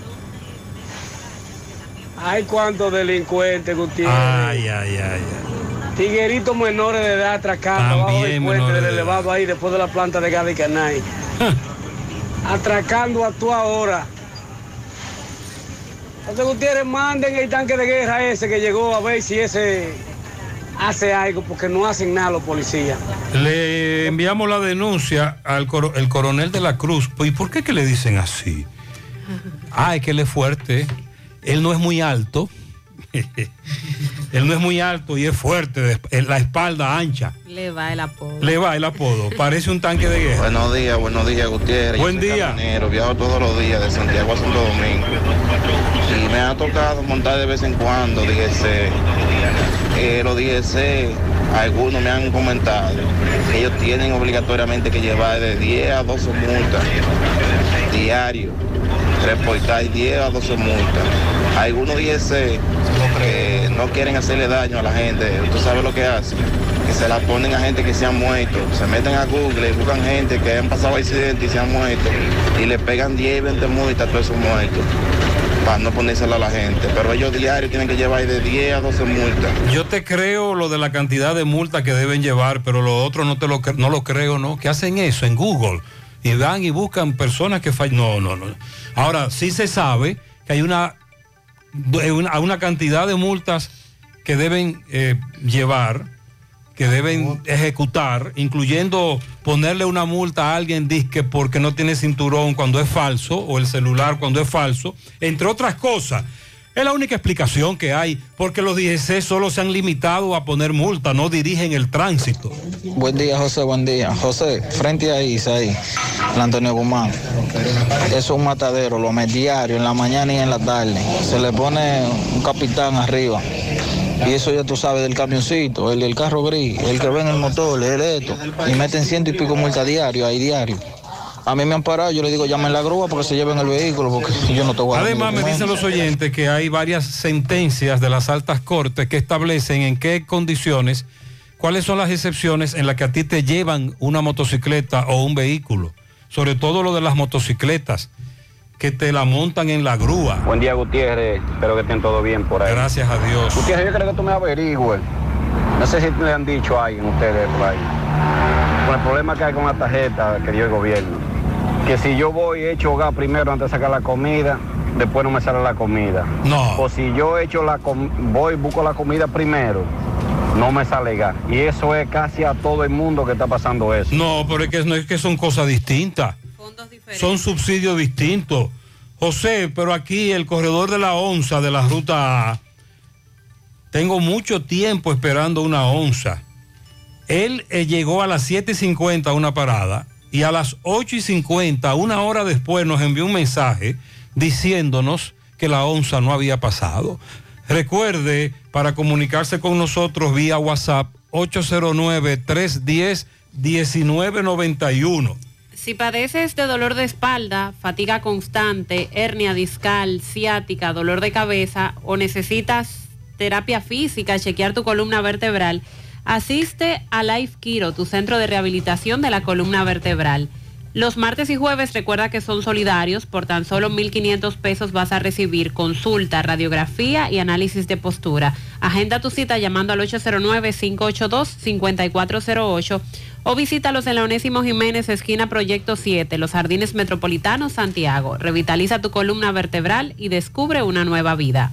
Hay cuántos delincuentes, Gutiérrez. Ay, ay, ay. Tigueritos menores de edad atracando abajo del puente del de elevado ahí después de la planta de gas de Canay. [laughs] atracando a tú ahora. José Gutiérrez, manden el tanque de guerra ese que llegó a ver si ese hace algo, porque no hacen nada los policías. Le enviamos la denuncia al coro- el coronel de la Cruz. ¿Y por qué que le dicen así? Ah, es que él es fuerte. Él no es muy alto. [laughs] él no es muy alto y es fuerte. La espalda ancha. Le va el apodo. Le va el apodo. Parece un tanque de guerra. Buenos días, buenos días, Gutiérrez. Buen día. viajo todos los días de Santiago a Santo Domingo. Y me ha tocado montar de vez en cuando, DGC. Eh, los DGC, algunos me han comentado que ellos tienen obligatoriamente que llevar de 10 a 12 multas diario, reportar 10 a 12 multas. Algunos IEC no quieren hacerle daño a la gente, ¿tú sabes lo que hacen? Que se la ponen a gente que se han muerto, se meten a Google y buscan gente que han pasado accidentes y se han muerto y le pegan 10 y 20 multas a todos esos muertos para no ponérselo a la gente. Pero ellos diario tienen que llevar de 10 a 12 multas. Yo te creo lo de la cantidad de multas que deben llevar, pero lo otro no te lo, no lo creo, ¿no? Que hacen eso en Google y van y buscan personas que fallan. No, no, no. Ahora, sí se sabe que hay una, una, una cantidad de multas que deben eh, llevar, que deben ejecutar, incluyendo ponerle una multa a alguien disque porque no tiene cinturón cuando es falso, o el celular cuando es falso, entre otras cosas. Es la única explicación que hay, porque los DGC solo se han limitado a poner multa, no dirigen el tránsito. Buen día, José, buen día. José, frente a Isa ahí, el Antonio Guzmán. Es un matadero, lo met diario, en la mañana y en la tarde. Se le pone un capitán arriba. Y eso ya tú sabes del camioncito, el del carro gris, el que ve en el motor, el esto. Y meten ciento y pico multa diario, ahí diario. A mí me han parado, yo le digo, llamen la grúa porque se lleven el vehículo, porque yo no te voy a Además, me dicen los oyentes que hay varias sentencias de las altas cortes que establecen en qué condiciones, cuáles son las excepciones en las que a ti te llevan una motocicleta o un vehículo. Sobre todo lo de las motocicletas, que te la montan en la grúa. Buen día, Gutiérrez. Espero que estén todo bien por ahí. Gracias a Dios. Gutiérrez, yo creo que tú me averigües. No sé si le han dicho a alguien ustedes por ahí. Con el problema que hay con la tarjeta que dio el gobierno. Que si yo voy y echo hogar primero antes de sacar la comida, después no me sale la comida. No. O si yo echo la com- voy y busco la comida primero, no me sale gas. Y eso es casi a todo el mundo que está pasando eso. No, pero es que, no es que son cosas distintas. Son subsidios distintos. José, pero aquí el corredor de la onza de la ruta A, tengo mucho tiempo esperando una onza. Él eh, llegó a las 7.50 a una parada y a las 8.50, una hora después, nos envió un mensaje diciéndonos que la onza no había pasado. Recuerde, para comunicarse con nosotros vía WhatsApp, 809-310-1991. Si padeces de dolor de espalda, fatiga constante, hernia discal, ciática, dolor de cabeza o necesitas terapia física, chequear tu columna vertebral, asiste a Life Kiro, tu centro de rehabilitación de la columna vertebral. Los martes y jueves recuerda que son solidarios, por tan solo 1.500 pesos vas a recibir consulta, radiografía y análisis de postura. Agenda tu cita llamando al 809-582-5408 o visítalos en la Onésimo Jiménez, esquina Proyecto 7, Los Jardines Metropolitanos, Santiago. Revitaliza tu columna vertebral y descubre una nueva vida.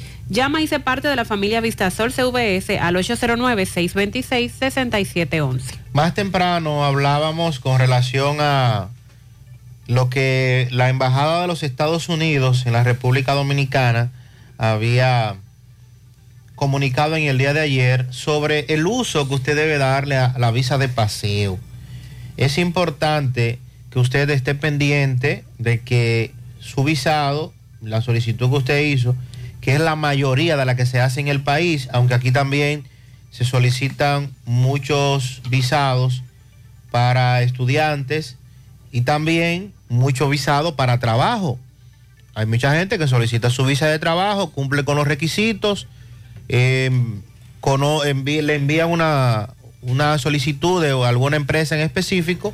Llama y se parte de la familia Vistasol CVS al 809-626-6711. Más temprano hablábamos con relación a lo que la Embajada de los Estados Unidos en la República Dominicana había comunicado en el día de ayer sobre el uso que usted debe darle a la visa de paseo. Es importante que usted esté pendiente de que su visado, la solicitud que usted hizo, que es la mayoría de la que se hace en el país, aunque aquí también se solicitan muchos visados para estudiantes y también mucho visado para trabajo. Hay mucha gente que solicita su visa de trabajo, cumple con los requisitos, envi- le envían una, una solicitud de alguna empresa en específico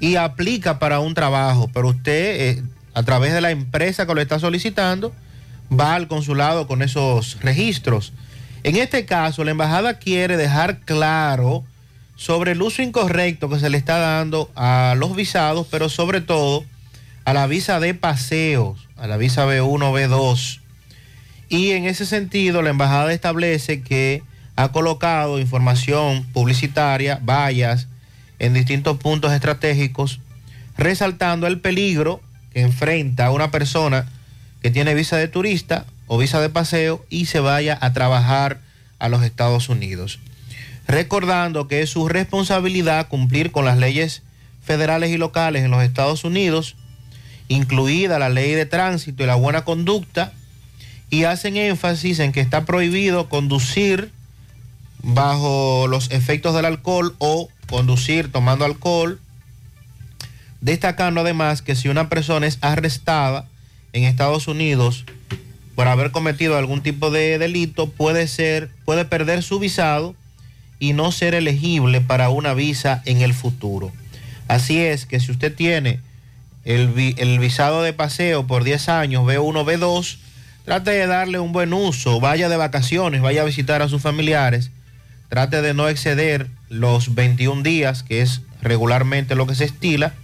y aplica para un trabajo, pero usted eh, a través de la empresa que lo está solicitando va al consulado con esos registros. En este caso, la embajada quiere dejar claro sobre el uso incorrecto que se le está dando a los visados, pero sobre todo a la visa de paseos, a la visa B1, B2. Y en ese sentido, la embajada establece que ha colocado información publicitaria, vallas, en distintos puntos estratégicos, resaltando el peligro que enfrenta una persona que tiene visa de turista o visa de paseo y se vaya a trabajar a los Estados Unidos. Recordando que es su responsabilidad cumplir con las leyes federales y locales en los Estados Unidos, incluida la ley de tránsito y la buena conducta, y hacen énfasis en que está prohibido conducir bajo los efectos del alcohol o conducir tomando alcohol, destacando además que si una persona es arrestada en Estados Unidos por haber cometido algún tipo de delito, puede ser, puede perder su visado y no ser elegible para una visa en el futuro. Así es que si usted tiene el, vi- el visado de paseo por 10 años, B1, B2, trate de darle un buen uso, vaya de vacaciones, vaya a visitar a sus familiares, trate de no exceder los 21 días, que es regularmente lo que se estila,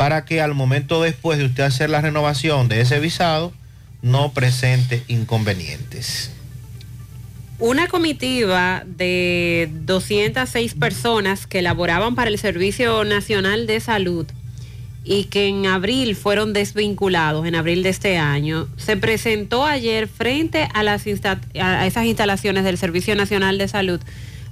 para que al momento después de usted hacer la renovación de ese visado, no presente inconvenientes. Una comitiva de 206 personas que laboraban para el Servicio Nacional de Salud y que en abril fueron desvinculados, en abril de este año, se presentó ayer frente a, las a esas instalaciones del Servicio Nacional de Salud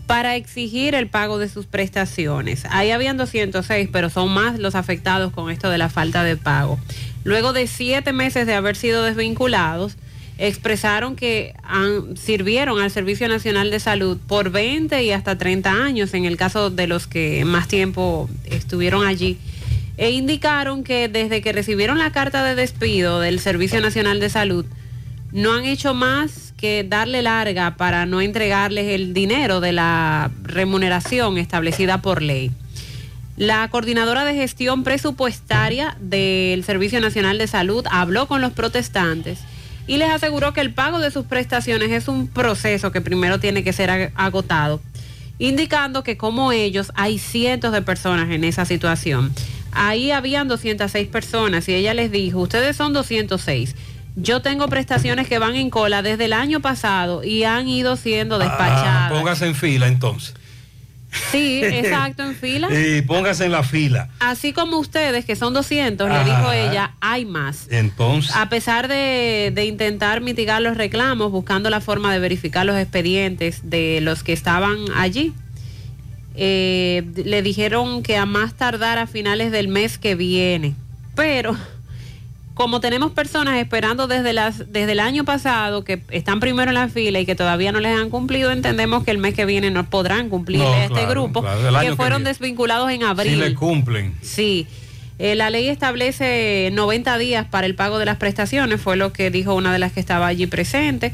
para exigir el pago de sus prestaciones. Ahí habían 206, pero son más los afectados con esto de la falta de pago. Luego de siete meses de haber sido desvinculados, expresaron que sirvieron al Servicio Nacional de Salud por 20 y hasta 30 años, en el caso de los que más tiempo estuvieron allí, e indicaron que desde que recibieron la carta de despido del Servicio Nacional de Salud, no han hecho más que darle larga para no entregarles el dinero de la remuneración establecida por ley. La coordinadora de gestión presupuestaria del Servicio Nacional de Salud habló con los protestantes y les aseguró que el pago de sus prestaciones es un proceso que primero tiene que ser ag- agotado, indicando que como ellos hay cientos de personas en esa situación. Ahí habían 206 personas y ella les dijo, ustedes son 206. Yo tengo prestaciones que van en cola desde el año pasado y han ido siendo despachadas. Ah, póngase en fila entonces. Sí, exacto, en fila. [laughs] Y póngase en la fila. Así como ustedes, que son 200, le dijo ella, hay más. Entonces. A pesar de, de intentar mitigar los reclamos, buscando la forma de verificar los expedientes de los que estaban allí, eh, le dijeron que a más tardar a finales del mes que viene. Pero como tenemos personas esperando desde, las, desde el año pasado que están primero en la fila y que todavía no les han cumplido, entendemos que el mes que viene no podrán No, a este claro, grupo claro, que fueron desvinculados en Si abril. le cumplen. Sí. Eh, la ley establece 90 días para el pago de las prestaciones, fue lo que dijo una de las que estaba allí presente.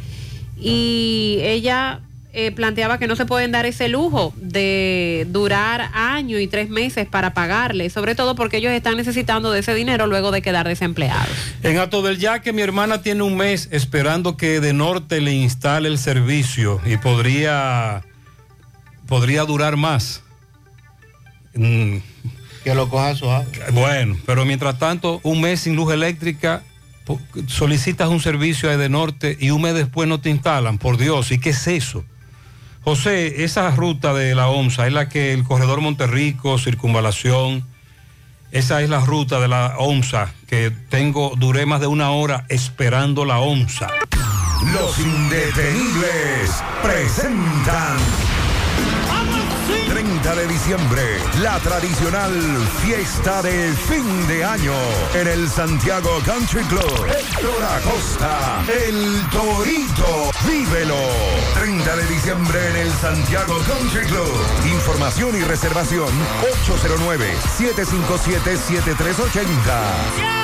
Y ella eh, planteaba que no se pueden dar ese lujo de durar año y tres meses para pagarle, sobre todo porque ellos están necesitando de ese dinero luego de quedar desempleados. En Alto del Yaque mi hermana tiene un mes esperando que de norte le instale el servicio y podría podría durar más. Mm, Que lo coja suave. Bueno, pero mientras tanto, un mes sin luz eléctrica, solicitas un servicio a de norte y un mes después no te instalan, por Dios, ¿y qué es eso? José, esa ruta de la OMSA es la que el corredor Monterrico, circunvalación, esa es la ruta de la OMSA, que tengo, duré más de una hora esperando la OMSA. Los indetenibles presentan 30 de diciembre, la tradicional fiesta de fin de año en el Santiago Country Club. Héctor Acosta, el Torito, vívelo. 30 de diciembre en el Santiago Country Club. Información y reservación 809-757-7380.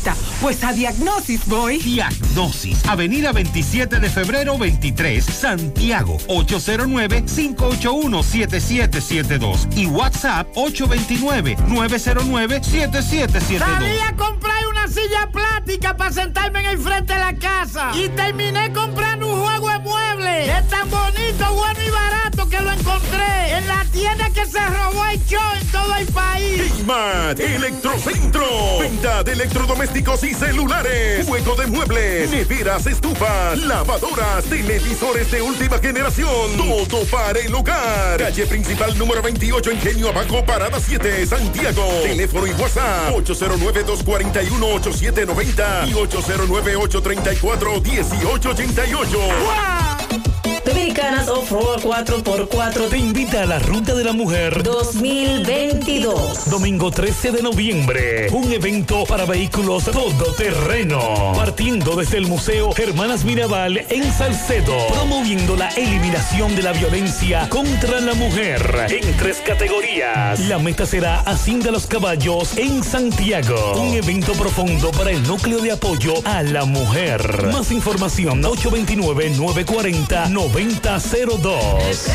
pues a Diagnosis voy. Diagnosis, Avenida 27 de febrero 23, Santiago, 809-581-7772 y WhatsApp 829-909-7772. Salí a comprar una silla plástica para sentarme en el frente de la casa y terminé comprando un juego de muebles. Es tan bonito, bueno y barato que lo encontré en la tienda que se robó el show en todo el país. Smart Electrocentro. Venta de electrodomésticos y celulares. Juego de muebles, neveras, estufas, lavadoras, televisores de última generación. Todo para el hogar. Calle principal número 28, Ingenio Abajo, Parada 7, Santiago. Teléfono y WhatsApp 809-241-8790 y 809-834-1888. Dominicanas Off-Road 4x4 te invita a la Ruta de la Mujer 2022. Domingo 13 de noviembre. Un evento para vehículos todoterreno. Partiendo desde el Museo Hermanas Mirabal en Salcedo. Promoviendo la eliminación de la violencia contra la mujer en tres categorías. La meta será Hacienda los Caballos en Santiago. Un evento profundo para el núcleo de apoyo a la mujer. Más información 829 940 9002.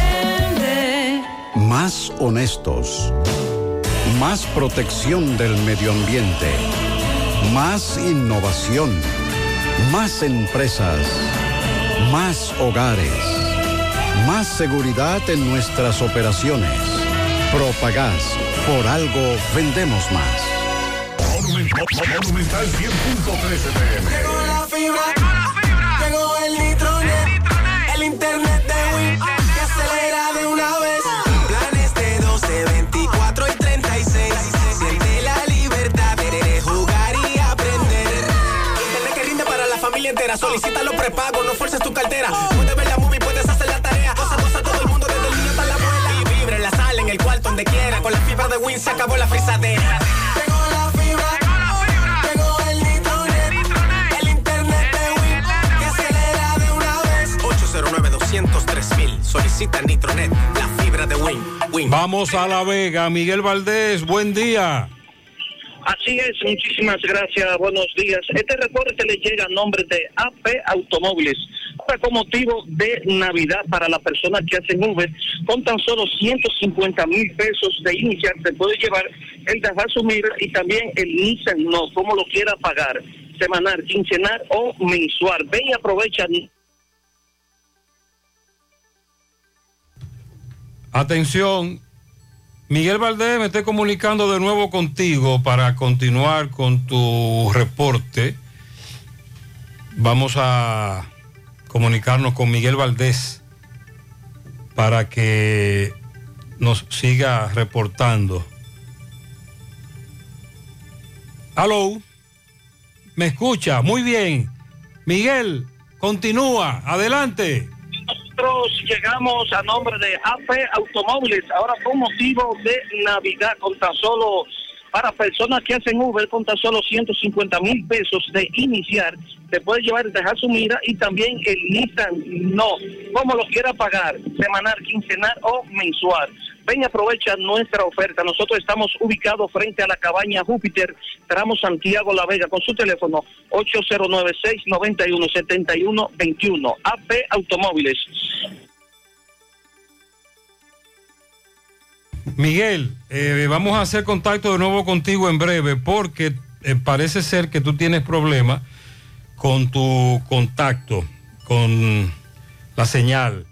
Más honestos. Más protección del medio ambiente. Más innovación. Más empresas. Más hogares. Más seguridad en nuestras operaciones. Propagás. Por algo vendemos más. Monumental 100.13 pm. Llegó la fibra. Llegó el nitronet. El internet de Win que acelera de una vez. Planes de 12, 24 y 36. Siente la libertad de jugar y aprender. Internet que rinde para la familia entera. Solicita los prepagos, no fuerces tu cartera. Puedes ver la movie, puedes hacer la tarea. Cosa, cosa, todo el mundo, desde el niño hasta la abuela. Y vibre en la sala, en el cuarto, donde quiera. Con la fibra de Win se acabó la frisadera. Mil. Solicita Nitronet, la fibra de Win. Win. Vamos a La Vega. Miguel Valdés, buen día. Así es, muchísimas gracias, buenos días. Este reporte le llega a nombre de AP Automóviles. Con motivo de Navidad para la persona que hace Uber, con tan solo 150 mil pesos de iniciar, se puede llevar el Daihatsu Mira y también el Nissan No, como lo quiera pagar, semanal, quincenal o mensual. Ven y aprovecha. Atención, Miguel Valdés, me estoy comunicando de nuevo contigo para continuar con tu reporte. Vamos a comunicarnos con Miguel Valdés para que nos siga reportando. Aló, ¿me escucha? Muy bien. Miguel, continúa, adelante. Nosotros llegamos a nombre de AP Automóviles, ahora con motivo de Navidad, con tan solo para personas que hacen Uber, con tan solo 150 mil pesos de iniciar, te puede llevar, dejar su mira y también el Nissan No, como lo quiera pagar, semanal, quincenal o mensual. Ven y aprovecha nuestra oferta. Nosotros estamos ubicados frente a la cabaña Júpiter, tramo Santiago La Vega, con su teléfono 809-691-7121. AP Automóviles. Miguel, eh, vamos a hacer contacto de nuevo contigo en breve porque eh, parece ser que tú tienes problemas con tu contacto, con la señal.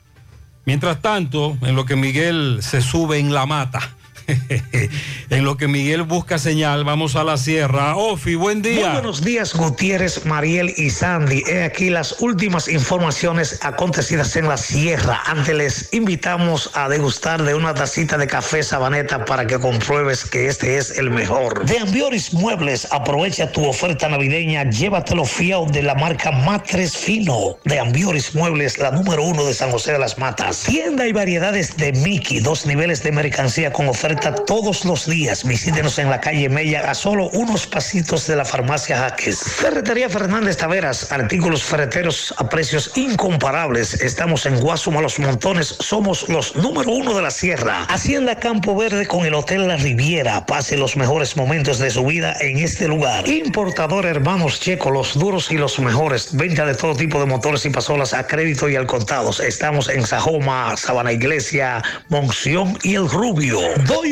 Mientras tanto, en lo que Miguel se sube en la mata, [laughs] en lo que Miguel busca señal, vamos a la sierra. Ofi, buen Muy día. buenos días, Gutiérrez, Mariel y Sandy. He aquí las últimas informaciones acontecidas en la sierra. Antes les invitamos a degustar de una tacita de café sabaneta para que compruebes que este es el mejor. De Ambioris Muebles, aprovecha tu oferta navideña, llévatelo fiado de la marca Matres Fino. De Ambioris Muebles, la número uno de San José de las Matas. Tienda y variedades de Mickey, dos niveles de mercancía con oferta todos los días. Visítenos en la calle Mella a solo unos pasitos de la farmacia Jaques. Ferretería Fernández Taveras, artículos ferreteros a precios incomparables. Estamos en Guasuma Los Montones, somos los número uno de la sierra. Hacienda Campo Verde con el Hotel La Riviera. Pase los mejores momentos de su vida en este lugar. Importador Hermanos Checo, los duros y los mejores. Venta de todo tipo de motores y pasolas a crédito y al contado. Estamos en Sajoma, Sabana Iglesia, Monción y El Rubio.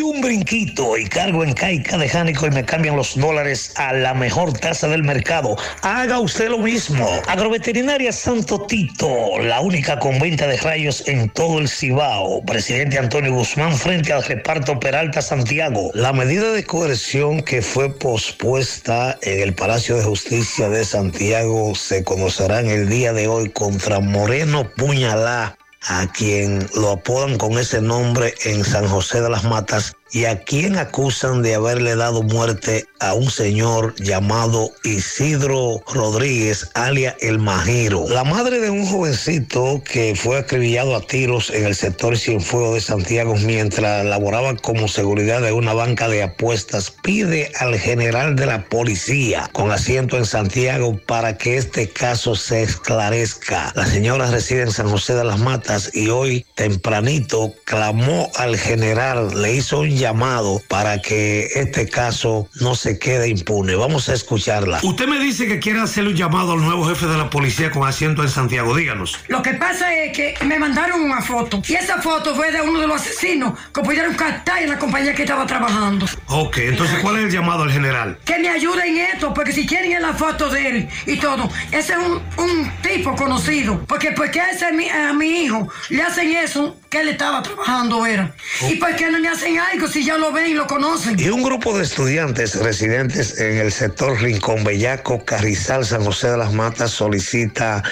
Un brinquito y cargo en Caica de Jánico y me cambian los dólares a la mejor tasa del mercado. Haga usted lo mismo. Agroveterinaria Santo Tito, la única con venta de rayos en todo el Cibao. Presidente Antonio Guzmán frente al reparto Peralta Santiago. La medida de coerción que fue pospuesta en el Palacio de Justicia de Santiago se conocerá en el día de hoy contra Moreno Puñalá a quien lo apodan con ese nombre en San José de las Matas y a quien acusan de haberle dado muerte a un señor llamado Isidro Rodríguez, alia El Majiro. La madre de un jovencito que fue acribillado a tiros en el sector Cienfuegos de Santiago mientras laboraba como seguridad de una banca de apuestas pide al general de la policía con asiento en Santiago para que este caso se esclarezca. La señora reside en San José de las Matas y hoy tempranito clamó al general, le hizo un llamado para que este caso no se quede impune. Vamos a escucharla. Usted me dice que quiere hacer un llamado al nuevo jefe de la policía con asiento en Santiago. Díganos. Lo que pasa es que me mandaron una foto y esa foto fue de uno de los asesinos que pudieron captar en la compañía que estaba trabajando. Ok, entonces, ¿cuál es el llamado al general? Que me ayuden en esto, porque si quieren en la foto de él y todo, ese es un, un tipo conocido. Porque porque a, ese, a mi hijo le hacen eso que él estaba trabajando, era. ¿Y por qué no le hacen algo si ya lo ven y lo conocen? Y un grupo de estudiantes residentes en el sector Rincón Bellaco, Carrizal, San José de las Matas solicita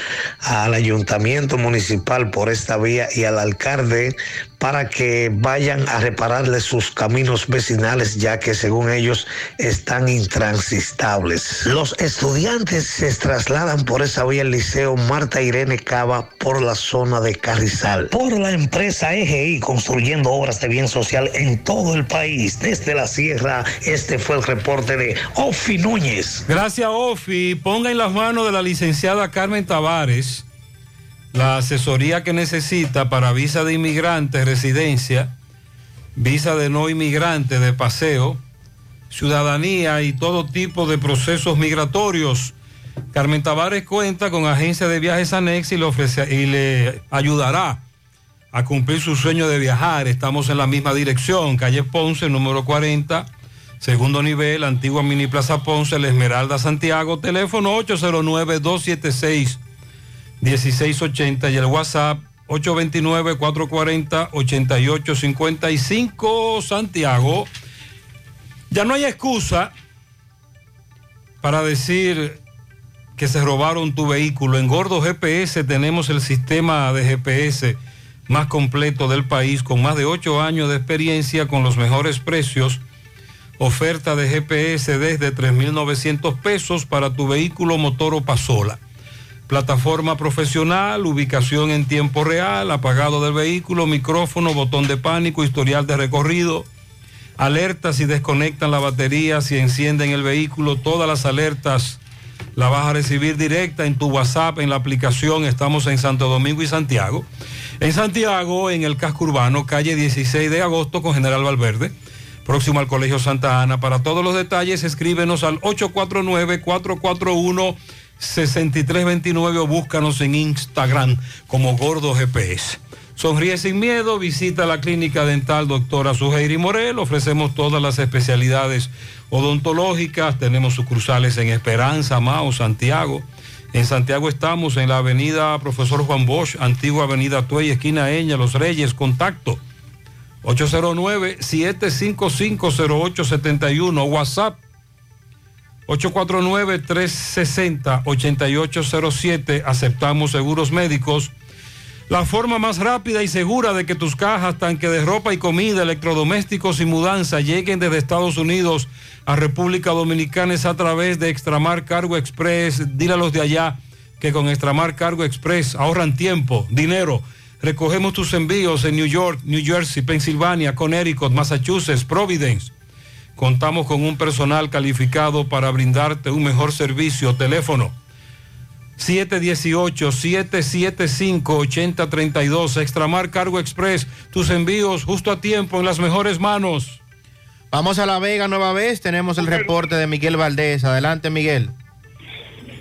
al ayuntamiento municipal por esta vía y al alcalde para que vayan a repararle sus caminos vecinales ya que según ellos están intransitables. Los estudiantes se trasladan por esa vía al liceo Marta Irene Cava por la zona de Carrizal. Por la empresa EGI construyendo obras de bien social en todo el país. Desde la sierra, este fue el reporte de Ofi Núñez. Gracias, Ofi. Ponga en las manos de la licenciada Carmen Tavares la asesoría que necesita para visa de inmigrante, residencia, visa de no inmigrante, de paseo, ciudadanía y todo tipo de procesos migratorios. Carmen Tavares cuenta con agencia de viajes Anex y le, y le ayudará a cumplir su sueño de viajar. Estamos en la misma dirección, calle Ponce, número 40, segundo nivel, antigua Mini Plaza Ponce, La Esmeralda, Santiago, teléfono 809-276-1680 y el WhatsApp 829-440-8855 Santiago. Ya no hay excusa para decir que se robaron tu vehículo. En Gordo GPS tenemos el sistema de GPS más completo del país, con más de ocho años de experiencia, con los mejores precios. Oferta de GPS desde 3.900 pesos para tu vehículo motor o pasola. Plataforma profesional, ubicación en tiempo real, apagado del vehículo, micrófono, botón de pánico, historial de recorrido, alertas si desconectan la batería, si encienden el vehículo, todas las alertas la vas a recibir directa en tu WhatsApp, en la aplicación. Estamos en Santo Domingo y Santiago. En Santiago, en el casco urbano, calle 16 de agosto con General Valverde, próximo al Colegio Santa Ana. Para todos los detalles, escríbenos al 849-441-6329 o búscanos en Instagram como Gordo GPS. Sonríe sin miedo, visita la clínica dental doctora Suheiri Morel, ofrecemos todas las especialidades odontológicas, tenemos sucursales en Esperanza, Mao, Santiago. En Santiago estamos en la avenida Profesor Juan Bosch, antigua avenida Tuey, esquina Eña, Los Reyes, contacto 809-755-0871, WhatsApp 849-360-8807, aceptamos seguros médicos. La forma más rápida y segura de que tus cajas, tanque de ropa y comida, electrodomésticos y mudanza lleguen desde Estados Unidos a República Dominicana es a través de Extramar Cargo Express. Dile a los de allá que con Extramar Cargo Express ahorran tiempo, dinero. Recogemos tus envíos en New York, New Jersey, Pensilvania, Connecticut, Massachusetts, Providence. Contamos con un personal calificado para brindarte un mejor servicio. Teléfono 718-775-8032. Extramar Cargo Express. Tus envíos justo a tiempo en las mejores manos. Vamos a La Vega nueva vez. Tenemos el reporte de Miguel Valdés. Adelante, Miguel.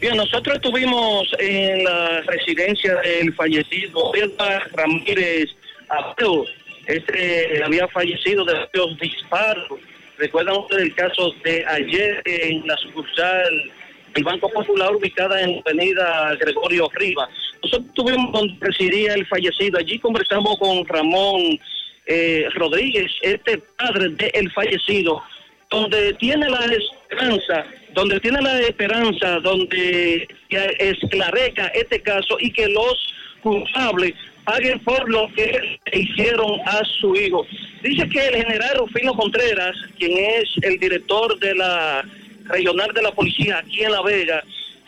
Bien, nosotros estuvimos en la residencia del fallecido Edgar Ramírez Abreu. Este había fallecido de los disparos. Recuerdan ustedes el caso de ayer en la sucursal del Banco Popular ubicada en avenida Gregorio Rivas. Nosotros estuvimos donde residía el fallecido. Allí conversamos con Ramón eh, Rodríguez, este padre del fallecido, donde tiene la esperanza, donde tiene la esperanza, donde esclarezca este caso y que los culpables paguen por lo que hicieron a su hijo. Dice que el general Rufino Contreras, quien es el director de la regional de la policía aquí en La Vega,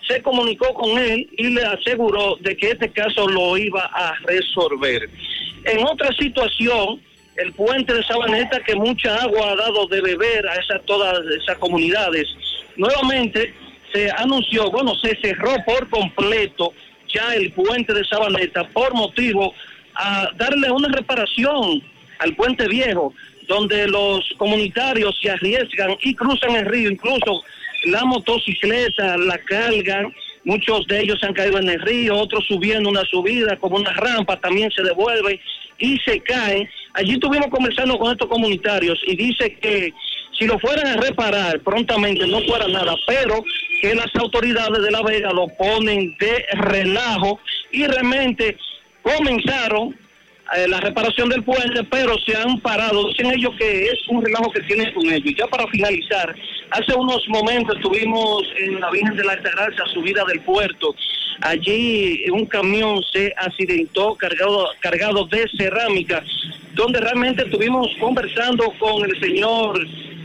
se comunicó con él y le aseguró de que este caso lo iba a resolver. En otra situación, el puente de Sabaneta, que mucha agua ha dado de beber a esas, todas esas comunidades, nuevamente se anunció, bueno, se cerró por completo ya el puente de Sabaneta por motivo a darle una reparación al puente viejo, donde los comunitarios se arriesgan y cruzan el río, incluso la motocicleta la cargan, muchos de ellos se han caído en el río, otros subiendo una subida como una rampa, también se devuelven y se caen. Allí estuvimos conversando con estos comunitarios y dice que si lo fueran a reparar prontamente no fuera nada, pero que las autoridades de La Vega lo ponen de relajo y realmente comenzaron eh, la reparación del puente, pero se han parado. Dicen ellos que es un relajo que tienen con ellos. Ya para finalizar, hace unos momentos estuvimos en la Virgen de la Altagracia, subida del puerto. Allí un camión se accidentó cargado, cargado de cerámica, donde realmente estuvimos conversando con el señor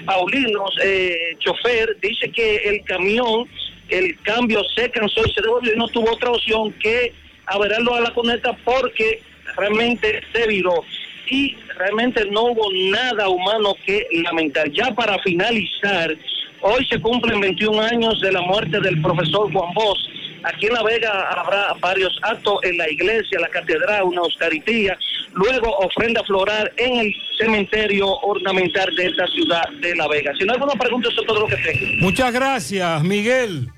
Paulino, eh, chofer. Dice que el camión, el cambio se cansó y se devolvió y no tuvo otra opción que averarlo a la conecta porque realmente se viró y realmente no hubo nada humano que lamentar. Ya para finalizar, hoy se cumplen 21 años de la muerte del profesor Juan Bosch. Aquí en La Vega habrá varios actos en la iglesia, la catedral, una oscaritía, luego ofrenda floral en el cementerio ornamental de esta ciudad de La Vega. Si no hay alguna pregunta, eso es todo lo que tengo. Muchas gracias, Miguel.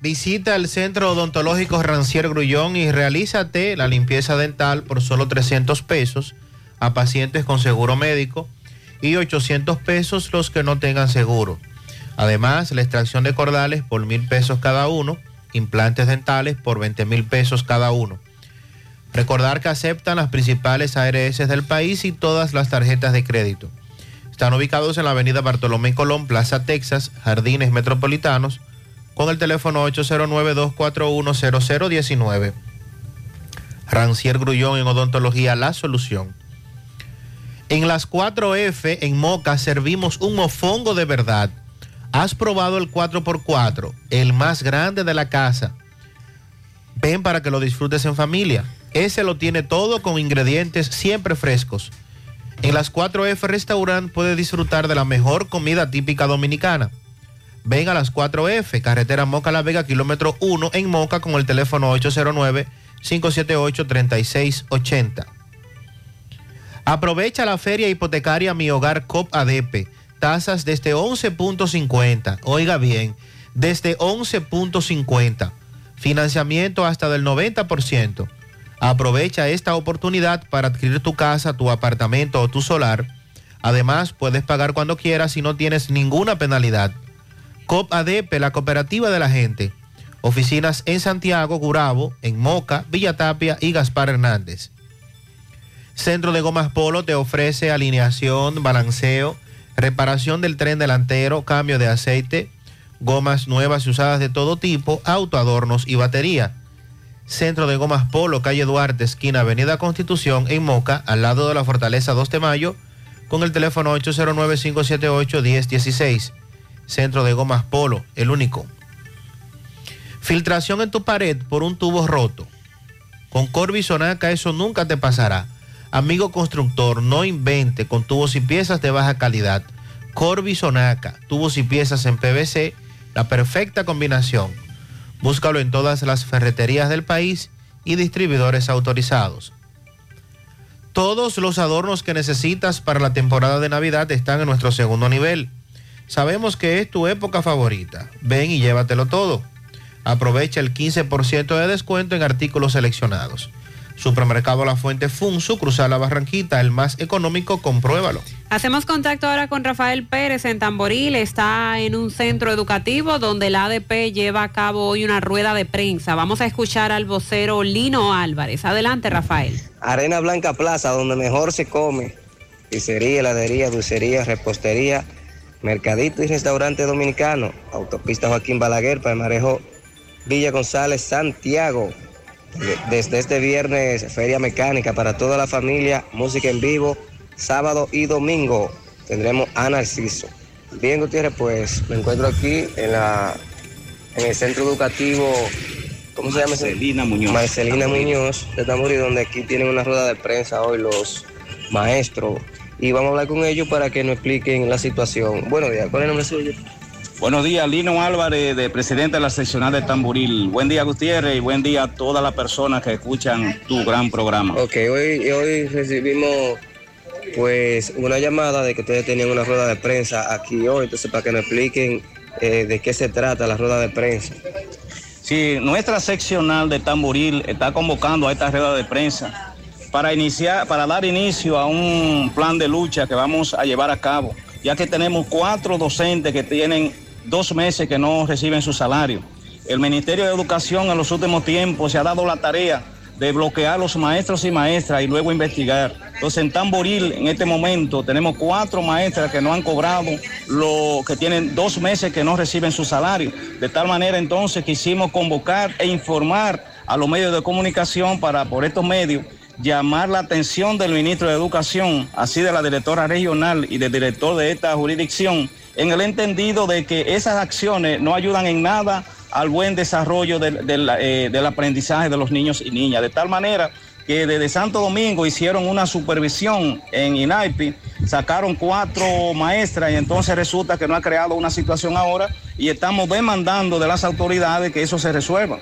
Visita el Centro Odontológico Rancier Grullón y realízate la limpieza dental por solo 300 pesos a pacientes con seguro médico y 800 pesos los que no tengan seguro. Además, la extracción de cordales por mil pesos cada uno, implantes dentales por 20 mil pesos cada uno. Recordar que aceptan las principales ARS del país y todas las tarjetas de crédito. Están ubicados en la avenida Bartolomé Colón, Plaza Texas, Jardines Metropolitanos, con el teléfono 809-241-0019. Rancier Grullón en Odontología La Solución. En las 4F en Moca servimos un mofongo de verdad. ¿Has probado el 4x4, el más grande de la casa? Ven para que lo disfrutes en familia. Ese lo tiene todo con ingredientes siempre frescos. En las 4F Restaurant puedes disfrutar de la mejor comida típica dominicana Ven a las 4F, carretera Moca La Vega, kilómetro 1 en Moca con el teléfono 809-578-3680. Aprovecha la feria hipotecaria Mi Hogar COP ADP. Tasas desde 11.50. Oiga bien, desde 11.50. Financiamiento hasta del 90%. Aprovecha esta oportunidad para adquirir tu casa, tu apartamento o tu solar. Además, puedes pagar cuando quieras y no tienes ninguna penalidad. COP ADP, la cooperativa de la gente. Oficinas en Santiago, Gurabo, en Moca, Villa Tapia y Gaspar Hernández. Centro de Gomas Polo te ofrece alineación, balanceo, reparación del tren delantero, cambio de aceite, gomas nuevas y usadas de todo tipo, autoadornos y batería. Centro de Gomas Polo, calle Duarte, esquina Avenida Constitución, en Moca, al lado de la Fortaleza 2 de Mayo, con el teléfono 809-578-1016. Centro de Gomas Polo, el único. Filtración en tu pared por un tubo roto. Con Corby Sonaca eso nunca te pasará. Amigo constructor, no invente con tubos y piezas de baja calidad. Corby Sonaca, tubos y piezas en PVC, la perfecta combinación. Búscalo en todas las ferreterías del país y distribuidores autorizados. Todos los adornos que necesitas para la temporada de Navidad están en nuestro segundo nivel. Sabemos que es tu época favorita. Ven y llévatelo todo. Aprovecha el 15% de descuento en artículos seleccionados. Supermercado La Fuente Funsu, Cruzar la Barranquita, el más económico, compruébalo. Hacemos contacto ahora con Rafael Pérez en Tamboril. Está en un centro educativo donde la ADP lleva a cabo hoy una rueda de prensa. Vamos a escuchar al vocero Lino Álvarez. Adelante, Rafael. Arena Blanca Plaza, donde mejor se come. Pizzería, heladería, dulcería, repostería, mercadito y restaurante dominicano. Autopista Joaquín Balaguer, Palmarejo, Villa González, Santiago. Desde este viernes, feria mecánica para toda la familia, música en vivo, sábado y domingo. Tendremos a Narciso. Bien, Gutiérrez, pues me encuentro aquí en, la, en el centro educativo, ¿cómo se llama? Marcelina Muñoz. Marcelina Muñoz de Tamboril, donde aquí tienen una rueda de prensa hoy los maestros. Y vamos a hablar con ellos para que nos expliquen la situación. Buenos días, ¿cuál es el nombre suyo? Buenos días, Lino Álvarez, de presidente de la seccional de Tamboril. Buen día, Gutiérrez, y buen día a todas las personas que escuchan tu gran programa. Ok, hoy, hoy recibimos pues una llamada de que ustedes tenían una rueda de prensa aquí hoy, entonces para que nos expliquen eh, de qué se trata la rueda de prensa. Sí, nuestra seccional de Tamboril está convocando a esta rueda de prensa para iniciar, para dar inicio a un plan de lucha que vamos a llevar a cabo, ya que tenemos cuatro docentes que tienen dos meses que no reciben su salario. El Ministerio de Educación en los últimos tiempos se ha dado la tarea de bloquear a los maestros y maestras y luego investigar. Entonces en Tamboril en este momento tenemos cuatro maestras que no han cobrado, lo que tienen dos meses que no reciben su salario. De tal manera entonces quisimos convocar e informar a los medios de comunicación para por estos medios llamar la atención del ministro de Educación, así de la directora regional y del director de esta jurisdicción, en el entendido de que esas acciones no ayudan en nada al buen desarrollo del, eh, del aprendizaje de los niños y niñas. De tal manera que desde Santo Domingo hicieron una supervisión en INAIPI, sacaron cuatro maestras y entonces resulta que no ha creado una situación ahora y estamos demandando de las autoridades que eso se resuelva.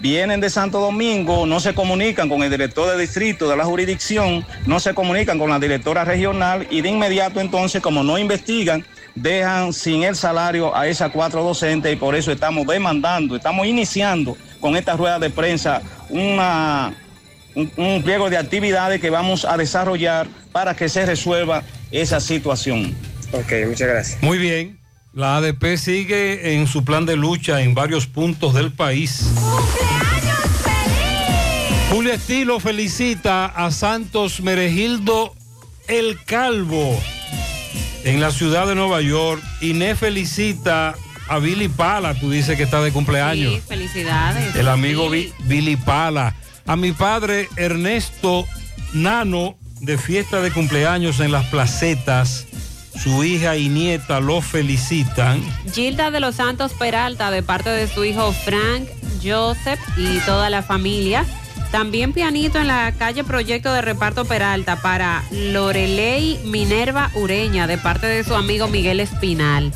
Vienen de Santo Domingo, no se comunican con el director de distrito de la jurisdicción, no se comunican con la directora regional y de inmediato entonces como no investigan, dejan sin el salario a esas cuatro docentes y por eso estamos demandando, estamos iniciando con esta rueda de prensa una, un, un pliego de actividades que vamos a desarrollar para que se resuelva esa situación. Ok, muchas gracias. Muy bien. La ADP sigue en su plan de lucha en varios puntos del país. Julio Estilo felicita a Santos Meregildo El Calvo en la ciudad de Nueva York. Inés felicita a Billy Pala, tú dices que está de cumpleaños. Sí, felicidades. El amigo Bi- Billy Pala. A mi padre Ernesto Nano de fiesta de cumpleaños en las placetas. Su hija y nieta lo felicitan. Gilda de los Santos Peralta, de parte de su hijo Frank, Joseph y toda la familia. También pianito en la calle Proyecto de Reparto Peralta para Lorelei Minerva Ureña, de parte de su amigo Miguel Espinal.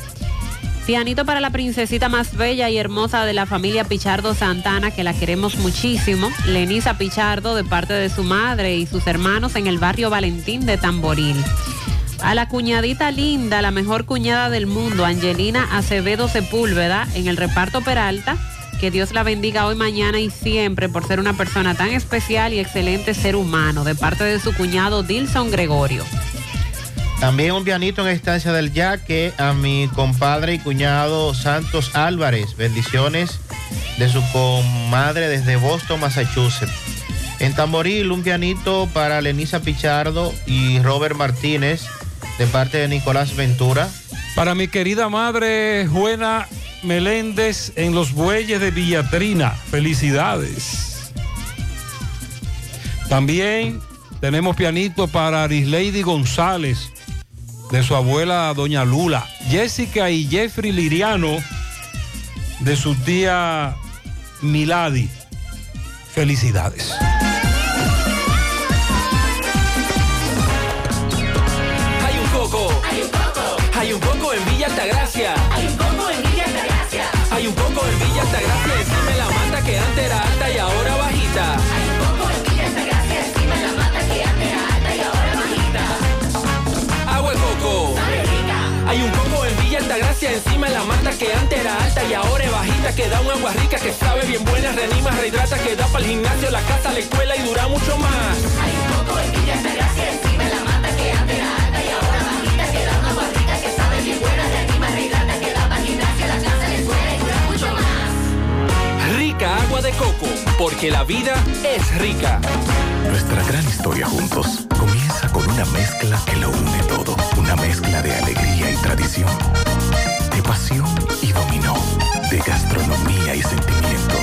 Pianito para la princesita más bella y hermosa de la familia Pichardo Santana, que la queremos muchísimo. Lenisa Pichardo, de parte de su madre y sus hermanos en el barrio Valentín de Tamboril. A la cuñadita linda, la mejor cuñada del mundo, Angelina Acevedo Sepúlveda, en el reparto Peralta. Que Dios la bendiga hoy, mañana y siempre por ser una persona tan especial y excelente ser humano, de parte de su cuñado Dilson Gregorio. También un pianito en estancia del Yaque a mi compadre y cuñado Santos Álvarez. Bendiciones de su comadre desde Boston, Massachusetts. En Tamboril, un pianito para Lenisa Pichardo y Robert Martínez, de parte de Nicolás Ventura. Para mi querida madre Juana Meléndez en los bueyes de Villatrina. Felicidades. También tenemos pianito para Arisleidy González, de su abuela Doña Lula. Jessica y Jeffrey Liriano, de su tía Miladi. Felicidades. Hay un coco en Villa Altagracia. Hay un coco en Villa Altagracia. Encima de la mata que antes era alta y ahora bajita. Hay un coco en Villa Altagracia. Encima la mata que antes era alta y ahora bajita. Agua de coco. Hay un coco en Villa Altagracia. Encima de la mata que antes era alta y ahora es bajita. Que da un agua rica que sabe bien buena. Reanima, rehidrata. Que da para el gimnasio, la casa, la escuela y dura mucho más. Hay un coco en Villa Altagracia. De coco. Porque la vida es rica. Nuestra gran historia juntos comienza con una mezcla que lo une todo. Una mezcla de alegría y tradición, de pasión y dominó, de gastronomía y sentimiento.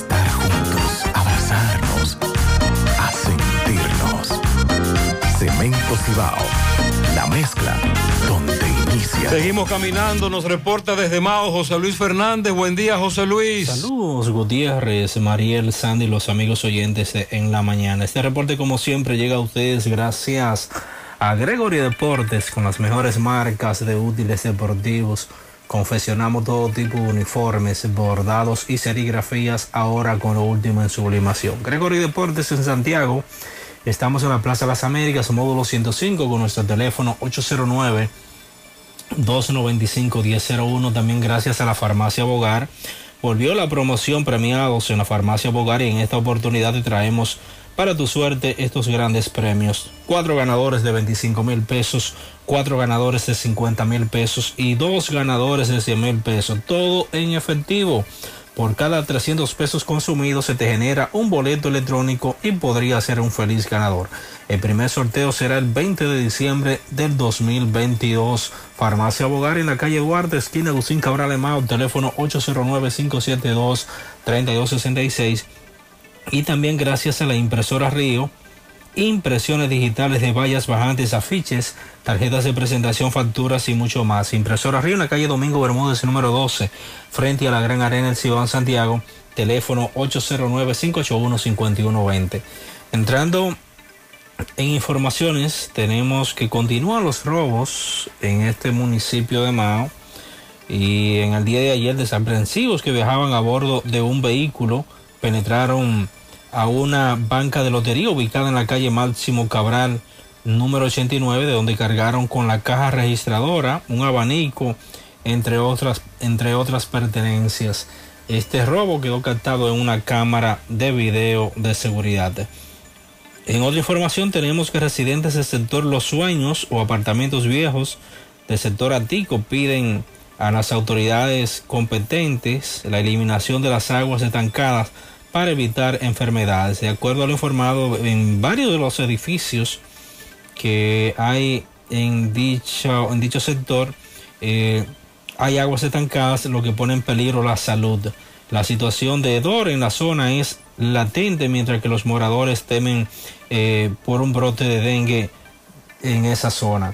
juntos, abrazarnos, a sentirnos. Cemento Cibao, la mezcla donde inicia. Seguimos caminando, nos reporta desde Mao José Luis Fernández. Buen día, José Luis. Saludos, Gutiérrez, Mariel, Sandy, los amigos oyentes de en la mañana. Este reporte, como siempre, llega a ustedes gracias a Gregory Deportes con las mejores marcas de útiles deportivos. Confeccionamos todo tipo de uniformes, bordados y serigrafías ahora con lo último en sublimación. Gregory Deportes en Santiago. Estamos en la Plaza de las Américas, módulo 105, con nuestro teléfono 809 295-1001. También gracias a la farmacia Bogar. Volvió la promoción premiados en la farmacia Bogar y en esta oportunidad te traemos para tu suerte estos grandes premios. Cuatro ganadores de 25 mil pesos, cuatro ganadores de 50 mil pesos y dos ganadores de 100 mil pesos. Todo en efectivo. Por cada 300 pesos consumidos se te genera un boleto electrónico y podría ser un feliz ganador. El primer sorteo será el 20 de diciembre del 2022. Farmacia Bogar en la calle Duarte, esquina Lucín Cabral Emao, teléfono 809-572-3266. Y también gracias a la impresora Río, impresiones digitales de vallas bajantes, afiches, tarjetas de presentación, facturas y mucho más. Impresora Río en la calle Domingo Bermúdez, número 12, frente a la Gran Arena del Ciudad Santiago, teléfono 809-581-5120. Entrando en informaciones, tenemos que continúan los robos en este municipio de Mao y en el día de ayer desaprensivos que viajaban a bordo de un vehículo penetraron a una banca de lotería ubicada en la calle Máximo Cabral número 89 de donde cargaron con la caja registradora, un abanico, entre otras, entre otras pertenencias. Este robo quedó captado en una cámara de video de seguridad. En otra información tenemos que residentes del sector Los Sueños o apartamentos viejos del sector Atico piden a las autoridades competentes la eliminación de las aguas estancadas para evitar enfermedades. De acuerdo a lo informado en varios de los edificios que hay en dicho, en dicho sector, eh, hay aguas estancadas, lo que pone en peligro la salud. La situación de hedor en la zona es latente, mientras que los moradores temen eh, por un brote de dengue en esa zona.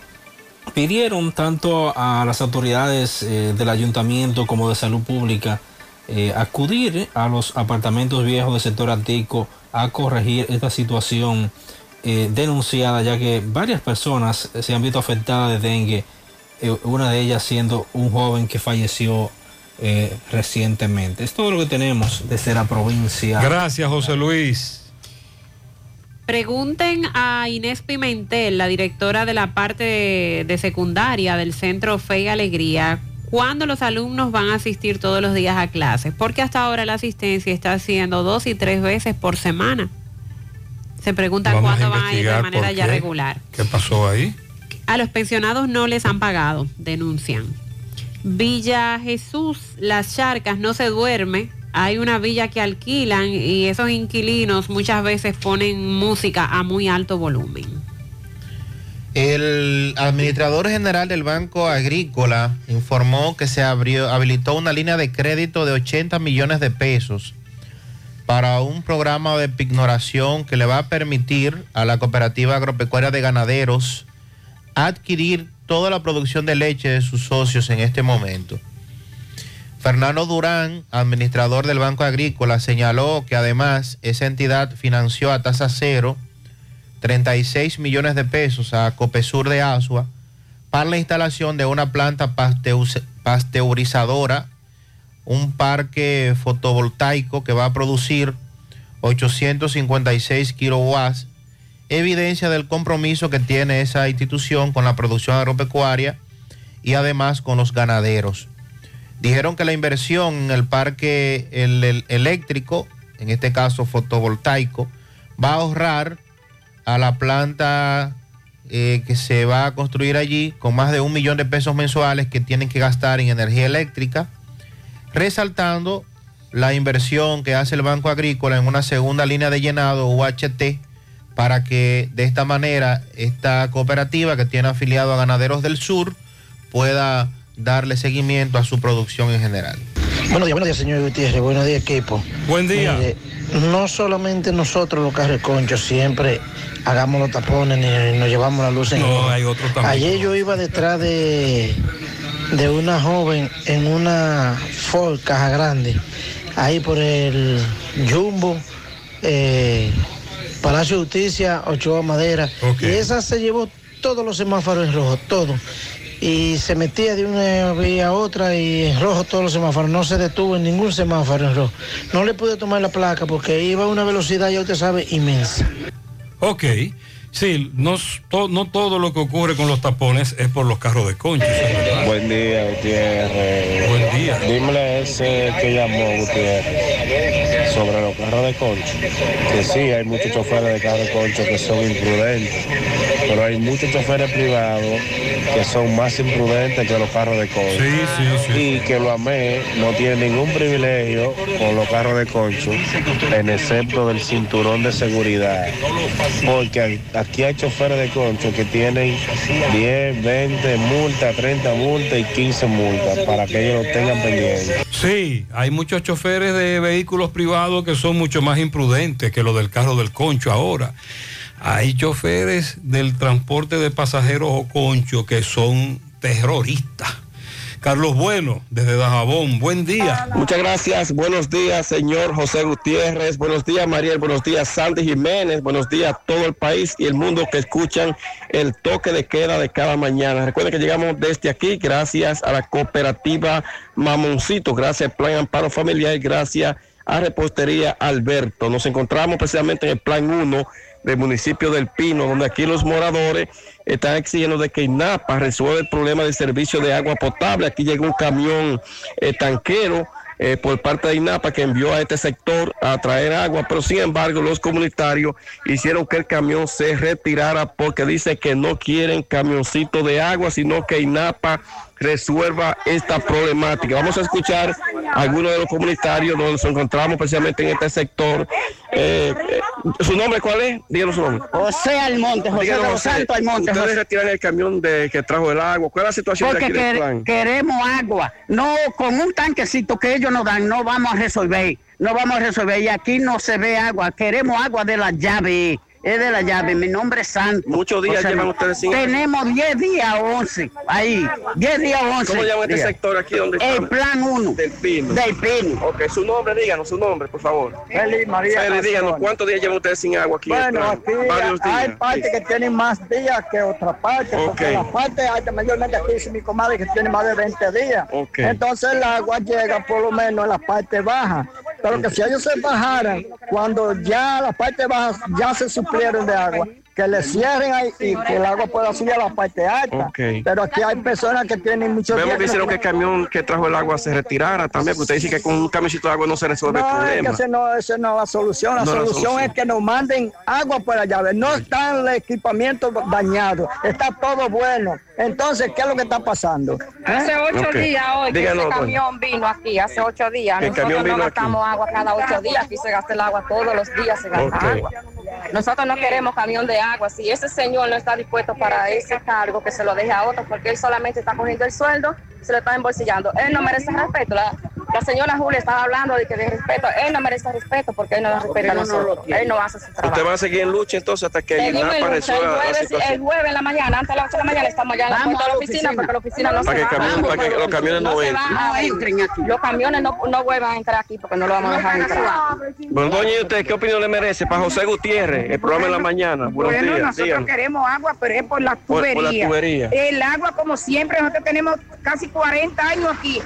Pidieron tanto a las autoridades eh, del ayuntamiento como de salud pública eh, acudir a los apartamentos viejos del sector antico a corregir esta situación eh, denunciada, ya que varias personas se han visto afectadas de dengue, eh, una de ellas siendo un joven que falleció eh, recientemente. Es todo lo que tenemos desde la provincia. Gracias, José Luis. Pregunten a Inés Pimentel, la directora de la parte de, de secundaria del Centro Fe y Alegría, cuándo los alumnos van a asistir todos los días a clases, porque hasta ahora la asistencia está haciendo dos y tres veces por semana. Se preguntan Vamos cuándo van a ir de manera ya regular. ¿Qué pasó ahí? A los pensionados no les han pagado, denuncian. Villa Jesús, Las Charcas, no se duerme. Hay una villa que alquilan y esos inquilinos muchas veces ponen música a muy alto volumen. El administrador general del Banco Agrícola informó que se abrió, habilitó una línea de crédito de 80 millones de pesos para un programa de pignoración que le va a permitir a la cooperativa agropecuaria de ganaderos adquirir toda la producción de leche de sus socios en este momento. Fernando Durán, administrador del Banco Agrícola, señaló que además esa entidad financió a tasa cero 36 millones de pesos a Copesur de Asua para la instalación de una planta pasteurizadora, un parque fotovoltaico que va a producir 856 kilowatts, evidencia del compromiso que tiene esa institución con la producción agropecuaria y además con los ganaderos. Dijeron que la inversión en el parque el- el- eléctrico, en este caso fotovoltaico, va a ahorrar a la planta eh, que se va a construir allí con más de un millón de pesos mensuales que tienen que gastar en energía eléctrica, resaltando la inversión que hace el Banco Agrícola en una segunda línea de llenado UHT para que de esta manera esta cooperativa que tiene afiliado a Ganaderos del Sur pueda darle seguimiento a su producción en general. Buenos días, buenos días, señor Gutiérrez. Buenos días, equipo. Buen día. Mire, no solamente nosotros los carreconchos siempre hagamos los tapones ni nos llevamos la luz en No, hay otro también. Ayer yo iba detrás de, de una joven en una Ford Caja Grande, ahí por el Jumbo, eh, Palacio de Justicia, Ochoa Madera. Y esa se llevó todos los semáforos en rojo, todo. Y se metía de una vía a otra y en rojo todos los semáforos. No se detuvo en ningún semáforo en rojo. No le pude tomar la placa porque iba a una velocidad, ya usted sabe, inmensa. Ok. Sí, no, to- no todo lo que ocurre con los tapones es por los carros de concho. Buen día, Gutiérrez. Buen día. Dímele a ese que llamó, Gutiérrez, sobre los carros de concho. Que sí, hay muchos choferes de carros de concho que son imprudentes, pero hay muchos choferes privados que son más imprudentes que los carros de concho. Sí, sí, sí. Y que lo amé, no tiene ningún privilegio con los carros de concho, en excepto del cinturón de seguridad. Porque aquí hay choferes de concho que tienen 10, 20 multas, 30 multas y 15 multas para que ellos lo tengan pendiente. Sí, hay muchos choferes de vehículos privados que son mucho más imprudentes que los del carro del concho ahora. Hay choferes del transporte de pasajeros o concho que son terroristas. Carlos Bueno, desde Dajabón, buen día. Muchas gracias, buenos días, señor José Gutiérrez, buenos días, Mariel, buenos días, Sandy Jiménez, buenos días a todo el país y el mundo que escuchan el toque de queda de cada mañana. Recuerden que llegamos desde aquí gracias a la cooperativa Mamoncito, gracias al Plan Amparo Familiar gracias a Repostería Alberto. Nos encontramos precisamente en el Plan 1 del municipio del Pino, donde aquí los moradores están exigiendo de que INAPA resuelva el problema del servicio de agua potable. Aquí llega un camión eh, tanquero eh, por parte de INAPA que envió a este sector a traer agua, pero sin embargo los comunitarios hicieron que el camión se retirara porque dice que no quieren camioncito de agua, sino que INAPA resuelva esta problemática. Vamos a escuchar a algunos de los comunitarios donde nos encontramos precisamente en este sector. Eh, eh, ¿Su nombre cuál es? Díganos su nombre. José Almonte, José Díganos, de los Santos Almonte. Ustedes José. retiran el camión de, que trajo el agua. ¿Cuál es la situación Porque de aquí del quer- plan? queremos agua. No, con un tanquecito que ellos nos dan, no vamos a resolver. No vamos a resolver. Y aquí no se ve agua. Queremos agua de la llave. Es de la llave. Mi nombre es Santos. Muchos días José llevan ustedes sin agua. Tenemos 10 días o 11. Ahí. 10 días o 11. ¿Cómo llama este sector aquí donde El estamos? plan 1. Del Pino. Del Pino. Ok, su nombre, díganos su nombre, por favor. Félix María Félix, díganos. ¿cuántos días llevan ustedes sin agua aquí? Bueno, aquí Varios días. hay partes que tienen más días que otras partes, porque Ok. las partes hay mayormente aquí dice mi comadre que tiene más de 20 días. Ok. Entonces el agua llega por lo menos en la parte baja, Pero que si ellos se bajaran cuando ya la parte baja ya se suplieron de agua, que le cierren ahí y que el agua pueda subir a la parte alta. Ok. Pero aquí hay personas que tienen muchos Vemos que hicieron que el camión que trajo el agua se retirara también, porque usted dice que con un camioncito de agua no se resuelve el No, es que problema. ese no, ese no es la solución. La No es la solución, solución. es que nos manden agua por la llave. No está el equipamiento dañado, está todo bueno. Entonces, ¿qué es lo que está pasando? Hace ocho Ok. días hoy que Díganos, ese camión vino aquí, hace ocho días. ¿El Nosotros camión no vino aquí? gastamos agua cada ocho días, aquí se gasta el agua todos los días, se gasta Ok. agua. Nosotros no queremos camión de agua. Si ese señor no está dispuesto para ese cargo, que se lo deje a otro, porque él solamente está cogiendo el sueldo, se lo está embolsillando. Él no merece respeto. La, la señora Julia estaba hablando de que de respeto. Él no merece respeto porque él no da respeto a nosotros. Él no hace su trabajo. Usted va a seguir en lucha entonces hasta que en lucha. resuelva el, la jueves, situación. el jueves en la mañana, antes de las 8 de la mañana, estamos allá en la puerta de la oficina, porque la oficina no Para se que va. para que los camiones no se entren. aquí. Los camiones no, no vuelvan a entrar aquí porque no lo vamos a dejar entrar. Bueno, doña, ¿y usted qué opinión le merece para José Gutiérrez, el programa en la mañana? Buenos Bueno, días, nosotros queremos agua, pero es por la Por- por tubería. la tubería. El agua, como siempre, nosotros tenemos casi 40 años aquí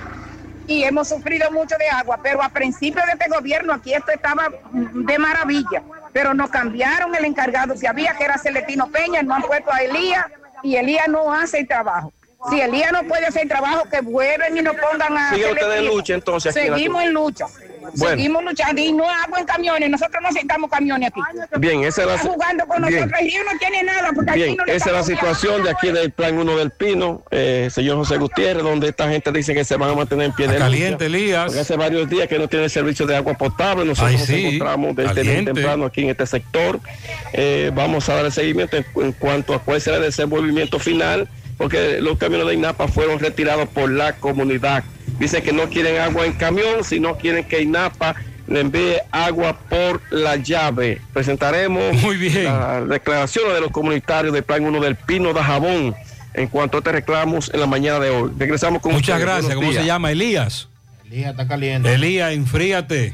y hemos sufrido mucho de agua, pero a principio de este gobierno aquí esto estaba de maravilla, pero nos cambiaron el encargado, si había que era Celestino Peña, no han puesto a Elías y Elías no hace el trabajo. Si Elías no puede hacer el trabajo, que vuelven y nos pongan a Sigue en lucha, entonces, en Seguimos tu- en lucha. Bueno. Seguimos luchando y no agua en camiones. Nosotros no aceptamos camiones aquí. Bien, esa es la jugando con bien. nosotros. Río no tiene nada porque aquí no esa es la situación de aquí del Plan 1 del Pino, eh, señor José Gutiérrez, donde esta gente dice que se van a mantener en pie de caliente, Elías. Porque hace varios días que no tiene servicio de agua potable. Nosotros Ay, nos encontramos desde bien temprano aquí en este sector. Eh, vamos a dar el seguimiento en, en cuanto a cuál será el desenvolvimiento final, porque los camiones de INAPA fueron retirados por la comunidad. Dicen que no quieren agua en camión, sino quieren que INAPA le envíe agua por la llave. Presentaremos las declaraciones de los comunitarios del Plan 1 del Pino de Jabón en cuanto a este reclamos en la mañana de hoy. Regresamos con Muchas ustedes. gracias. Buenos ¿Cómo se llama? Elías. Elías está caliente. Elías, enfríate.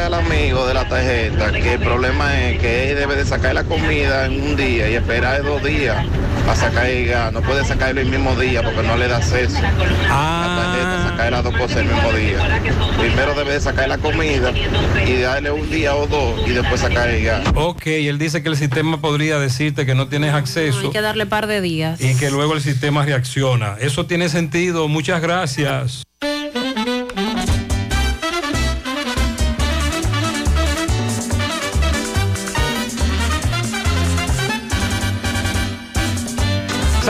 al amigo de la tarjeta que el problema es que él debe de sacar la comida en un día y esperar dos días para sacar el gas. No puede sacarlo el mismo día porque no le da acceso. La tarjeta, sacar las dos cosas el mismo día. Primero debe de sacar la comida y darle un día o dos y después sacar el gas. Ok, él dice que el sistema podría decirte que no tienes Hay acceso que darle par de días. y que luego el sistema reacciona. Eso tiene sentido. Muchas gracias.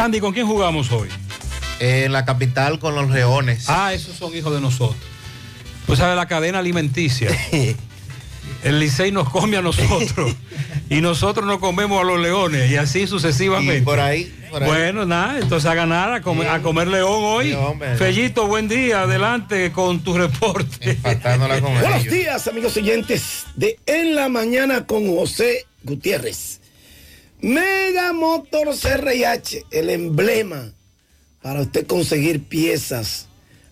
Sandy, ¿con quién jugamos hoy? En la capital con los leones. Ah, esos son hijos de nosotros. Pues sabe la cadena alimenticia. [laughs] El Licey nos come a nosotros [laughs] y nosotros nos comemos a los leones y así sucesivamente. Y por ahí, por ahí. Bueno, nada, entonces a ganar, a comer, a comer león hoy. Sí, hombre. Fellito, buen día, adelante con tu reporte. [laughs] Buenos días, amigos oyentes de En la Mañana con José Gutiérrez. Mega Motor CRH, el emblema para usted conseguir piezas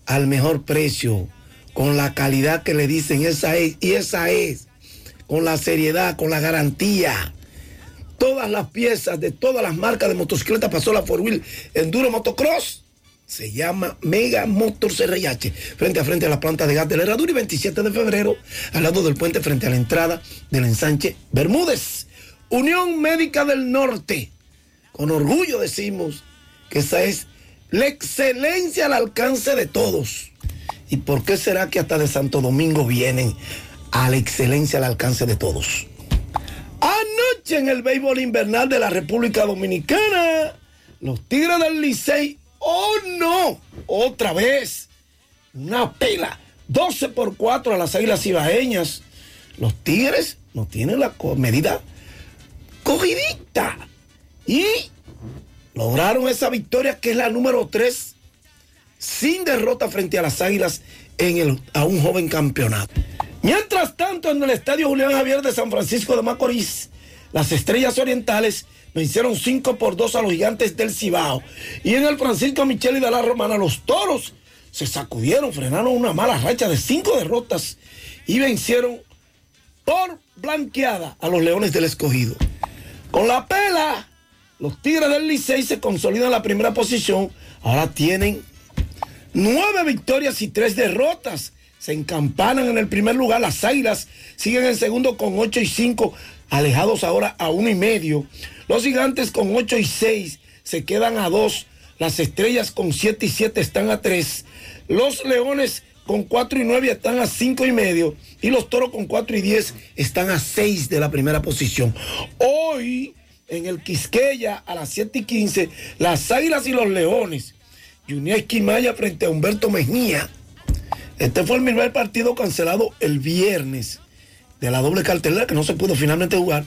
al mejor precio, con la calidad que le dicen, esa es, y esa es, con la seriedad, con la garantía. Todas las piezas de todas las marcas de motocicleta pasó la Four Wheel Enduro Motocross. Se llama Mega Motor CRH, frente a frente a la planta de gas de la Herradura y 27 de febrero, al lado del puente frente a la entrada del ensanche Bermúdez. Unión Médica del Norte. Con orgullo decimos que esa es la excelencia al alcance de todos. ¿Y por qué será que hasta de Santo Domingo vienen a la excelencia al alcance de todos? Anoche en el béisbol invernal de la República Dominicana, los Tigres del Licey, oh no, otra vez, una pela, 12 por 4 a las Águilas Ibaeñas. Los Tigres no tienen la medida cogidita y lograron esa victoria que es la número 3 sin derrota frente a las Águilas en el, a un joven campeonato. Mientras tanto, en el Estadio Julián Javier de San Francisco de Macorís, las Estrellas Orientales vencieron 5 por 2 a los gigantes del Cibao. Y en el Francisco Micheli de la Romana, los toros se sacudieron, frenaron una mala racha de 5 derrotas y vencieron por blanqueada a los Leones del Escogido. Con la pela, los Tigres del Licey se consolidan en la primera posición. Ahora tienen nueve victorias y tres derrotas. Se encampanan en el primer lugar. Las Águilas siguen en segundo con 8 y 5, alejados ahora a uno y medio. Los Gigantes con 8 y 6 se quedan a 2. Las Estrellas con 7 y 7 están a 3. Los Leones con 4 y 9 están a 5 y medio. Y los Toros con 4 y 10 están a 6 de la primera posición. Hoy, en el Quisqueya, a las 7 y 15, las Águilas y los Leones. Junior Esquimaya frente a Humberto Mejía. Este fue el primer partido cancelado el viernes de la doble cartelera que no se pudo finalmente jugar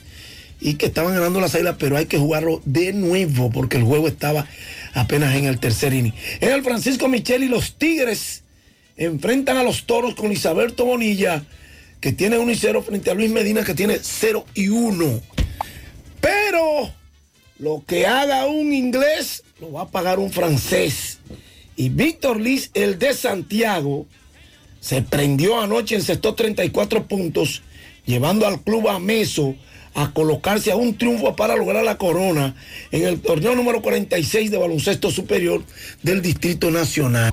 y que estaban ganando las águilas, pero hay que jugarlo de nuevo porque el juego estaba apenas en el tercer inning. En el Francisco Michel y los Tigres enfrentan a los toros con Isabelto Bonilla, que tiene 1 y 0 frente a Luis Medina, que tiene 0 y 1. Pero lo que haga un inglés lo va a pagar un francés. Y Víctor Liz, el de Santiago, se prendió anoche, encestó 34 puntos, llevando al club a Meso a colocarse a un triunfo para lograr la corona en el torneo número 46 de baloncesto superior del Distrito Nacional.